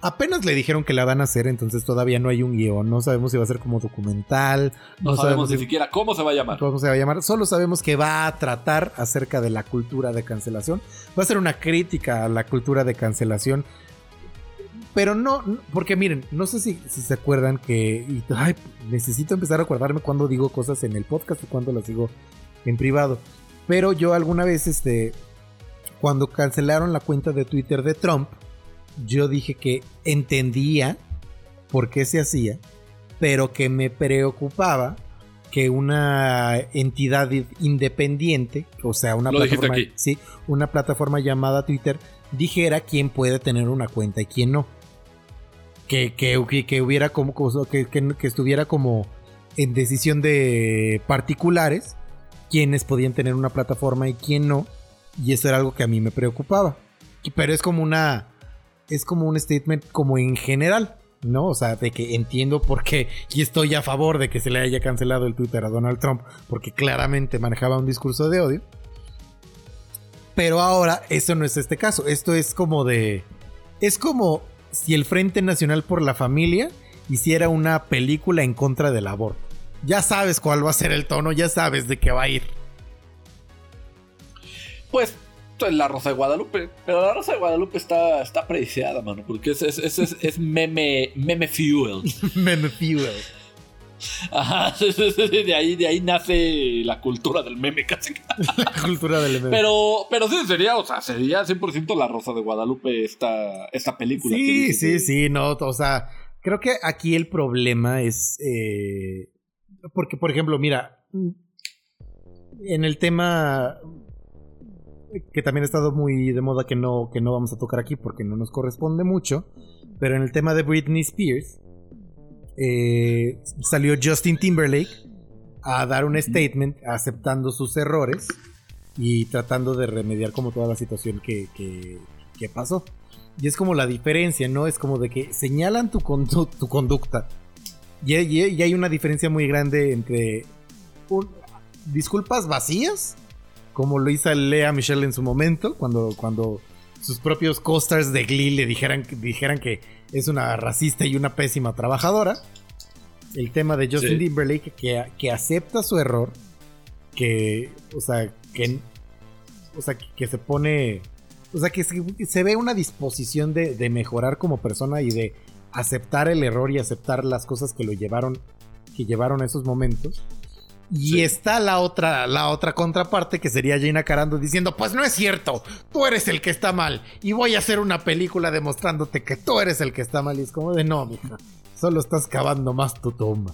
S7: Apenas le dijeron que la van a hacer, entonces todavía no hay un guion. No sabemos si va a ser como documental.
S5: No, sabemos ni
S7: si-
S5: siquiera cómo se va a llamar.
S7: ¿Cómo se va a llamar? Solo sabemos que va a tratar acerca de la cultura de cancelación. Va a ser una crítica a la cultura de cancelación. Pero no, porque miren, no sé si, si se acuerdan que. y, ay, necesito empezar a acordarme cuando digo cosas en el podcast y cuando las digo en privado. Pero yo alguna vez, este. Cuando cancelaron la cuenta de Twitter de Trump, yo dije que entendía por qué se hacía, pero que me preocupaba que una entidad independiente, o sea, una
S5: Lo
S7: plataforma, sí, una plataforma llamada Twitter, dijera quién puede tener una cuenta y quién no. Que, que, que- hubiera como, que, que- estuviera como en decisión de particulares quiénes podían tener una plataforma y quién no. Y eso era algo que a mí me preocupaba. Pero es como una. Es como un statement como en general. ¿No? O sea, de que entiendo por qué. Y estoy a favor de que se le haya cancelado el Twitter a Donald Trump. Porque claramente manejaba un discurso de odio. Pero ahora, eso no es este caso. Esto es como de. Es como si el Frente Nacional por la Familia hiciera una película en contra del aborto. Ya sabes cuál va a ser el tono, ya sabes de qué va a ir.
S5: Pues la Rosa de Guadalupe. Pero la Rosa de Guadalupe está, está prediciada, mano. Porque es, es, es, meme, meme fuel.
S7: Meme fuel.
S5: Ajá, de ahí, de ahí nace la cultura del meme casi.
S7: La cultura del meme.
S5: Pero, pero sí, sería, o sea, sería 100% la Rosa de Guadalupe esta, esta película. que
S7: Sí, sí, sí, no, o sea, creo que aquí el problema es eh, porque, por ejemplo, mira, en el tema que también ha estado muy de moda que no que no vamos a tocar aquí porque no nos corresponde mucho, pero en el tema de Britney Spears eh, salió Justin Timberlake a dar un statement aceptando sus errores y tratando de remediar como toda la situación que, que- que pasó. Y es como la diferencia, ¿no? Es como de que señalan tu, condu- tu conducta. Y, y- y hay una diferencia muy grande entre un- disculpas vacías, como lo hizo Lea Michelle en su momento, cuando, cuando sus propios co-stars de Glee le dijeran, dijeran que es una racista y una pésima trabajadora. El tema de Justin
S5: Sí.
S7: Timberlake que, que acepta su error, que, o sea, que, o sea, que se pone, o sea, que se, se ve una disposición de, de mejorar como persona y de aceptar el error y aceptar las cosas que lo llevaron, que llevaron a esos momentos. Y está la otra, la otra contraparte que sería Gina Carando diciendo, pues no es cierto, tú eres el que está mal y voy a hacer una película demostrándote que tú eres el que está mal. Y es como de no, mija, solo estás cavando más tu tumba.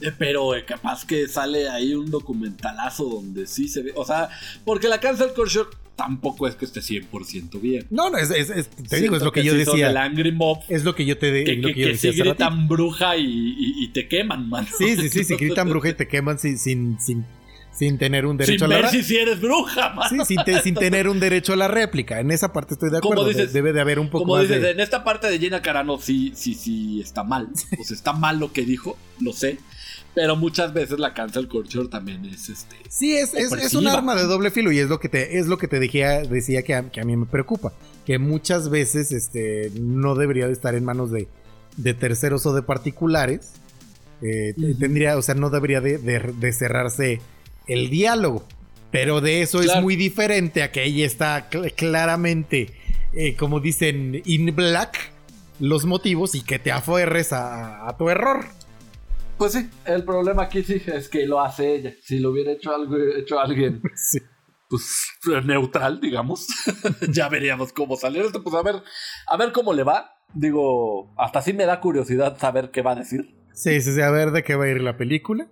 S5: Eh, Pero eh, capaz que sale ahí un documentalazo donde sí se ve. O sea, porque la cancel culture tampoco es que esté 100% bien.
S7: No, no, es, es- es- te digo, es lo que, yo decía.
S5: el Angry Mob.
S7: Es lo que yo te de-
S5: Que,
S7: lo
S5: que-
S7: que yo decía ratito.
S5: gritan bruja y, y- y te queman, man.
S7: Sí, sí, sí, si gritan bruja y te queman sin, sin, sin, sin tener un derecho
S5: Sin
S7: a la
S5: ver
S7: re-
S5: si eres bruja, man.
S7: Sí, sin, te- sin tener un derecho a la réplica. En esa parte estoy de
S5: Como
S7: acuerdo.
S5: dices-
S7: de- debe de haber un poco
S5: Como
S7: más
S5: dices,
S7: de...
S5: en esta parte de Gina Carano sí, sí, sí está mal. Sea, está mal lo que dijo, lo sé. Pero muchas veces la cancel culture también es este.
S7: Sí, es, es, es un arma de doble filo y es lo que te, es lo que te decía, decía que, a, que a mí me preocupa. Que muchas veces este, no debería de estar en manos de, de terceros o de particulares. Eh, Tendría, o sea, no debería de, de- de cerrarse el diálogo. Pero de eso es muy diferente a que ella está cl- claramente, eh, como dicen, in black los motivos y que te aferres a, a tu error.
S5: Pues sí, el problema aquí sí es que lo hace ella. Si lo hubiera hecho algo, hecho alguien, pues neutral, digamos, ya veríamos cómo salir esto. Pues a ver, a ver cómo le va. Digo, hasta sí me da curiosidad saber qué va a decir.
S7: Sí, sí, sí, a ver de qué va a ir la película.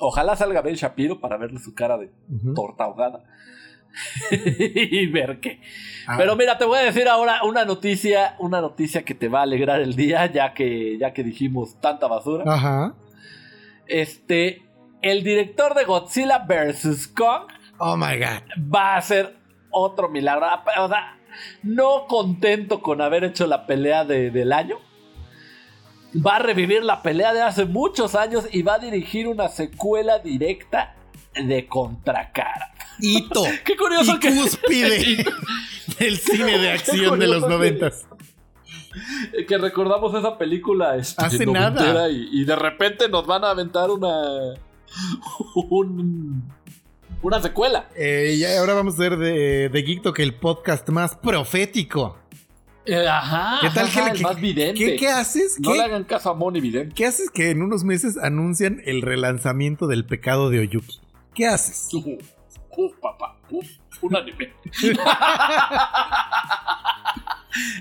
S5: Ojalá salga Ben Shapiro para verle su cara de
S7: Ujú.
S5: torta ahogada. y ver qué.
S7: Ah.
S5: Pero mira, te voy a decir ahora una noticia, una noticia que te va a alegrar el día, ya que, ya que dijimos tanta basura.
S7: Ajá.
S5: Este, el director de Godzilla vs. Kong
S7: Oh my god.
S5: va a hacer otro milagro. O sea, no contento con haber hecho la pelea de- del año. Va a revivir la pelea de hace muchos años y va a dirigir una secuela directa de Contracara.
S7: Hito.
S5: Qué curioso
S7: y
S5: que
S7: cúspide del cine de acción de los noventas.
S5: que recordamos esa película este,
S7: Hace nada.
S5: Y, y de repente nos van a aventar una un- una secuela.
S7: Eh, y ahora vamos a hacer de, de Geek Talk el podcast más profético.
S5: Eh, ajá,
S7: ¿Qué tal
S5: ajá,
S7: que-
S5: el
S7: que-
S5: más vidente.
S7: ¿Qué, qué haces?
S5: No
S7: ¿Qué,
S5: le hagan caso a Moni Vidente.
S7: qué haces que en unos meses anuncian el relanzamiento del pecado de Oyuki? ¿Qué haces?
S5: Uf, uf, papá, uf, un anime.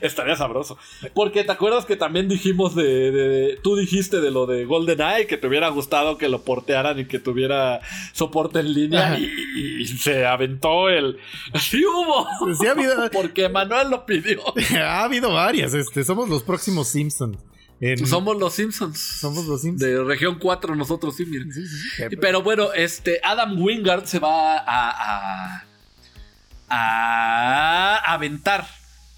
S5: Estaría sabroso. Porque te acuerdas que también dijimos de, de- Tú dijiste de lo de GoldenEye, que te hubiera gustado que lo portearan y que tuviera soporte en línea. Y se aventó el. ¡Sí hubo!
S7: Sí ha habido,
S5: Porque Manuel lo pidió.
S7: ha habido varias. Este, somos los próximos Simpsons. En-
S5: Somos los Simpsons.
S7: somos los Simpsons.
S5: De región 4, nosotros sí, miren.
S7: Sí, sí, sí.
S5: Pero bueno, este Adam Wingard se va a, a, a aventar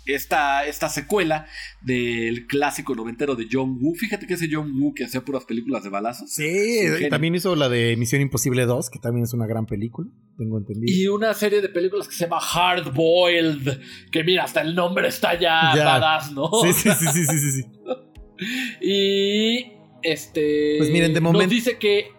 S5: esta, esta secuela del clásico noventero de John Woo. Fíjate que ese John Woo que hacía puras películas de balazos.
S7: Sí, también hizo la de Misión Imposible 2, que también es una gran película, tengo entendido.
S5: Y una serie de películas que se llama Hard Boiled. Que mira, hasta el nombre está ya,
S7: Ya.
S5: badass, ¿no?
S7: Sí, sí, sí, sí, sí, sí, sí.
S5: Y este.
S7: Pues miren, de
S5: Nos
S7: momento-
S5: dice que.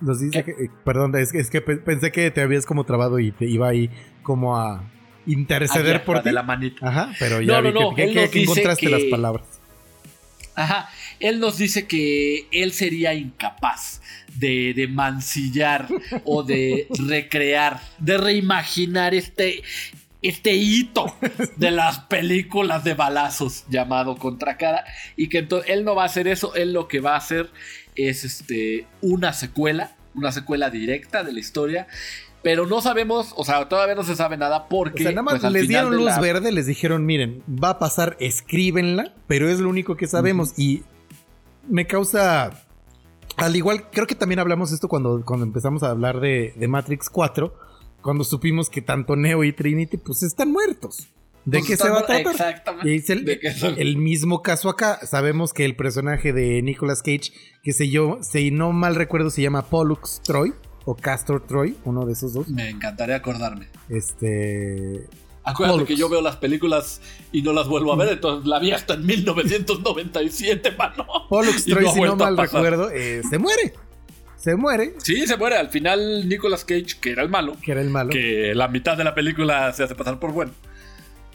S7: Nos dice que, eh, perdón, es que, es que pe- pensé que te habías como trabado y te iba ahí como a interceder por
S5: de
S7: ti.
S5: la manita.
S7: Ajá, pero ya
S5: no,
S7: vi que-
S5: no,
S7: que,
S5: nos
S7: encontraste las palabras.
S5: Ajá. Él nos dice que él sería incapaz de, de mancillar o de recrear, de reimaginar este, este hito de las películas de balazos llamado Contracara. Y que entonces él no va a hacer eso, él lo que va a hacer es este, una secuela, una secuela directa de la historia. Pero no sabemos, o sea, todavía no se sabe nada
S7: O
S5: porque
S7: sea, nada más
S5: pues,
S7: les dieron luz
S5: la-
S7: verde, les dijeron, miren, va a pasar, escríbenla, pero es lo único que sabemos. Y me causa. Al igual, creo que también hablamos esto cuando, cuando empezamos a hablar de, de Matrix 4, cuando supimos que tanto Neo y Trinity, pues están muertos. ¿De
S5: Pues
S7: qué se va a tratar?
S5: Exactamente.
S7: Y es el, mismo caso acá. Sabemos que el personaje de Nicolas Cage, que se yo, si no mal recuerdo, se llama Pollux Troy o Castor Troy, uno de esos dos.
S5: Me encantaría acordarme.
S7: Este.
S5: Acuérdate
S7: Pollux.
S5: que yo veo las películas y no las vuelvo a ver, entonces la vi hasta en 1997, mano.
S7: Pollux Troy,
S5: no
S7: si no mal recuerdo, eh, se muere. Se muere,
S5: Sí, se muere. Al final, Nicolas Cage, que era el malo,
S7: que era el malo.
S5: que la mitad de la película se hace pasar por bueno,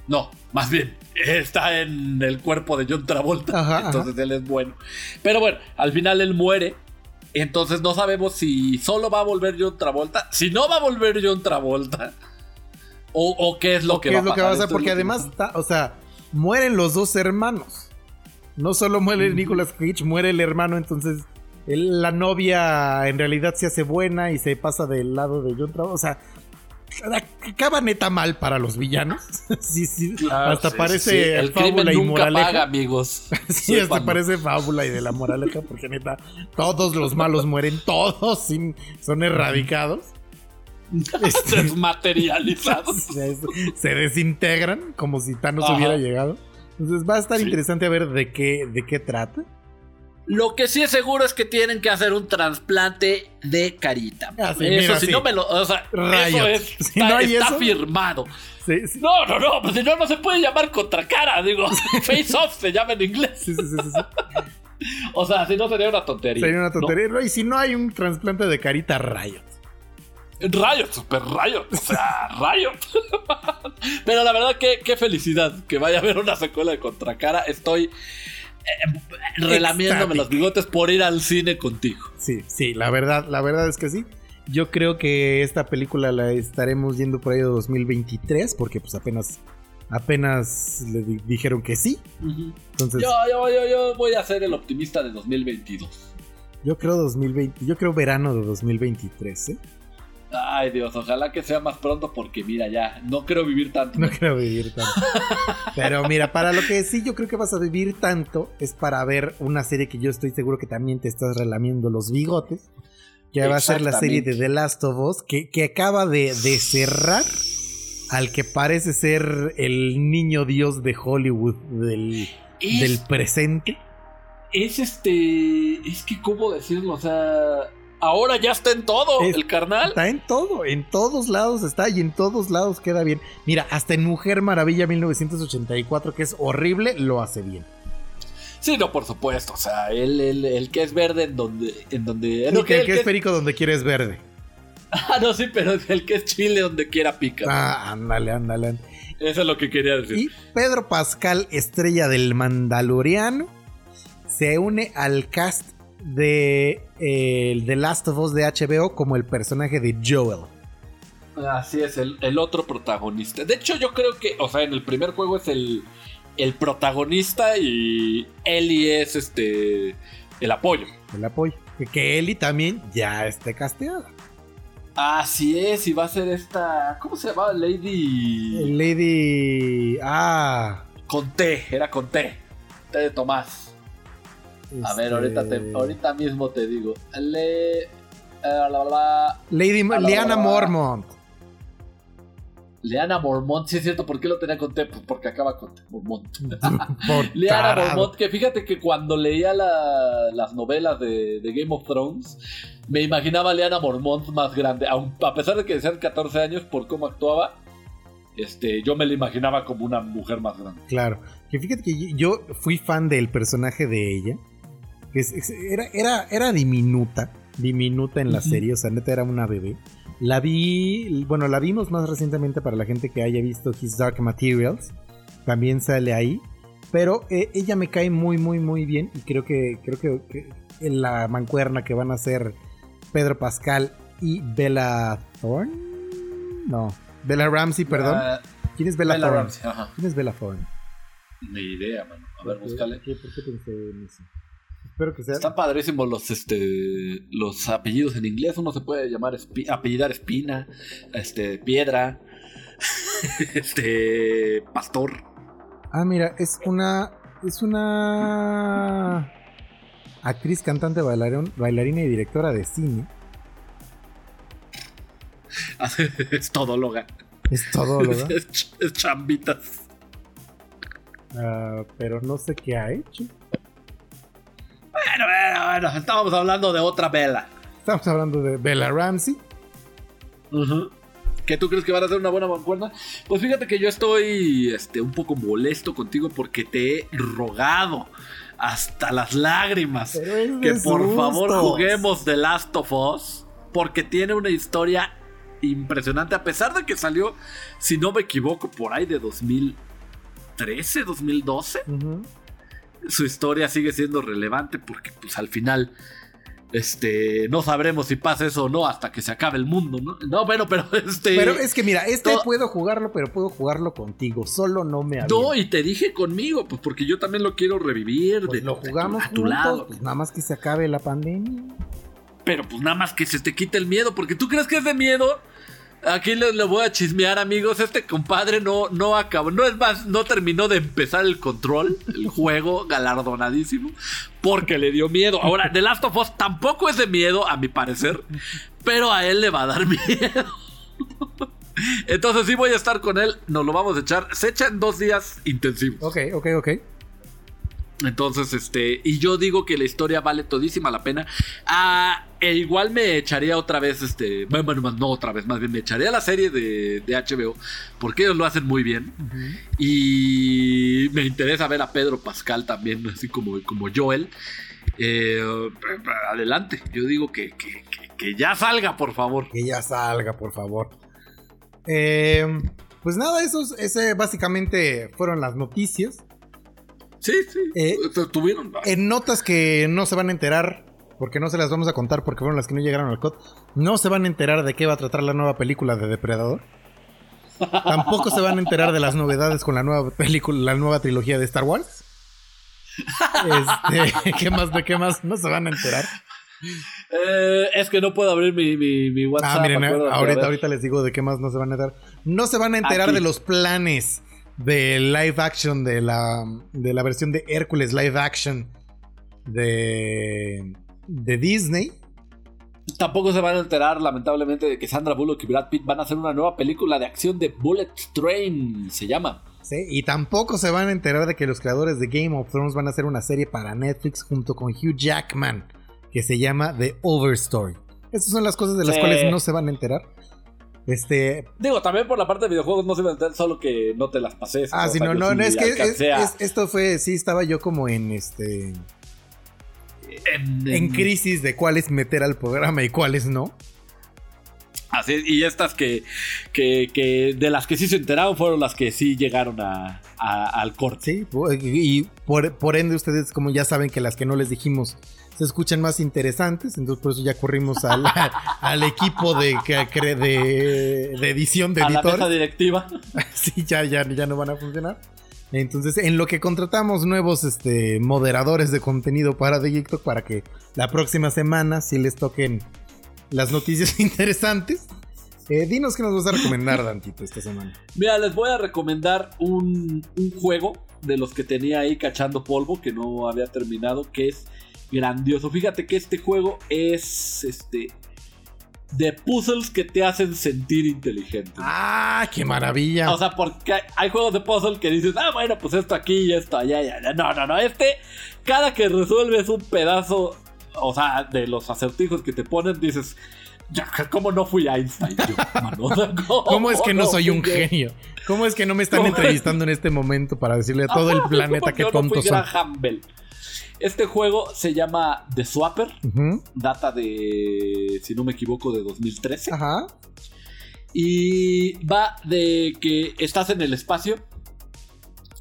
S5: No, más bien, está en el cuerpo de John Travolta.
S7: Ajá,
S5: entonces él es bueno. Pero bueno, al final él muere. Entonces no sabemos si solo va a volver John Travolta, si no va a volver John Travolta, o, o qué es lo que
S7: ¿Qué
S5: va
S7: es lo que va a pasar?
S5: Esto
S7: Porque además, está- o sea, mueren los dos hermanos. No solo muere Nicolas Cage, muere el hermano, entonces la novia en realidad se hace buena y se pasa del lado de John Travolta. O sea, acaba neta mal para los villanos. sí, sí.
S5: Claro,
S7: hasta
S5: sí,
S7: parece
S5: sí. El
S7: fábula
S5: crimen
S7: y
S5: nunca
S7: moraleja.
S5: paga, amigos.
S7: sí, hasta parece fábula y de la moraleja, porque neta, todos los malos mueren, todos sin- son erradicados. Este,
S5: Desmaterializados.
S7: se, se desintegran como si Thanos
S5: Ajá.
S7: hubiera llegado. Entonces va a estar interesante a ver de qué, de qué trata.
S5: Lo que sí es seguro es que tienen que hacer un trasplante de carita.
S7: Ah, sí,
S5: eso
S7: mira,
S5: si
S7: sí.
S5: no me lo. O sea,
S7: Riot.
S5: eso es.
S7: Si
S5: está,
S7: no hay
S5: está
S7: eso-
S5: firmado.
S7: Sí.
S5: No, no, no, pues si no, no se puede llamar contracara. Digo, face off se llama en inglés.
S7: Sí, sí, sí.
S5: O sea, si no sería una tontería.
S7: Sería una
S5: ¿no?
S7: tontería. Y si no hay un trasplante de carita, Riot.
S5: Riot, super Riot. O sea, Riot. Pero la verdad, qué, qué felicidad que vaya a haber una secuela de Contracara. Estoy relamiéndome
S7: Extático.
S5: los bigotes por ir al cine contigo.
S7: Sí, sí, la verdad, la verdad es que sí. Yo creo que esta película la estaremos yendo por ahí de 2023, porque pues apenas, apenas le di- dijeron que sí. Entonces,
S5: Yo, yo, yo, yo voy a ser el optimista de 2022.
S7: yo creo 2020, yo creo verano de 2023, ¿eh?
S5: Ay Dios, ojalá que sea más pronto porque mira ya, no quiero vivir tanto.
S7: No creo vivir tanto. Pero mira, para lo que sí yo creo que vas a vivir tanto es para ver una serie que yo estoy seguro que también te estás relamiendo los bigotes. Que va a ser la serie de. The Last of Us, que, que acaba de, de cerrar al que parece ser el niño dios de Hollywood del,
S5: Es-
S7: del presente.
S5: Es este, es que cómo decirlo, o sea, ahora ya está en todo
S7: Es-
S5: el carnal.
S7: Está en todo, en todos lados está y en todos lados queda bien. Mira, hasta en Mujer Maravilla 1984, que es horrible, lo hace bien.
S5: Sí, no, por supuesto, o sea, el, el, el que es verde en donde, en donde,
S7: Sí,
S5: no,
S7: que el que es perico donde quieres verde.
S5: ah, no, sí, pero el que es chile donde quiera pica.
S7: Ah, ándale, ándale.
S5: Eso es lo que quería decir.
S7: Y Pedro Pascal, estrella del Mandaloriano, se une al cast de el The Last of Us de HBO como el personaje de Joel.
S5: Así es, el, el otro protagonista. De hecho, yo creo que, o sea, en el primer juego es el, el protagonista y Ellie es este el apoyo.
S7: El apoyo. Que, que Ellie también ya esté casteada.
S5: Así es, y va a ser esta. ¿Cómo se llamaba? Lady.
S7: Lady. Ah.
S5: Con T, era con T. T de Tomás. A ver,
S7: este,
S5: ahorita, te, ahorita mismo te digo. Le. eh, la, la, la,
S7: Lady
S5: la, la,
S7: Liana Mormont.
S5: Leana Mormont, sí es cierto, ¿por qué lo tenía con T? Pues porque acaba con T, Mormont. Leana. Mormont, que fíjate que cuando leía la- las novelas de, de Game of Thrones, me imaginaba a Leana Mormont más grande, aun- a pesar de que decían 14 años por cómo actuaba, este, yo me la imaginaba como una mujer más grande.
S7: Claro. Que fíjate que yo fui fan del personaje de ella. Que es- es- era, era, era diminuta. Diminuta en la serie. O sea, neta era una bebé. La vi. Bueno, la vimos más recientemente para la gente que haya visto His Dark Materials. También sale ahí. Pero eh, ella me cae muy, muy, muy bien. Y creo que, creo que, que en la mancuerna que van a ser Pedro Pascal y Bella Thorne. No. Bella Ramsey, perdón. ¿Quién es Bella,
S5: Bella
S7: Thorne?
S5: Ramsey, ajá.
S7: ¿Quién es Bella Thorne?
S5: Ni idea, mano. A ver, búscale.
S7: ¿Qué- ¿Por qué pensé en eso? Espero que sea.
S5: Están padrísimos los, este, los apellidos en inglés. Uno se puede llamar espi- apellidar Espina, este, Piedra, este, Pastor.
S7: Ah, mira, es una. Es una. Actriz, cantante, bailarín- bailarina y directora de cine.
S5: es todóloga.
S7: Es todóloga.
S5: es, ch- es chambitas.
S7: Ah, pero no sé qué ha hecho.
S5: Bueno, bueno, bueno. Estábamos hablando de otra vela.
S7: Estamos hablando de Bella Ramsey.
S5: ¿Que tú crees que van a hacer una buena mancuerna? Pues fíjate que yo estoy este, un poco molesto contigo porque te he rogado hasta las lágrimas que por favor juguemos The Last of Us porque tiene una historia impresionante a pesar de que salió, si no me equivoco, por ahí de 2000 2013, 2012. Su historia sigue siendo relevante porque pues al final este, no sabremos si pasa eso o no hasta que se acabe el mundo, ¿no? No, bueno, pero este.
S7: Pero es que mira, este puedo jugarlo, pero puedo jugarlo contigo. Solo no me
S5: No,
S7: aviento.
S5: y te dije conmigo, pues porque yo también lo quiero revivir.
S7: Pues
S5: de,
S7: lo
S5: de-
S7: jugamos
S5: a tu
S7: juntos,
S5: lado.
S7: pues nada más que se acabe la pandemia.
S5: Pero pues nada más que se te quite el miedo, porque tú crees que es de miedo. Aquí le, le voy a chismear, amigos. Este compadre no, no acabó, no es más, no terminó de empezar el control, el juego galardonadísimo, porque le dio miedo. Ahora, The Last of Us tampoco es de miedo, a mi parecer, pero a él le va a dar miedo. Entonces sí voy a estar con él, nos lo vamos a echar. Se echa en dos días intensivos.
S7: Ok, ok, ok.
S5: Entonces, este, y yo digo que la historia vale todísima la pena. Ah, e igual me echaría otra vez, este, bueno, no otra vez, más bien me echaría la serie de, de HBO, porque ellos lo hacen muy bien. Y me interesa ver a Pedro Pascal también, así como, como Joel. Eh, adelante, yo digo que, que- que- que ya salga, por favor.
S7: Que ya salga, por favor. Eh, pues nada, esos, ese básicamente fueron las noticias.
S5: Sí, sí.
S7: Eh,
S5: tuvieron.
S7: En notas que no se van a enterar, porque no se las vamos a contar porque fueron las que no llegaron al COD, no se van a enterar de qué va a tratar la nueva película de Depredador. Tampoco se van a enterar de las novedades con la nueva película, la nueva trilogía de Star Wars. Este, ¿qué más? ¿De qué más? No se van a enterar.
S5: Eh, es que no puedo abrir mi, mi, mi WhatsApp.
S7: Ah, miren, ahorita, ahorita les digo de qué más no se van a enterar. No se van a enterar
S5: Aquí.
S7: de los planes de live action de la, de la versión de Hércules live action de, de Disney.
S5: Tampoco se van a enterar, lamentablemente, de que Sandra Bullock y Brad Pitt van a hacer una nueva película de acción de Bullet Train, se llama.
S7: Sí, y tampoco se van a enterar de que los creadores de Game of Thrones van a hacer una serie para Netflix junto con Hugh Jackman que se llama The Overstory. Estas son las cosas de las
S5: Sí.
S7: cuales no se van a enterar. Este,
S5: Digo, también por la parte de videojuegos no se van a enterar, solo que no te las pasé.
S7: ah,
S5: sea,
S7: no, no, no, es que es- es- esto fue, sí, estaba yo como en este,
S5: en,
S7: en crisis de cuáles meter al programa y cuáles no.
S5: Así y estas que, que, que de las que sí se enteraron fueron las que sí llegaron a, a- al corte.
S7: Sí, y por, por ende ustedes como ya saben que las que no les dijimos se escuchan más interesantes, entonces por eso ya corrimos al, al equipo de, de, de edición de
S5: a la
S7: editores.
S5: mesa directiva.
S7: sí, ya, ya, ya no van a funcionar. Entonces, en lo que contratamos nuevos este, moderadores de contenido para The Talk para que la próxima semana sí les toquen las noticias interesantes. Eh, dinos qué nos vas a recomendar, Dantito, esta semana.
S5: Mira, les voy a recomendar un, un juego de los que tenía ahí cachando polvo que no había terminado, que es grandioso. Fíjate que este juego es este de puzzles que te hacen sentir inteligente.
S7: ¡Ah, qué maravilla!
S5: O sea, porque hay, hay juegos de puzzle que dices, ah, bueno, pues esto aquí y esto allá, ya. No, no, no. Este, cada que resuelves un pedazo, o sea, de los acertijos que te ponen, dices, ¿cómo no fui Einstein? yo, mano?
S7: ¿Cómo es que no soy un genio? ¿Cómo es que no me están entrevistando en este momento para decirle a todo el planeta
S5: ¿cómo
S7: qué
S5: yo no Bell? Este juego se llama The Swapper. Data de, si no me equivoco, de 2013.
S7: Ajá.
S5: Y va de que estás en el espacio,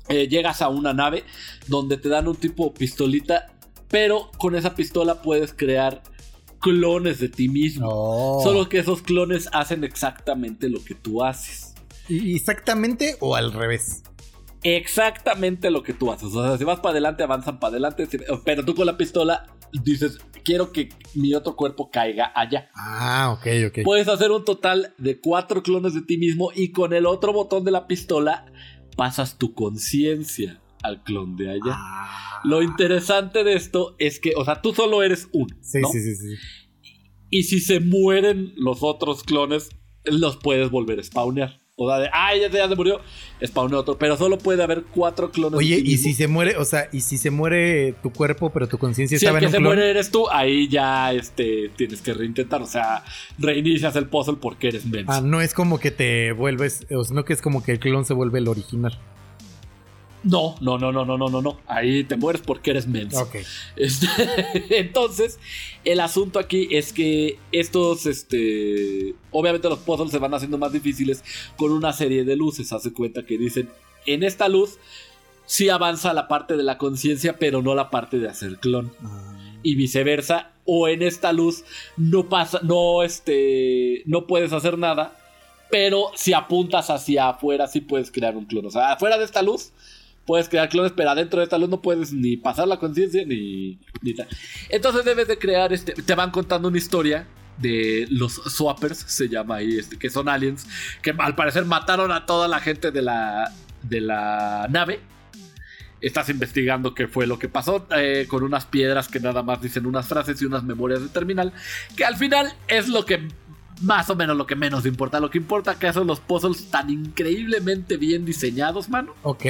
S5: eh, llegas a una nave donde te dan un tipo pistolita, pero con esa pistola puedes crear clones de ti mismo.
S7: Oh.
S5: Solo que esos clones hacen exactamente lo que tú haces.
S7: ¿Y- ¿Exactamente o al revés?
S5: Exactamente lo que tú haces. O sea, si vas para adelante, avanzan para adelante. Pero tú con la pistola dices, quiero que mi otro cuerpo caiga allá.
S7: Ah, ok, ok.
S5: Puedes hacer un total de cuatro clones de ti mismo y con el otro botón de la pistola pasas tu conciencia al clon de allá.
S7: Ah.
S5: Lo interesante de esto es que, o sea, tú solo eres uno.
S7: Sí,
S5: ¿no?
S7: sí, sí, sí.
S5: Y si se mueren los otros clones, los puedes volver a spawnear. O sea, de, ah, ya, ya se murió, spawnea otro. Pero solo puede haber cuatro clones.
S7: Oye,
S5: de ti
S7: y
S5: mismo.
S7: si se muere, o sea, y si se muere tu cuerpo, pero tu conciencia
S5: Si el
S7: estaba en
S5: que
S7: un
S5: se
S7: clon?
S5: muere eres tú, ahí ya este, tienes que reintentar. O sea, reinicias el puzzle porque eres menso.
S7: Ah, no es como que te vuelves, o sea, no que es como que el clon se vuelve el original.
S5: No, no, no, no, no, no, no, no. Ahí te mueres porque eres menso.
S7: Ok.
S5: Este, entonces, el asunto aquí es que estos, este, obviamente los puzzles se van haciendo más difíciles con una serie de luces. Hace cuenta que dicen, en esta luz sí avanza la parte de la conciencia, pero no la parte de hacer clon. Y viceversa, o en esta luz no pasa, no este, no puedes hacer nada, pero si apuntas hacia afuera sí puedes crear un clon. O sea, afuera de esta luz puedes crear clones, pero adentro de esta luz no puedes ni pasar la conciencia ni, ni tal. Entonces debes de crear este, te van contando una historia de los swappers, se llama ahí, este, que son aliens, que al parecer mataron a toda la gente de la, de la nave. Estás investigando qué fue lo que pasó eh, con unas piedras que nada más dicen unas frases y unas memorias de terminal, que al final es lo que más o menos lo que menos importa. Lo que importa que son los puzzles tan increíblemente bien diseñados, mano.
S7: Ok.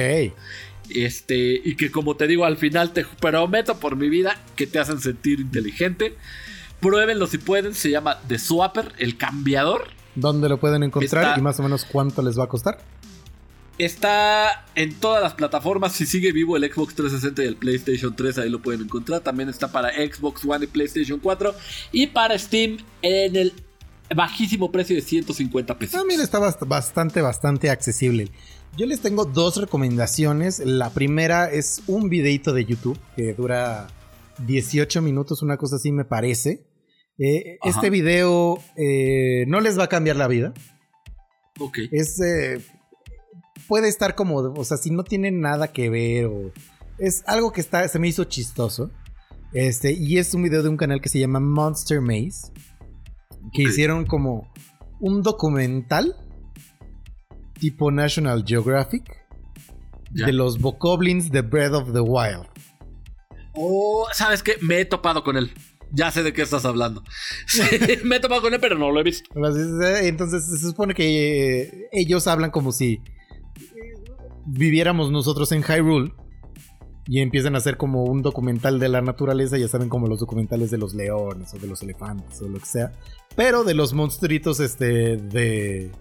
S5: Este, y que como te digo, al final te prometo por mi vida que te hacen sentir inteligente. Pruébenlo si pueden, se llama The Swapper, el cambiador.
S7: ¿Dónde lo pueden encontrar
S5: Está-
S7: y más o menos cuánto les va a costar?
S5: Está en todas las plataformas. Si sigue vivo el Xbox 360 y el PlayStation 3, ahí lo pueden encontrar. También está para Xbox One y PlayStation 4. Y para Steam en el bajísimo precio de 150 pesos.
S7: También está bast- bastante, bastante accesible. Yo les tengo dos recomendaciones. La primera es un videito de YouTube que dura 18 minutos, una cosa así me parece. Eh, este video eh, no les va a cambiar la vida.
S5: Ok.
S7: Es. eh, puede estar como. O sea, si no tiene nada que ver o. Es algo que está, se me hizo chistoso. Este, y es un video de un canal que se llama Monster Maze. Que hicieron como un documental tipo National Geographic
S5: Ya.
S7: de los Bokoblins de Breath of the Wild.
S5: Oh, ¿sabes qué? Me he topado con él. Ya sé de qué estás hablando. Sí, me he topado con él, pero no lo he visto.
S7: Entonces se supone que eh, ellos hablan como si eh, viviéramos nosotros en Hyrule y empiezan a hacer como un documental de la naturaleza, ya saben como los documentales de los leones o de los elefantes o lo que sea, pero de los monstruitos este de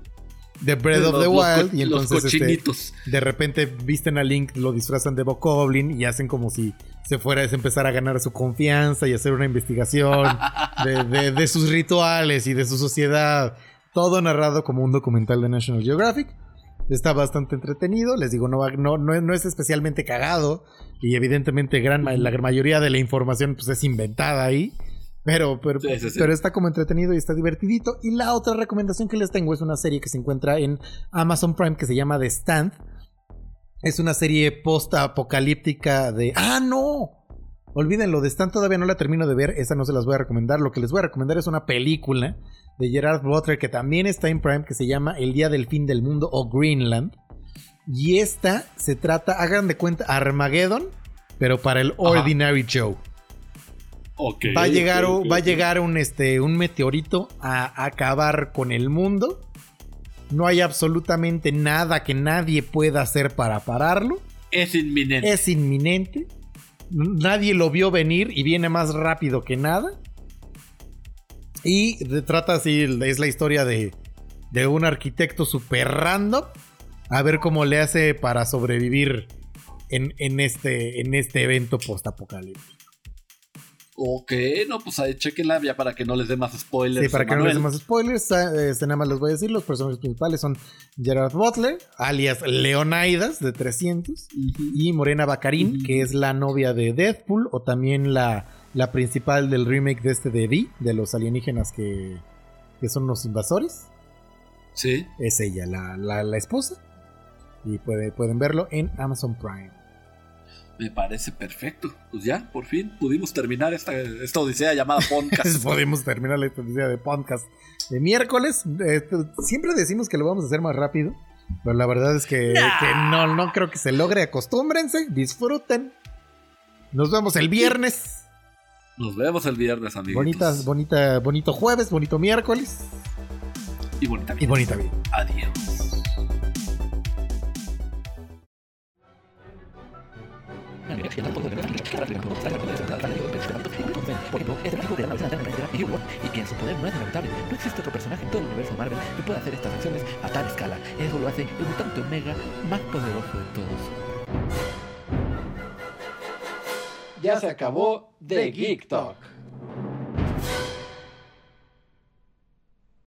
S7: de Breath of
S5: Los-
S7: the
S5: los
S7: Wild y
S5: los
S7: entonces este,
S5: cochinitos.
S7: de repente visten a Link, lo disfrazan de Bokoblin y hacen como si se fuera a empezar a ganar su confianza y hacer una investigación de, de- de sus rituales y de su sociedad. Todo narrado como un documental de National Geographic. Está bastante entretenido. Les digo, no, va- no, no, no es especialmente cagado. Y evidentemente gran, la mayoría de la información pues, es inventada ahí. Pero, pero,
S5: Sí, sí, sí.
S7: pero está como entretenido y está divertidito. Y la otra recomendación que les tengo es una serie que se encuentra en Amazon Prime que se llama The Stand. Es una serie post-apocalíptica de... ¡Ah, no! Olvídenlo, The Stand todavía no la termino de ver, esa no se las voy a recomendar. Lo que les voy a recomendar es una película de Gerard Butler que también está en Prime que se llama El Día del Fin del Mundo o Greenland. Y esta se trata, hagan de cuenta, Armageddon, pero para el Ordinary Joe. Va a llegar, va a llegar un, este, un meteorito a acabar con el mundo. No hay absolutamente nada que nadie pueda hacer para pararlo.
S5: Es inminente.
S7: Es inminente. Nadie lo vio venir y viene más rápido que nada. Y trata así, es la historia de, de un arquitecto super random. A ver cómo le hace para sobrevivir en, en este, en este evento postapocalíptico.
S5: Ok, no, pues ahí chequenla ya para que no les dé más spoilers.
S7: Sí, para que no les dé más spoilers, eh, este, nada más les voy a decir, los personajes principales son Gerard Butler, alias Leonidas de 300, y Morena Baccarin, que es la novia de Deadpool, o también la, la principal del remake de este de D, de los alienígenas que, que son los invasores.
S5: Sí.
S7: Es ella, la, la- la esposa. Y puede- pueden verlo en Amazon Prime.
S5: Me parece perfecto. Pues ya, por fin pudimos terminar esta, esta odisea llamada podcast.
S7: Podemos terminar la historia de podcast de miércoles. Eh, siempre decimos que lo vamos a hacer más rápido. Pero la verdad es que, que no, no creo que se logre. Acostúmbrense, disfruten. Nos vemos el viernes.
S5: Nos vemos el viernes, amigos.
S7: Bonitas, bonita, bonito jueves, bonito miércoles.
S5: Y bonita
S7: Y bonita vida.
S5: Adiós.
S12: Y que en su poder no es lamentable. No existe otro personaje en todo el universo Marvel que pueda hacer estas acciones a tal escala. Eso lo hace el mutante Omega más poderoso de todos.
S13: Ya se acabó The Geek Talk.